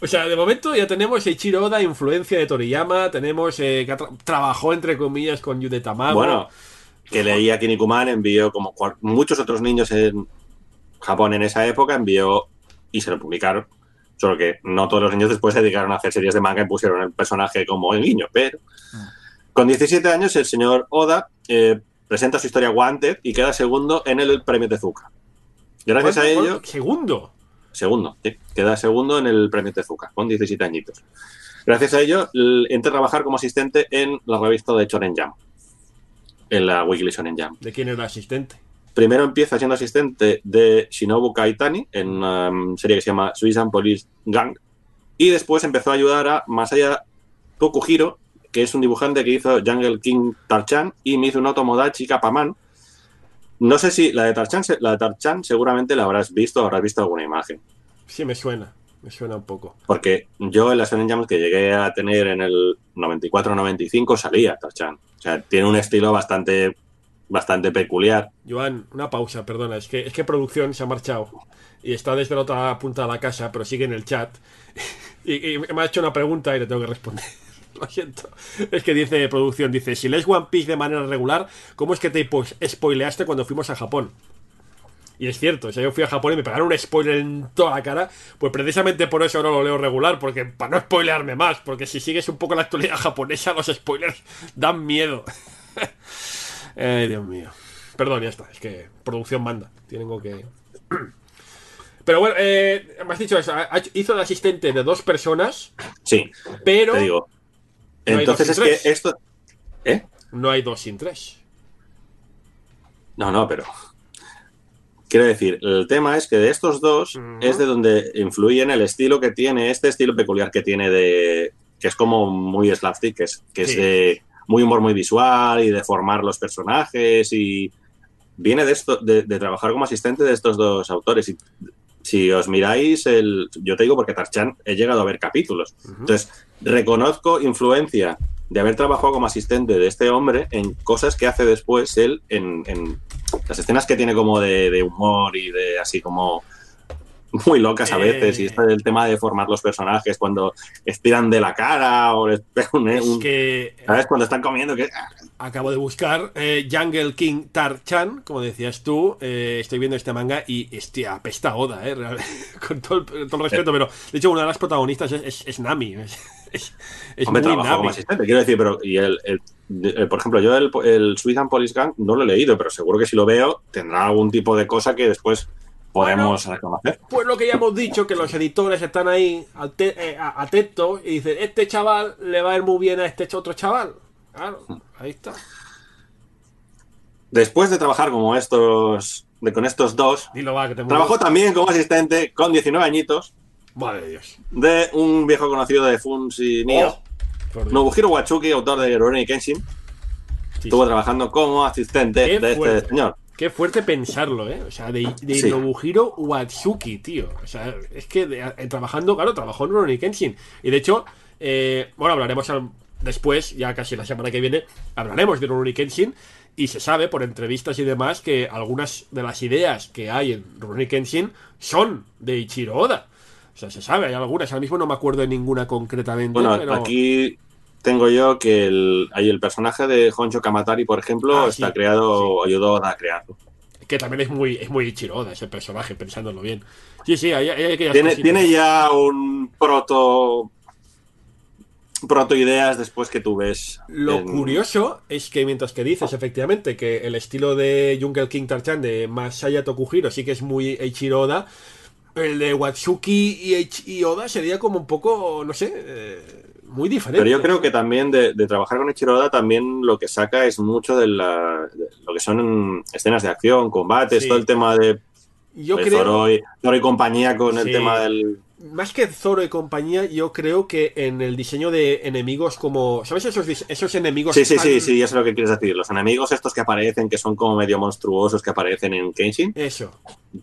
O sea, de momento ya tenemos Eiichiro Oda, influencia de Toriyama. Tenemos eh, que tra- trabajó, entre comillas, con Yude Tamago. Bueno, que leía Kinnikuman, envió como muchos otros niños en Japón en esa época, envió y se lo publicaron. Solo que no todos los niños después se dedicaron a hacer series de manga y pusieron el personaje como el niño. Pero con 17 años, el señor Oda eh, presenta su historia Wanted y queda segundo en el premio Tezuka. Gracias a ¿Cuánto- ello? Segundo. segundo, sí, queda segundo en el premio Tezuka, con 17 añitos. Gracias a ello, entra a trabajar como asistente en la revista de Shonen Jump, en la Weekly Shonen Jump. ¿De quién era asistente? Primero empieza siendo asistente de Shinobu Kaitani en una um, serie que se llama Suisan Police Gang. Y después empezó a ayudar a Masaya Tokuhiro, que es un dibujante que hizo Jungle King Tarchan y Mizuno Tomodachi Kapaman. No sé si la de Tarchan, la de Tarchan seguramente la habrás visto, habrás visto alguna imagen. Sí, me suena. Me suena un poco. Porque yo en las Shonen que llegué a tener en el 94-95 salía Tarchan. O sea, tiene un estilo bastante, bastante peculiar. Joan, una pausa, perdona. Es que, es que producción se ha marchado. Y está desde la otra punta de la casa, pero sigue en el chat. Y, me ha hecho una pregunta y le tengo que responder. Lo siento. Es que dice producción, dice, si lees One Piece de manera regular, ¿cómo es que te pos- spoileaste cuando fuimos a Japón? Y es cierto, o sea, yo fui a Japón y me pegaron un spoiler en toda la cara, pues precisamente por eso ahora lo leo regular, porque para no spoilearme más, porque si sigues un poco la actualidad japonesa, los spoilers dan miedo. Ay, Dios mío. Perdón, ya está, es que producción manda, tengo que... Pero bueno, eh, me has dicho eso, hizo de asistente de dos personas, Sí, pero te digo. No hay Entonces dos es sin que tres. esto. ¿Eh? no hay dos sin tres. No, no, pero. Quiero decir, el tema es que de estos dos es de donde influye en el estilo que tiene, este estilo peculiar que tiene de. que es como muy slapstick, que es, que Sí. es de muy humor muy visual y de formar los personajes y. Viene de esto, de, de trabajar como asistente de estos dos autores. Y si os miráis, el, yo te digo porque Tarchan he llegado a ver capítulos. Entonces, reconozco influencia de haber trabajado como asistente de este hombre en cosas que hace después él en, en las escenas que tiene como de, de humor y de así como muy locas a veces. Eh. Y esto del tema de formar los personajes cuando estiran de la cara o les pegan un. Es un- que ¿Sabes? Cuando están comiendo. que acabo de buscar eh, Jungle King Tar-chan, como decías tú. eh, estoy viendo este manga y, hostia, apesta Oda, eh, con todo el, todo el respeto. Pero, de hecho, una de las protagonistas es, es- es Nami. Es, es, Hombre, muy como asistente, quiero decir, pero. Y el, el- por ejemplo, yo el, el Sweet and Police Gang no lo he leído, pero seguro que si lo veo tendrá algún tipo de cosa que después podemos reconocer. Pues lo que ya hemos dicho, que los editores están ahí eh, atentos y dicen, este chaval le va a ir muy bien a este otro chaval. Claro, ahí está. Después de trabajar como estos. De, con estos dos, va, trabajó también como asistente con 19 añitos Madre Dios. de un viejo conocido de Funs y Nio. Oh. Nobuhiro Watsuki, autor de Rurouni Kenshin, Sí, estuvo sí. trabajando como asistente Qué de este fuerte. señor. Qué fuerte pensarlo, ¿eh? O sea, de, de Sí. Nobuhiro Watsuki, tío. O sea, es que de- eh, trabajando, claro, trabajó en Rurouni Kenshin. Y de hecho, eh, bueno, hablaremos al- después, ya casi la semana que viene, hablaremos de Rurouni Kenshin. Y se sabe por entrevistas y demás que algunas de las ideas que hay en Rurouni Kenshin son de Ichiro Oda. O sea, se sabe, hay algunas. Ahora mismo no me acuerdo de ninguna concretamente. Bueno, pero... aquí tengo yo que el, hay el personaje de Honcho Kamatari, por ejemplo, Ah, está sí, creado, ayudó a crearlo. Que también es muy, es muy Ichiro Oda ese personaje, pensándolo bien. Sí, sí, hay, hay aquellas Tiene, tiene ya un proto proto ideas después que tú ves. Lo en- curioso es que mientras que dices efectivamente que el estilo de Jungle King Tarchan de Masaya Tokuhiro sí que es muy Eiichiro Oda, el de Watsuki y, y Oda sería como un poco, no sé, eh, muy diferente. Pero yo creo que también de, de trabajar con Ichiro Oda también lo que saca es mucho de, la, de lo que son escenas de acción, combates, Sí. todo el tema de, Yo de creo, Zoro, y, Zoro y compañía con Sí. el tema del... más que Zoro y compañía, yo creo que en el diseño de enemigos como, ¿sabes esos, esos enemigos Sí, sí, tan- sí, sí, ya sé lo que quieres decir. Los enemigos estos que aparecen, que son como medio monstruosos que aparecen en Kenshin, Eso.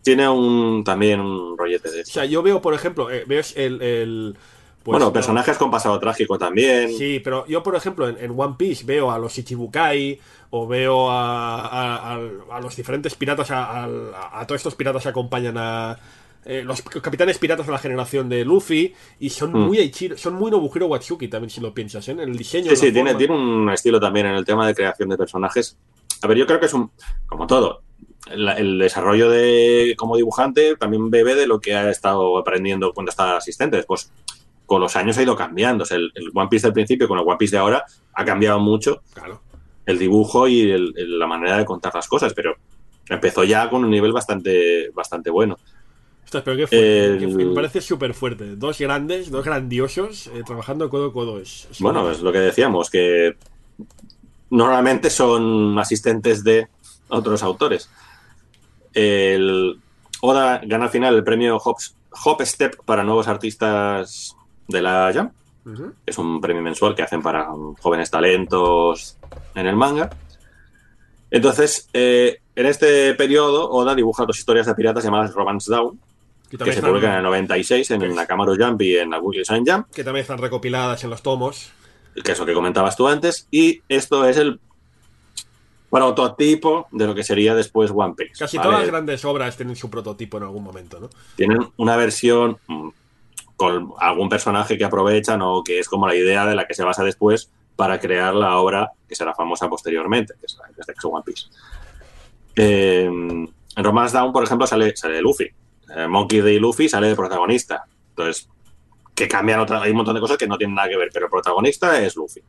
tiene un también un rollete de O eso. sea, yo veo, por ejemplo, eh, el pues, bueno, no, personajes con pasado trágico también. Sí, pero yo, por ejemplo, en, en One Piece veo a los Ichibukai o veo a, a- a- a los diferentes piratas, a, todos estos piratas que acompañan a eh, los capitanes piratas de la generación de Luffy y son Mm. muy Eiichiro, son muy Nobuhiro Watsuki también si lo piensas, ¿eh? en el diseño. Sí, sí, tiene, forma. tiene un estilo también en el tema de creación de personajes. A ver, yo creo que es un, como todo, el, el desarrollo de como dibujante también bebe de lo que ha estado aprendiendo cuando está asistente. Después, con los años ha ido cambiando. O sea, el, el One Piece del principio con el One Piece de ahora ha cambiado mucho Claro. el dibujo y el- el- la manera de contar las cosas, pero empezó ya con un nivel bastante, bastante bueno. Ostras, pero qué fuerte, qué me parece súper fuerte. Dos grandes, dos grandiosos, eh, trabajando codo a codo. Es, es Bueno, es lo que decíamos, que normalmente son asistentes de otros autores. El Oda gana al final el premio Hop, Hop Step para nuevos artistas de la Jam, es un premio mensual que hacen para jóvenes talentos en el manga. Entonces, eh, en este periodo, Oda dibuja dos historias de piratas llamadas Romance Down, que, se publican en el 96 en Nakamaru Jump y en la Weekly Sun Jump. que también están recopiladas en los tomos. que es lo que comentabas tú antes, y esto es el prototipo de lo que sería después One Piece. Casi ¿vale? todas las grandes obras tienen su prototipo en algún momento, ¿no? Tienen una versión mm, con algún personaje que aprovechan o que es como la idea de la que se basa después para crear la obra que será famosa posteriormente, que es, este que es One Piece. Eh, en Romance Down, por ejemplo, sale, sale Luffy. Eh, Monkey D. Luffy sale de protagonista. Entonces, que cambian otra, hay un montón de cosas que no tienen nada que ver, pero el protagonista es Luffy.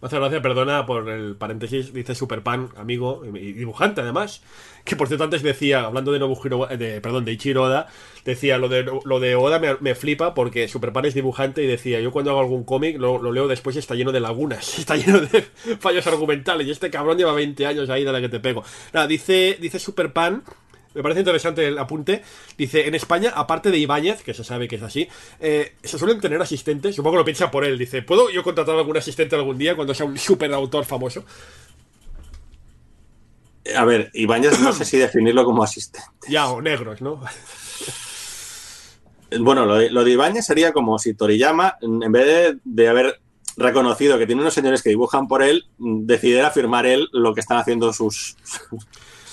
Muchas gracias, perdona por el paréntesis, dice Superpan, amigo y dibujante además, que por cierto antes decía, hablando de Nobuhiro, de, perdón, de Ichiro Oda, decía, lo de, lo de Oda me, me flipa porque Superpan es dibujante y decía, yo cuando hago algún cómic lo, lo leo después y está lleno de lagunas, está lleno de fallos argumentales y este cabrón lleva 20 años ahí de la que te pego. Nada, dice, dice Superpan, me parece interesante el apunte. Dice, en España, aparte de Ibáñez, que se sabe que es así, eh, se suelen tener asistentes. Supongo que lo piensa por él. Dice, ¿puedo yo contratar a algún asistente algún día cuando sea un super autor famoso? A ver, Ibáñez no sé si definirlo como asistente. Ya, o negros, ¿no? Bueno, lo de, lo de Ibáñez sería como si Toriyama, en vez de, de haber reconocido que tiene unos señores que dibujan por él, decidiera firmar él lo que están haciendo sus,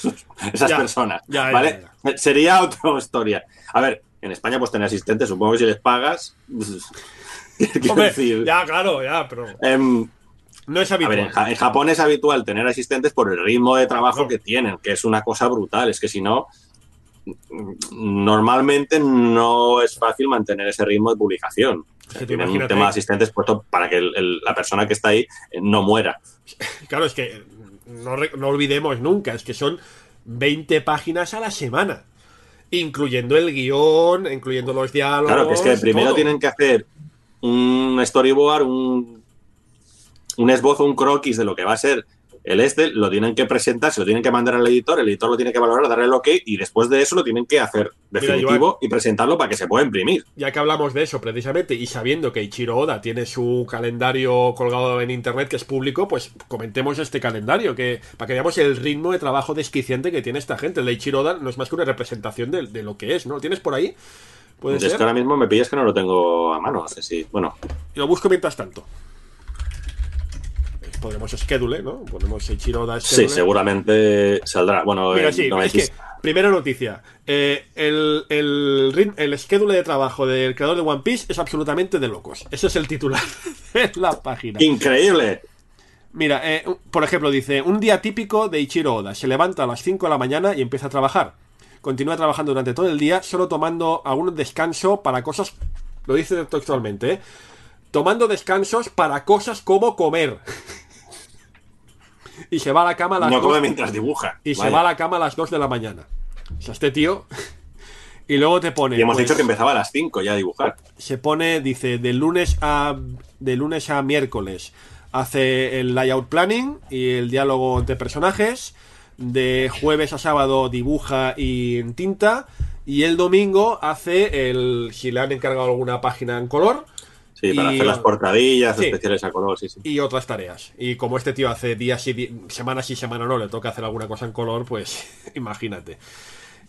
esas Ya, personas. ya, ya, ¿Vale? Sería otra historia. A ver, en España pues tener asistentes, supongo que si les pagas. Hombre, decir, ya, claro, ya, pero em, no es a ver, habitual. en, Ja- en Japón es habitual tener asistentes por el ritmo de trabajo que tienen, que es una cosa brutal. Es que si no, normalmente no es fácil mantener ese ritmo de publicación. O sea, tienen un tema de asistentes puesto para que el- el- la persona que está ahí eh, no muera. Claro, es que no, re- no olvidemos nunca, es que son 20 páginas a la semana. Incluyendo el guion, incluyendo los diálogos. Claro, que es que primero todo. tienen que hacer un storyboard, un, un esbozo, un croquis de lo que va a ser el este, lo tienen que presentar, se lo tienen que mandar al editor, el editor lo tiene que valorar, darle el ok y después de eso lo tienen que hacer Mira, definitivo y presentarlo para que se pueda imprimir. Ya que hablamos de eso precisamente y sabiendo que Ichiro Oda tiene su calendario colgado en internet que es público, pues comentemos este calendario que para que veamos el ritmo de trabajo desquiciante que tiene esta gente. El de Ichiro Oda no es más que una representación de, de lo que es, ¿no? ¿Lo tienes por ahí? ¿Puede Es que ahora mismo me pillas que no lo tengo a mano, no sé si. Bueno, Y lo busco mientras tanto. Podremos schedule, ¿no? Ponemos Ichiro Oda sí, schedule. seguramente saldrá. Bueno, Mira, eh, sí, no es que, primera noticia. Eh, el, el, el schedule de trabajo del creador de One Piece es absolutamente de locos. Ese es el titular de la página. ¡Increíble! Mira, eh, por ejemplo, dice, un día típico de Ichiro Oda. Se levanta a las 5 de la mañana y empieza a trabajar. Continúa trabajando durante todo el día, solo tomando algún descanso para cosas... Lo dice textualmente, ¿eh? Tomando descansos para cosas como comer. y se va a la cama a las No dos- mientras dibuja. y se va a la cama a las 2 de la mañana. O sea, este tío... y luego te pone... Y hemos pues, dicho que empezaba a las 5 ya a dibujar. se pone, dice, de lunes a de lunes a miércoles hace el layout planning y el diálogo entre personajes. De jueves a sábado dibuja y en tinta. Y el domingo hace el. si le han encargado alguna página en color. Sí, para Y- hacer las portadillas Sí. especiales a color, sí, sí. Y otras tareas. Y como este tío hace días y semanas y semana no, le toca hacer alguna cosa en color, pues imagínate.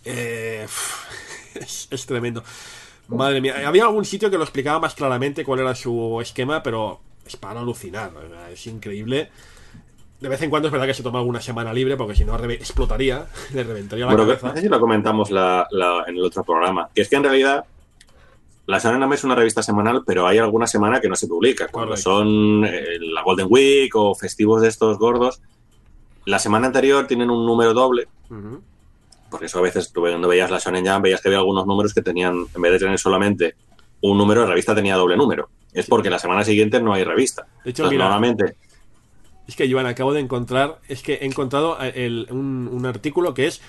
Eh, es, es tremendo. Madre mía, había algún sitio que lo explicaba más claramente cuál era su esquema, pero es para alucinar. ¿verdad? Es increíble. De vez en cuando es verdad que se toma alguna semana libre, porque si no explotaría, le reventaría la Bueno, que- cabeza. no sé si lo comentamos la- la- en el otro programa, que es que en realidad la Shonen Jump es una revista semanal, pero hay alguna semana que no se publica. Cuando Correcto. son eh, la Golden Week o festivos de estos gordos, la semana anterior tienen un número doble, Ujú. porque eso a veces tú cuando veías la Shonen Jump veías que había algunos números que tenían, en vez de tener solamente un número, la revista tenía doble número. Es porque la semana siguiente no hay revista. De hecho, Entonces, mira- normalmente Es que, Joan, acabo de encontrar, es que he encontrado eh, el- un, un artículo que es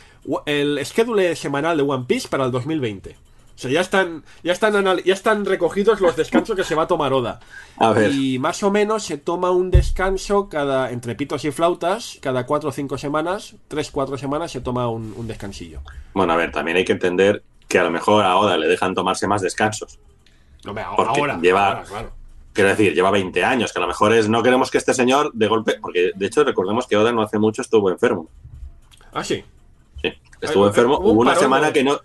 el schedule semanal de One Piece para el 2020. O sea, ya están, ya están, ya están recogidos los descansos que se va a tomar Oda. A ver. Y más o menos se toma un descanso cada, entre pitos y flautas, cada cuatro o cinco semanas, tres, cuatro semanas se toma un, un descansillo. Bueno, a ver, también hay que entender que a lo mejor a Oda le dejan tomarse más descansos. No, me, Porque ahora, lleva- ahora, claro. Quiero decir, lleva 20 años, que a lo mejor es no queremos que este señor de golpe, porque de hecho recordemos que Oda no hace mucho estuvo enfermo. Ah, sí. Sí, estuvo Ay, enfermo. hubo un Hubo una semana que no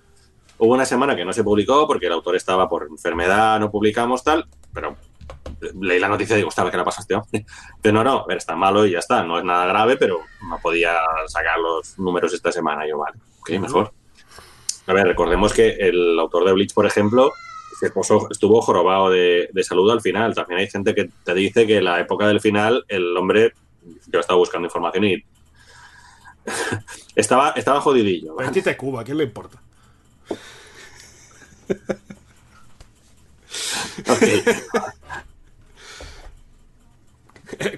hubo una semana que no se publicó porque el autor estaba por enfermedad, no publicamos tal, pero leí la noticia y digo, "Ostras, ¿qué le pasa a este hombre?". Pero no, no, ver, está malo y ya está, no es nada grave, pero no podía sacar los números esta semana. Y yo, vale, ok, mejor. A ver, recordemos que el autor de Bleach, por ejemplo, se posó- estuvo jorobado de, de salud al final. También hay gente que te dice que la época del final, el hombre, yo estaba buscando información y estaba, estaba jodidillo. ¿vale? Cuba, ¿a quién le importa? Ok.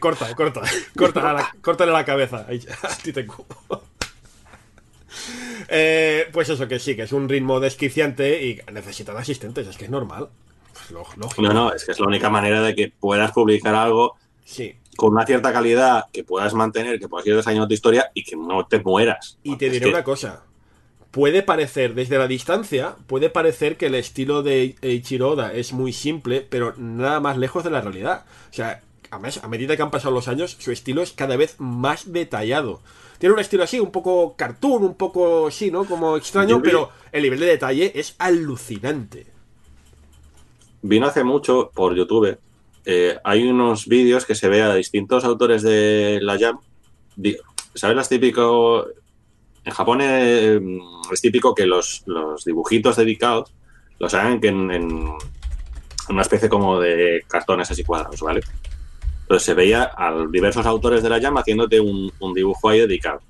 corta, corta, corta la, córtale la cabeza. Ahí, a ti te cubo. Eh, pues eso, que sí, que es un ritmo desquiciante y necesitan asistentes, es que es normal. Pues lógico. No, no, es que es la única manera de que puedas publicar algo Sí. con una cierta calidad, que puedas mantener, que puedas ir desarrollando tu historia y que no te mueras. Y te Es diré que- una cosa. Puede parecer, desde la distancia, puede parecer que el estilo de Eiichiro Oda es muy simple, pero nada más lejos de la realidad. O sea, a, mes- a medida que han pasado los años, su estilo es cada vez más detallado. Tiene un estilo así, un poco cartoon, un poco así, ¿no? Como extraño, pero el nivel de detalle es alucinante. Vino hace mucho por YouTube. eh, hay unos vídeos que se ve a distintos autores de la Jam. ¿Sabes las típicas en Japón eh, es típico que los, los dibujitos dedicados los hagan que en, en una especie como de cartones así cuadrados, ¿vale? Entonces se veía a diversos autores de la Jam haciéndote un, un dibujo ahí dedicado.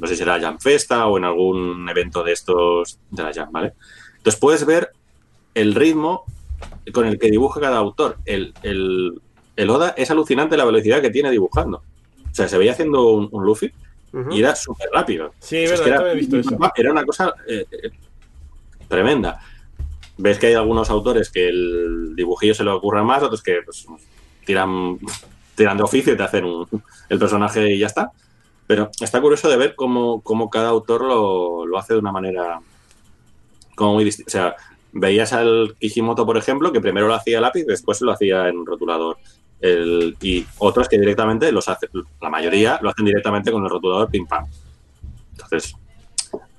No sé si era Jam Festa o en algún evento de estos de la Jam, ¿vale? Entonces puedes ver el ritmo con el que dibuja cada autor. El, el, el Oda es alucinante la velocidad que tiene dibujando. O sea, se veía haciendo un, un Luffy Y era súper rápido. Sí, O sea, es verdad, que era, he visto eso. era una cosa eh, eh, tremenda. Ves que hay algunos autores que el dibujillo se le ocurre más, otros que pues, tiran, tiran de oficio y te hacen un- el personaje y ya está. Pero está curioso de ver cómo, cómo cada autor lo, lo hace de una manera como muy distinta. O sea, veías al Kishimoto, por ejemplo, que primero lo hacía lápiz, después lo hacía en rotulador. El- y otros que directamente los hacen, la mayoría lo hacen directamente con el rotulador pim pam. Entonces,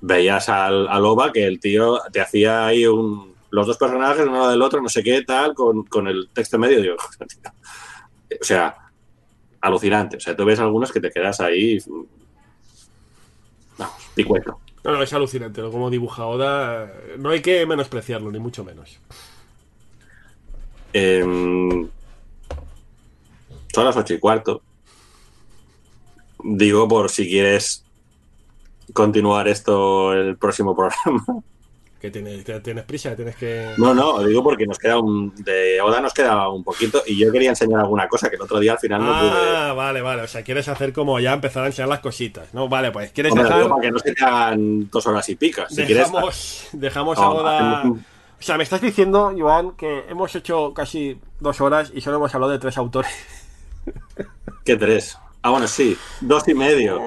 veías al, al que el tío te hacía ahí un, los dos personajes, uno del otro, no sé qué, tal, con, con el texto en medio. Digo, o sea, alucinante. O sea, tú ves algunos que te quedas ahí. Vamos, picueto. No, no, es alucinante. ¿no? Como dibuja Oda, eh, no hay que menospreciarlo, ni mucho menos. Em, son las ocho y cuarto. Digo, por si quieres continuar esto el próximo programa. Que tienes, que tienes prisa, tienes que. No, no, digo porque nos queda un. De Oda nos queda un poquito y yo quería enseñar alguna cosa que el otro día al final no pude. Ah, vale, vale. O sea, quieres hacer como ya empezar a enseñar las cositas. No, vale, pues quieres Hombre, dejar. para que no se te hagan dos horas y picas. Si quieres. dejamos dejamos a No, Oda. hacemos O sea, me estás diciendo, Joan, que hemos hecho casi dos horas y solo hemos hablado de tres autores. ¿Qué tres? Ah, bueno, sí, dos y medio.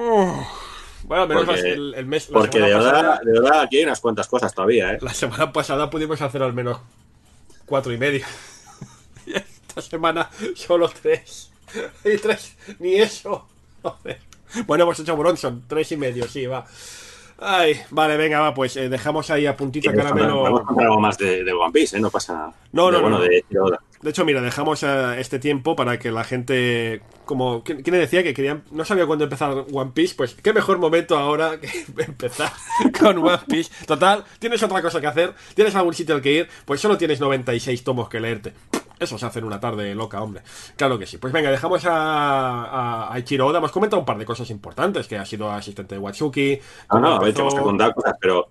Bueno, menos Porque- la- el, el mes. la Porque de pasada- de Oda aquí hay unas cuantas cosas todavía, ¿eh? La semana pasada pudimos hacer al menos cuatro y medio. Y esta semana solo tres. Y tres, ni eso. Joder. Bueno, hemos hecho Bronson, tres y medio, sí, va. Ay, vale, venga, va, pues eh, dejamos ahí a puntito caramelo. contar algo más de, de One Piece, ¿eh? No pasa nada. No, De, no, bueno, no. de Oda. De hecho, mira, dejamos este tiempo para que la gente, como, ¿quién decía que querían, no sabía cuándo empezar One Piece? Pues qué mejor momento ahora que empezar con One Piece. Total, tienes otra cosa que hacer, tienes algún sitio al que ir, pues solo tienes 96 tomos que leerte. Eso se hace en una tarde loca, hombre. Claro que sí. Pues venga, dejamos a, a, a Ichiro Oda. Hemos comentado un par de cosas importantes, que ha sido asistente de Watsuki. No, no, cómo de hecho, hemos empezó- contado cosas, pero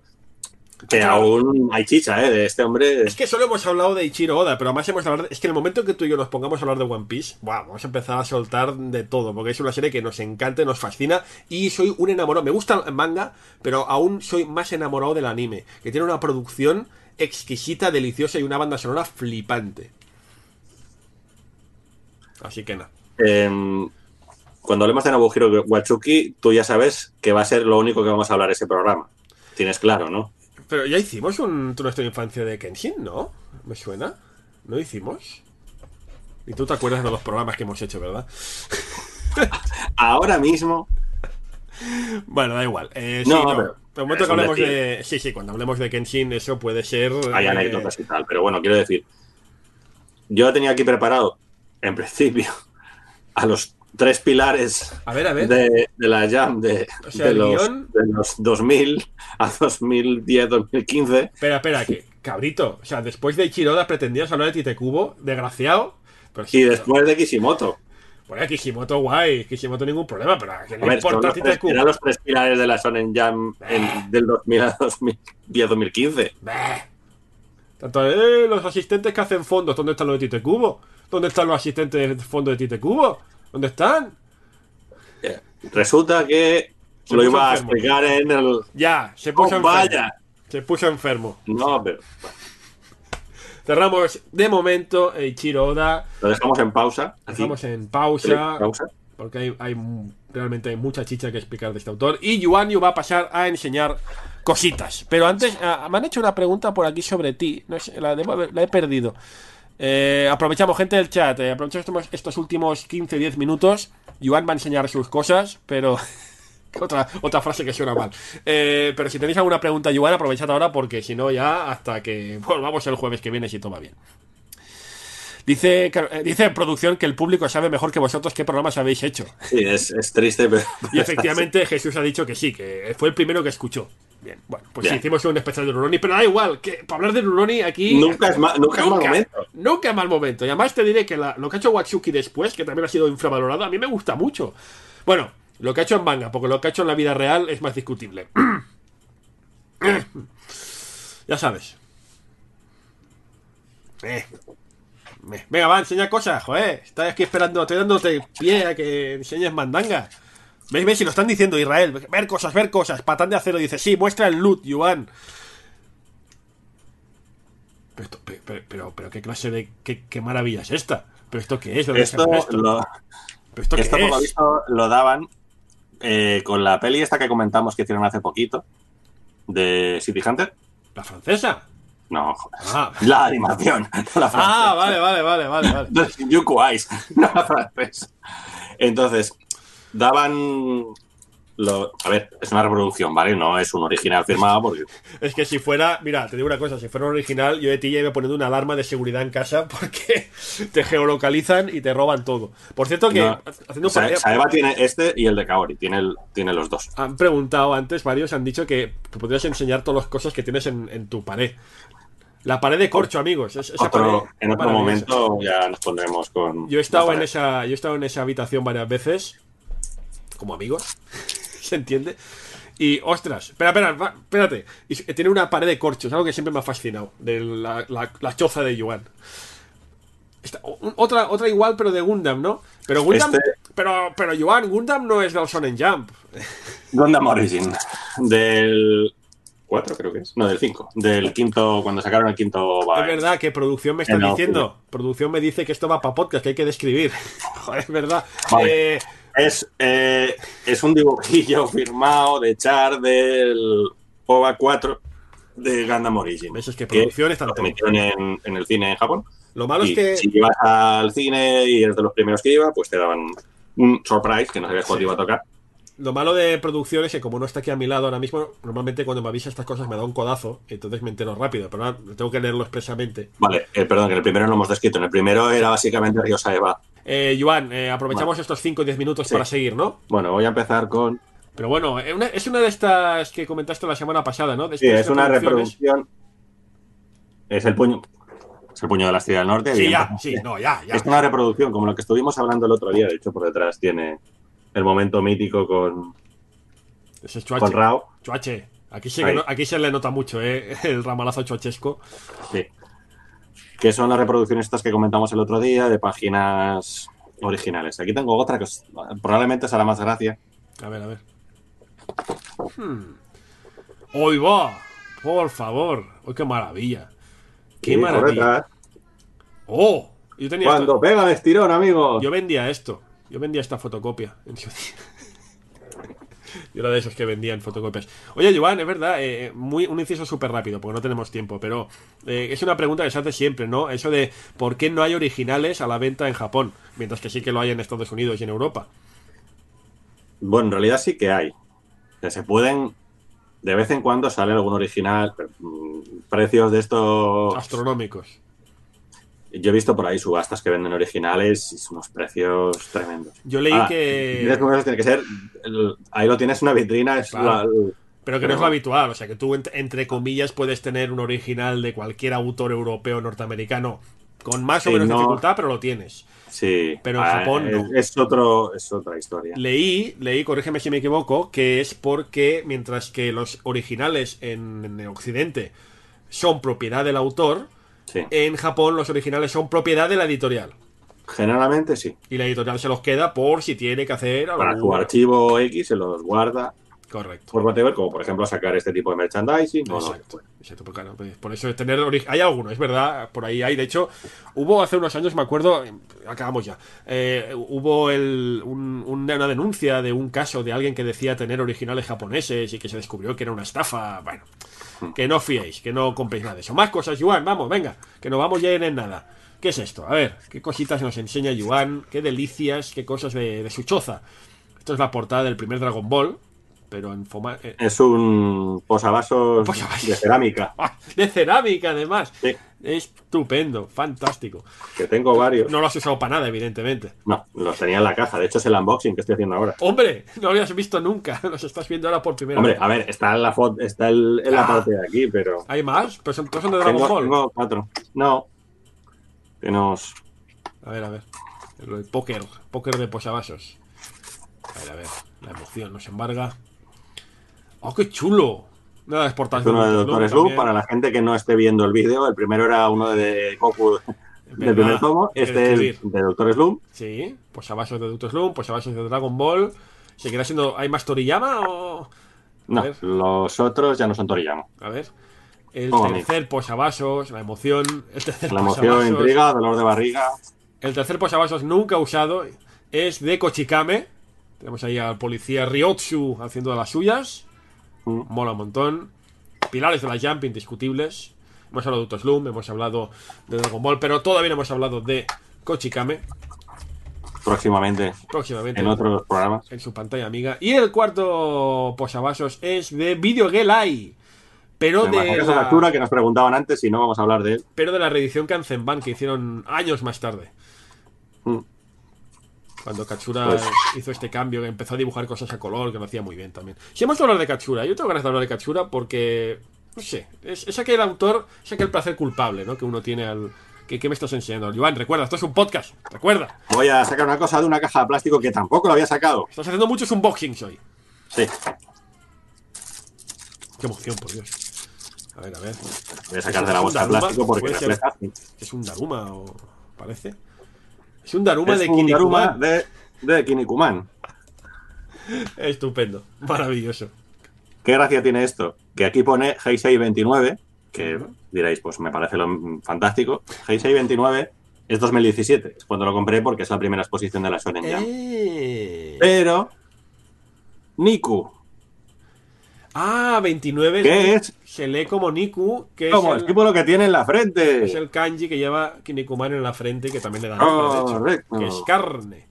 que aún hay chicha, ¿eh? De este hombre. Es que solo hemos hablado de Ichiro Oda, pero además hemos hablado de- Es que en el momento que tú y yo nos pongamos a hablar de One Piece, ¡buah! vamos a empezar a soltar de todo, porque es una serie que nos encanta, nos fascina, y soy un enamorado. Me gusta el manga, pero aún soy más enamorado del anime, que tiene una producción exquisita, deliciosa y una banda sonora flipante. Así que nada. em, cuando hablemos de Nobuhiro Watsuki, tú ya sabes que va a ser lo único que vamos a hablar ese programa. Tienes claro, ¿no? Pero ya hicimos un Tú nuestra infancia de Kenshin, ¿no? ¿Me suena? ¿No hicimos? Y tú te acuerdas de los programas que hemos hecho, ¿verdad? Ahora mismo, Bueno, da igual. Eh, No, sí, no. pero- el momento que hablemos decir. de. Sí, sí, cuando hablemos de Kenshin, eso puede ser. hay eh, anécdotas y tal, pero bueno, quiero decir, yo tenía aquí preparado, en principio, a los tres pilares A ver, a ver. de, de la Jam de, O sea, de el los, guión- de los 2000 a 2010, 2015. Espera, espera, que. Cabrito. O sea, después de Ichiroda pretendías hablar de Tite Kubo, desgraciado. Pero sí, Y después de Kishimoto. Bueno, Kishimoto guay, Kishimoto ningún problema, pero ¿a quién A le ver, son importa Tite Kubo? eran los tres pilares de la Shonen Jam en- del 2000 a 2010-2015. Bah. Tanto, eh, los asistentes que hacen fondos, ¿dónde están los de Tite Kubo? ¿Dónde están los asistentes de fondo de Tite Kubo? ¿Dónde están? Resulta que Se lo iba a enfermo. explicar en el... Ya, se puso ¡Oh, enfermo. vaya! Se puso enfermo. No, pero Cerramos de momento eh, Ichiro Oda. lo dejamos en pausa. aquí. Dejamos en pausa. Pausa. Porque hay, hay realmente hay mucha chicha que explicar de este autor. Y Yuan Yu va a pasar a enseñar cositas. Pero antes, ah, me han hecho una pregunta por aquí sobre ti. No sé, la, debo la he perdido. Eh, aprovechamos, gente del chat. eh, aprovechamos estos, últimos 15-10 minutos. Yuan va a enseñar sus cosas, pero. Otra, otra frase que suena mal. Eh, pero si tenéis alguna pregunta, Yuan, aprovechad ahora porque si no, ya hasta que volvamos el jueves que viene, si todo va bien. Dice, dice en producción que el público sabe mejor que vosotros qué programas habéis hecho. Sí, es, es triste, pero. Y efectivamente Jesús ha dicho que sí, que fue el primero que escuchó. Bien, bueno, pues Bien. sí, hicimos un especial de Ruloni, pero da igual, que para hablar de Ruloni aquí... Nunca es, ma- nunca es mal momento. Nunca es mal momento. Y además te diré que la- lo que ha hecho Watsuki después, que también ha sido infravalorado, a mí me gusta mucho. Bueno, lo que ha hecho en manga, porque lo que ha hecho en la vida real es más discutible. ya sabes. Eh. Me- Venga, va, enseña cosas, joder. Estoy aquí esperando, estoy dándote pie a que enseñes mandanga. ¿Veis? ¿Veis? Si lo están diciendo Israel. Ver cosas, ver cosas. Patán de acero dice, sí, muestra el loot, Yuan. Pero, pero, pero, qué clase de. Qué, qué maravilla es esta. ¿Pero esto qué es? ¿De dónde Esto, esto? lo, ¿Pero esto qué esto por lo visto, lo daban eh, con la peli esta que comentamos que hicieron hace poquito, de City Hunter. ¿La francesa? No, joder. Ah, La animación. la ah francesa. vale, vale, vale, vale. vale. Ice, no la francesa. Entonces, daban. Lo, a ver, es una reproducción, ¿vale? No es un original firmado porque. Es que si fuera, mira, te digo una cosa, si fuera un original, yo de ti ya iba poniendo una alarma de seguridad en casa porque te geolocalizan y te roban todo. Por cierto que, No. haciendo Sa- pa- Saeva tiene este y el de Kaori, tiene, el- tiene los dos. han preguntado antes, varios han dicho que te podrías enseñar todas las cosas que tienes en, en tu pared. La pared de corcho, amigos. es- esa Otro- pared en otro momento ya nos pondremos con. Yo he estado en esa, yo he estado en esa habitación varias veces, como amigos, ¿se entiende? Y ostras, espera, espera, espérate. Y tiene una pared de corchos, algo que siempre me ha fascinado, de la, la- la choza de Yuan. Esta- otra, otra igual, pero de Gundam, ¿no? Pero Gundam, Este- pero, pero Yuan, Gundam no es del Shonen Jump. Gundam Origin. Del 4, creo que es. No, del 5. Del quinto, cuando sacaron el quinto. Es Byte. verdad que producción me está diciendo. Producción me dice que esto va para podcast, que hay que describir. Joder, es verdad. Vale. Eh, Es, eh, es un dibujillo firmado de Char del OVA 4 de Gundam Origin. Ves, es que producción está en en, en el cine en Japón. lo malo Y es que. si ibas al cine y eres de los primeros que iba, pues te daban un surprise que no sabías cuándo iba a tocar. Lo malo de producción es que como no está aquí a mi lado ahora mismo, normalmente cuando me avisa estas cosas me da un codazo, entonces me entero rápido, pero ahora tengo que leerlo expresamente. Vale, eh, perdón, que en el primero no hemos descrito. En el primero era básicamente Río Saeva. Eh, Joan, eh, aprovechamos estos 5 o 10 minutos Sí. para seguir, ¿no? Bueno, voy a empezar con. Pero bueno, eh, una- es una de estas que comentaste la semana pasada, ¿no? Sí, es una reproducción. Es el puño. Es el puño de la estrella del norte. Sí, ya, sí, no, ya, ya. Es una reproducción, como lo que estuvimos hablando el otro día. De hecho, por detrás tiene el momento mítico con, Ese es con Chuache. Rao. Chuache. Aquí, sí que Ahí. no- aquí se le nota mucho, ¿eh? El ramalazo chuachesco. Sí. Que son las reproducciones estas que comentamos el otro día de páginas originales. Aquí tengo otra que os- probablemente será más gracia. A ver, a ver. Hmm. ¡Hoy va! Por favor. ¡Oh, qué maravilla! ¡Qué Sí, maravilla! ¡Oh! Yo tenía esto- Cuando pega el estirón, amigo. Yo vendía esto. Yo vendía esta fotocopia. Yo era de esos que vendían fotocopias. Oye, Joan, es verdad, eh, muy, un inciso súper rápido, porque no tenemos tiempo, pero eh, es una pregunta que se hace siempre, ¿no? Eso de por qué no hay originales a la venta en Japón, mientras que sí que lo hay en Estados Unidos y en Europa. Bueno, en realidad sí que hay. Se pueden. De vez en cuando sale algún original. pero, mm, Precios de estos. Astronómicos. Yo he visto por ahí subastas que venden originales y son unos precios tremendos. Yo leí Ah, que- tiene que ser. el- ahí lo tienes en una vitrina. Es Claro. la- el- Pero que no es lo habitual, o sea que tú, ent- entre comillas, puedes tener un original de cualquier autor europeo norteamericano con más o Sí, menos no. dificultad, pero lo tienes. sí. Pero en Ah, Japón no. es, es otro, es otra historia. Leí, leí, corrígeme si me equivoco, que es porque mientras que los originales en, en Occidente son propiedad del autor, Sí. en Japón los originales son propiedad de la editorial. Generalmente sí. Y la editorial se los queda por si tiene que hacer Para algún- tu archivo X se los guarda Correcto. por whatever, como por ejemplo sacar este tipo de merchandising. Exacto, exacto, porque, claro, pues, por eso es tener hay alguno, es verdad, por ahí hay, de hecho, hubo hace unos años, me acuerdo, acabamos ya, eh, hubo el, un- un- una denuncia de un caso de alguien que decía tener originales japoneses y que se descubrió que era una estafa, bueno, que no fiéis, que no compréis nada de eso. Más cosas, Yuan, vamos, venga, que no vamos ya en nada. ¿Qué es esto? A ver, qué cositas nos enseña Yuan, qué delicias, qué cosas de, de su choza. Esto es la portada del primer Dragon Ball, pero en forma... eh, Es un posavasos Posavasos. de cerámica. de cerámica, además. Sí, Estupendo, fantástico. que tengo varios. No lo has usado para nada, evidentemente. No, los tenía en la caja. De hecho, es el unboxing que estoy haciendo ahora. Hombre, no lo habías visto nunca. Los estás viendo ahora por primera Hombre, vez. a ver, está en la foto, está el- en la parte de aquí, pero. ¿Hay más? Pero son, todos son de Dragon Tengo, Ball. tengo cuatro. No. Que nos. A ver, a ver. El, el póker. Póker de posavasos. A ver, a ver. La emoción nos embarga. ¡Oh, qué chulo! De exportación. Uno de Doctor también. Para la gente que no esté viendo el vídeo, el primero era uno de Goku del primer tomo. Este es de Doctor Slump. Sí, posavasos de Doctor Slump, posavasos de Dragon Ball. ¿Seguirá siendo. ¿Hay más Toriyama o.? No, los otros ya no son Toriyama. A ver. El Oh, tercer posavasos, la emoción. El tercer La emoción, intriga, dolor de barriga. El tercer posavasos nunca usado es de Kochikame. Tenemos ahí al policía Ryotsu haciendo de las suyas. Mm. Mola un montón. Pilares de la Jump indiscutibles. Hemos hablado de Doctor Slump, hemos hablado de Dragon Ball, pero todavía no hemos hablado de Kochikame. Próximamente Próximamente en otros programas. en su pantalla amiga. Y el cuarto posavasos es de Video Gelai. Pero de, esa la, que nos preguntaban antes si no vamos a hablar de él. pero de la reedición Kanzenban que hicieron años más tarde. Mm. Cuando Katsura Pues- hizo este cambio, que empezó a dibujar cosas a color, que lo hacía muy bien también. Si hemos de hablar de Katsura, yo tengo ganas de hablar de Katsura porque, no sé, es, es aquel autor, es aquel placer culpable, ¿no? Que uno tiene al... ¿Qué, qué me estás enseñando? Iván, recuerda, esto es un podcast, recuerda. Voy a sacar una cosa de una caja de plástico que tampoco lo había sacado. Estás haciendo muchos unboxings hoy. Sí, Qué emoción, por Dios. A ver, a ver. voy a sacar de ¿Es la bolsa de plástico porque ser. ¿Es un Daruma o parece? Es un Daruma Es de un Daruma Kinnikuman. de, de Kinnikuman. Estupendo, maravilloso. ¿Qué gracia tiene esto? Que aquí pone Heisei 29, que diréis, pues me parece lo fantástico. Heisei 29 es 2017, es cuando lo compré porque es la primera exposición de la Shonen Jump. Eh. Pero Niku, Ah, 29 ¿Qué es? Se lee como Niku, que como es el el, símbolo que tiene en la frente. es el kanji que lleva Kinnikuman en la frente que también le da nombre, de hecho, Correcto. que es carne.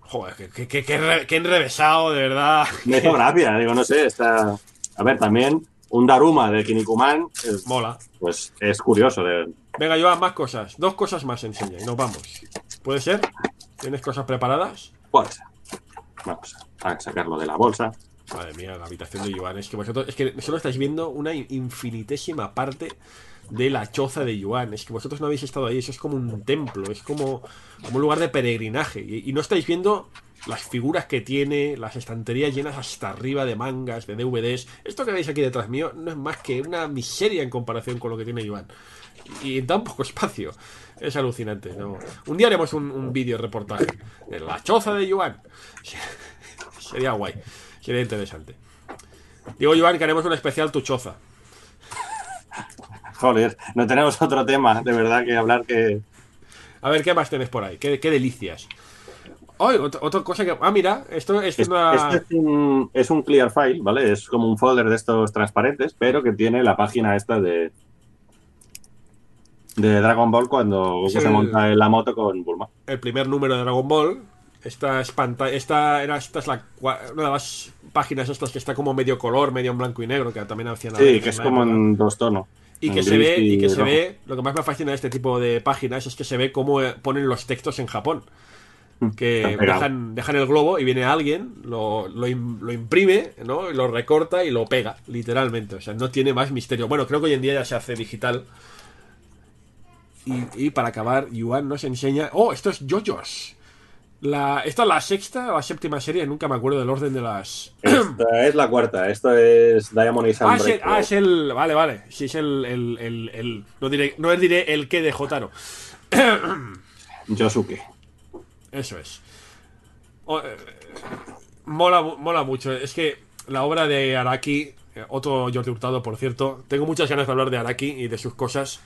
Joder, qué, qué re- qué enrevesado, de verdad. Me hizo gracia, digo, no sé, está... A ver, también un Daruma de Kinnikuman, eh, Mola. pues es curioso. De... Venga, Joan, más cosas. Dos cosas más enseña y nos vamos. ¿Puede ser? ¿Tienes cosas preparadas? Bolsa. Vamos a sacarlo de la bolsa. Madre mía, la habitación de Yuan. Es que vosotros, es que solo estáis viendo una infinitésima parte de la choza de Yuan. Es que vosotros no habéis estado ahí. Eso es como un templo, es como, como un lugar de peregrinaje. Y, no estáis viendo las figuras que tiene, las estanterías llenas hasta arriba de mangas, de DVDs. Esto que veis aquí detrás mío no es más que una miseria en comparación con lo que tiene Yuan. Y en tan poco espacio. Es alucinante. ¿no? Un día haremos un, un vídeo reportaje de la choza de Yuan. Sería guay. Sería interesante. Digo, Joan, que haremos un especial tu choza. Joder, no tenemos otro tema de verdad que hablar que... A ver, ¿qué más tenés por ahí? ¿Qué, qué delicias? Ay, otra, otra cosa que. Ah, mira, esto, esto es una. Este es un, es un clear file, ¿vale? Es como un folder de estos transparentes, pero que tiene la página esta de de Dragon Ball cuando Goku se monta en la moto con Bulma. el primer número de Dragon Ball. Esta es pantalla. Esta, era, esta es la, una de las páginas estas que está como medio color, medio en blanco y negro, que también hacían Sí, que es como época. en dos tonos. Y que se ve, y que se ve, lo que más me fascina de este tipo de páginas es que se ve cómo eh, ponen los textos en Japón. Que Están pegados. dejan, dejan el globo y viene alguien, lo, lo, im- lo imprime, ¿no? Y lo recorta y lo pega, literalmente. O sea, no tiene más misterio. Bueno, creo que hoy en día ya se hace digital. Y, y para acabar, Yuan nos enseña. ¡Oh! Esto es JoJo's. La, esta es la sexta o la séptima serie, nunca me acuerdo del orden de las. Esta es la cuarta, esto es Diamond y Ah, es Sunbreak. el, ah, es el- Vale, vale. Sí, es el. el, el, el- no, diré, no diré el que de Jotaro. Yosuke. Eso es. O- eh, mola, mola mucho. Es que la obra de Araki, eh, otro Jordi Hurtado, por cierto, tengo muchas ganas de hablar de Araki y de sus cosas.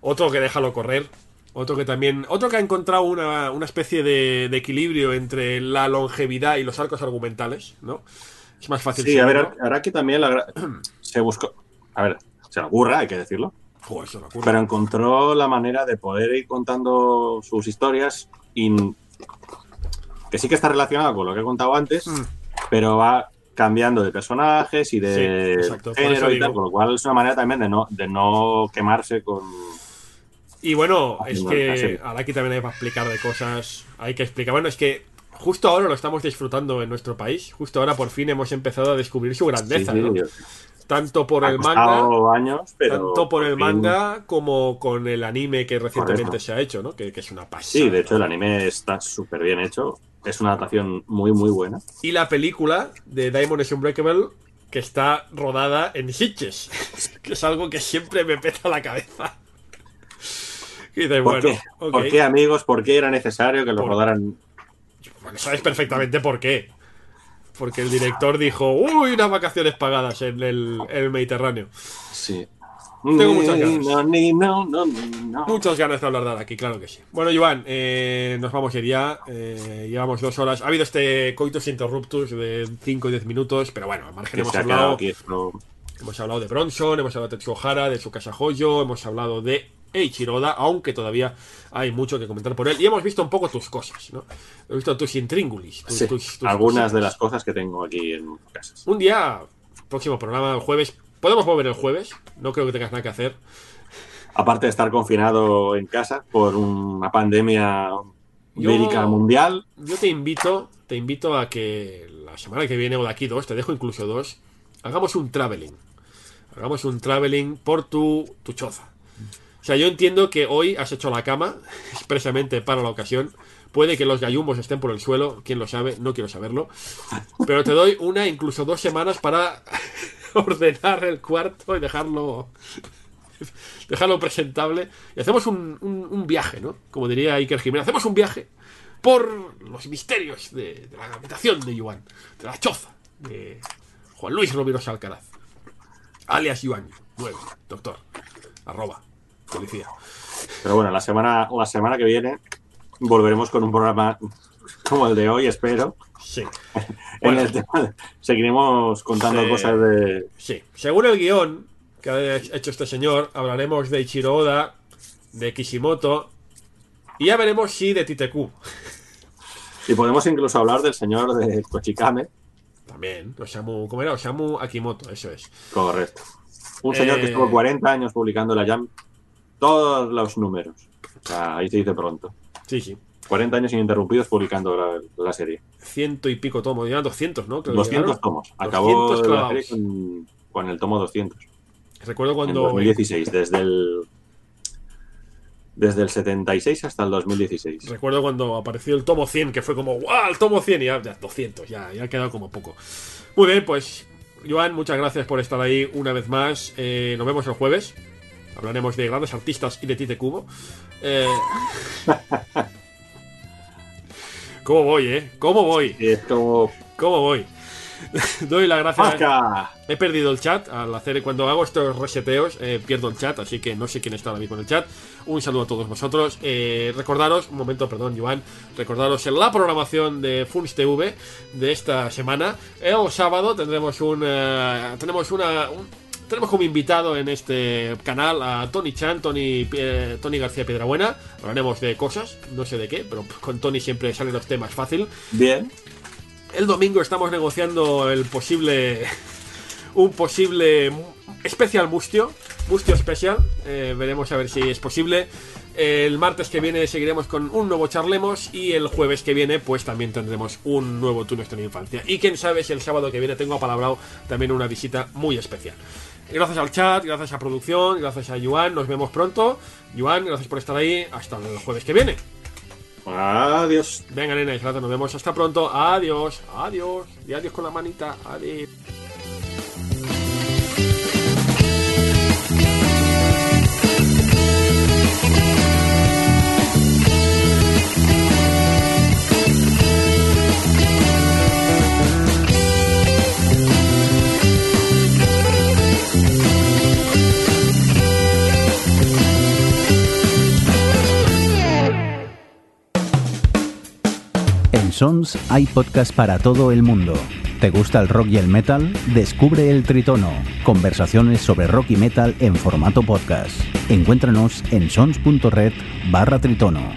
Otro que déjalo correr. Otro que también. Otro que ha encontrado una, una especie de, de equilibrio entre la longevidad y los arcos argumentales, ¿no? Es más fácil. Sí, a ver, seguirlo. Araki también la se buscó. A ver, se la burra, hay que decirlo. Joder, se ocurre. Pero encontró la manera de poder ir contando sus historias y que sí que está relacionado con lo que he contado antes, Mm. pero va cambiando de personajes y de Sí, género y tal, con lo cual es una manera también de no, de no quemarse con... Y bueno, es que ahora aquí también hay para explicar de cosas. Hay que explicar. Bueno, es que justo ahora lo estamos disfrutando en nuestro país. Justo ahora por fin hemos empezado a descubrir su grandeza, Sí, sí, ¿no? Tanto por ha el manga, años, pero tanto por el fin- manga como con el anime que recientemente se ha hecho, ¿no? Que, que es una pasada. Sí, de hecho el anime está súper bien hecho. Es una adaptación muy, muy buena. Y la película de Diamond is Unbreakable que está rodada en Sitges, que es algo que siempre me peta la cabeza. Y ¿Por, bueno, qué? ok. ¿Por qué, amigos? ¿Por qué era necesario que lo Por- rodaran? Bueno, sabes perfectamente por qué. Porque el director dijo, uy, unas vacaciones pagadas en el, Mediterráneo. Sí. Tengo muchas ganas. No, no, no. Muchas ganas de hablar de aquí, claro que sí. Bueno, Joan, eh, nos vamos a ir ya. eh, llevamos dos horas. Ha habido este coitus interruptus de 5 y 10 minutos, pero bueno, al margen hemos hablado, aquí hemos hablado de Bronson, hemos hablado de Tetsuo Hara, de Tsukasa Hoyo, hemos hablado de Eiichiro Oda, aunque todavía hay mucho que comentar por él. Y hemos visto un poco tus cosas, ¿no? Hemos visto tus intríngulis. tus- Sí, tus- tus algunas de las cosas que tengo aquí en casa. Un día, próximo programa, el jueves. Podemos volver el jueves. No creo que tengas nada que hacer. Aparte de estar confinado en casa por una pandemia Yo- médica mundial, Yo te invito, te invito a que la semana que viene o de aquí dos, te dejo incluso dos, hagamos un traveling. Hagamos un traveling por tu, tu choza. O sea, yo entiendo que hoy has hecho la cama expresamente para la ocasión. Puede que los gallumbos estén por el suelo, quién lo sabe, no quiero saberlo. Pero te doy una, incluso dos semanas para ordenar el cuarto y dejarlo dejarlo presentable. Y hacemos un, viaje, ¿no? Como diría Iker Jiménez, hacemos un viaje por los misterios de, la habitación de Yuan, de la choza de Juan Luis Rovirosa Alcaraz, alias Yuan 9, doctor, arroba, policía. pero bueno, la semana, la semana que viene volveremos con un programa como el de hoy, espero. Sí. En Bueno, el tema seguiremos contando Sí. cosas de. sí. Según el guion que ha hecho este señor, hablaremos de Ichiro Oda, de Kishimoto, y ya veremos si de Titeku. Y podemos incluso hablar del señor de Kochikame. También, Osamu, ¿cómo era? Osamu Akimoto, eso es. Correcto. Un señor que Eh. estuvo 40 años publicando la Jam todos los números. O sea, ahí se dice pronto. Sí, sí. 40 años ininterrumpidos publicando la, la serie. Ciento y pico tomos, ya 200, ¿no? Creo que 200 llegaron. tomos. Acabó 200 la serie con, con el tomo 200. Recuerdo En cuando 2016, desde el. Desde el 76 hasta el 2016. recuerdo cuando apareció el tomo 100, que fue como ¡guau! El tomo 100 y ya, ya 200, ya, ya ha quedado como poco. Muy bien, pues Joan, muchas gracias por estar ahí una vez más. Eh, nos vemos el jueves. Hablaremos de grandes artistas y de Tite Cubo. Eh... ¿Cómo voy, eh? ¿Cómo voy? Y es como. ¿Cómo voy? Doy la gracia. ¡Pasca! He perdido el chat al hacer cuando hago estos reseteos eh, pierdo el chat así que no sé quién está ahora mismo en el chat un saludo a todos vosotros Eh, recordaros un momento perdón Joan recordaros en la programación de Funs TV de esta semana el sábado tendremos un eh, tenemos una un- tenemos como invitado en este canal a Tony Chan, Tony, eh, Tony García Piedrabuena. Hablaremos de cosas, no sé de qué, pero con Tony siempre salen los temas fácil. Bien. El domingo estamos negociando el posible. Un posible especial mustio. Mustio especial. Eh, veremos a ver si es posible. El martes que viene seguiremos con un nuevo charlemos. Y el jueves que viene, pues también tendremos un nuevo Tú en infancia. Y quién sabe si el sábado que viene tengo apalabrado también una visita muy especial. Gracias al chat, gracias a producción, gracias a Yuan. Nos vemos pronto. Yuan, gracias por estar ahí. Hasta el jueves que viene. Adiós. Venga, nena, gracias, nos vemos hasta pronto. Adiós, adiós. Y adiós con la manita. Adiós. Sons hay podcast para todo el mundo. ¿Te gusta el rock y el metal? Descubre El Tritono, conversaciones sobre rock y metal en formato podcast. Encuéntranos en sons.red barra tritono.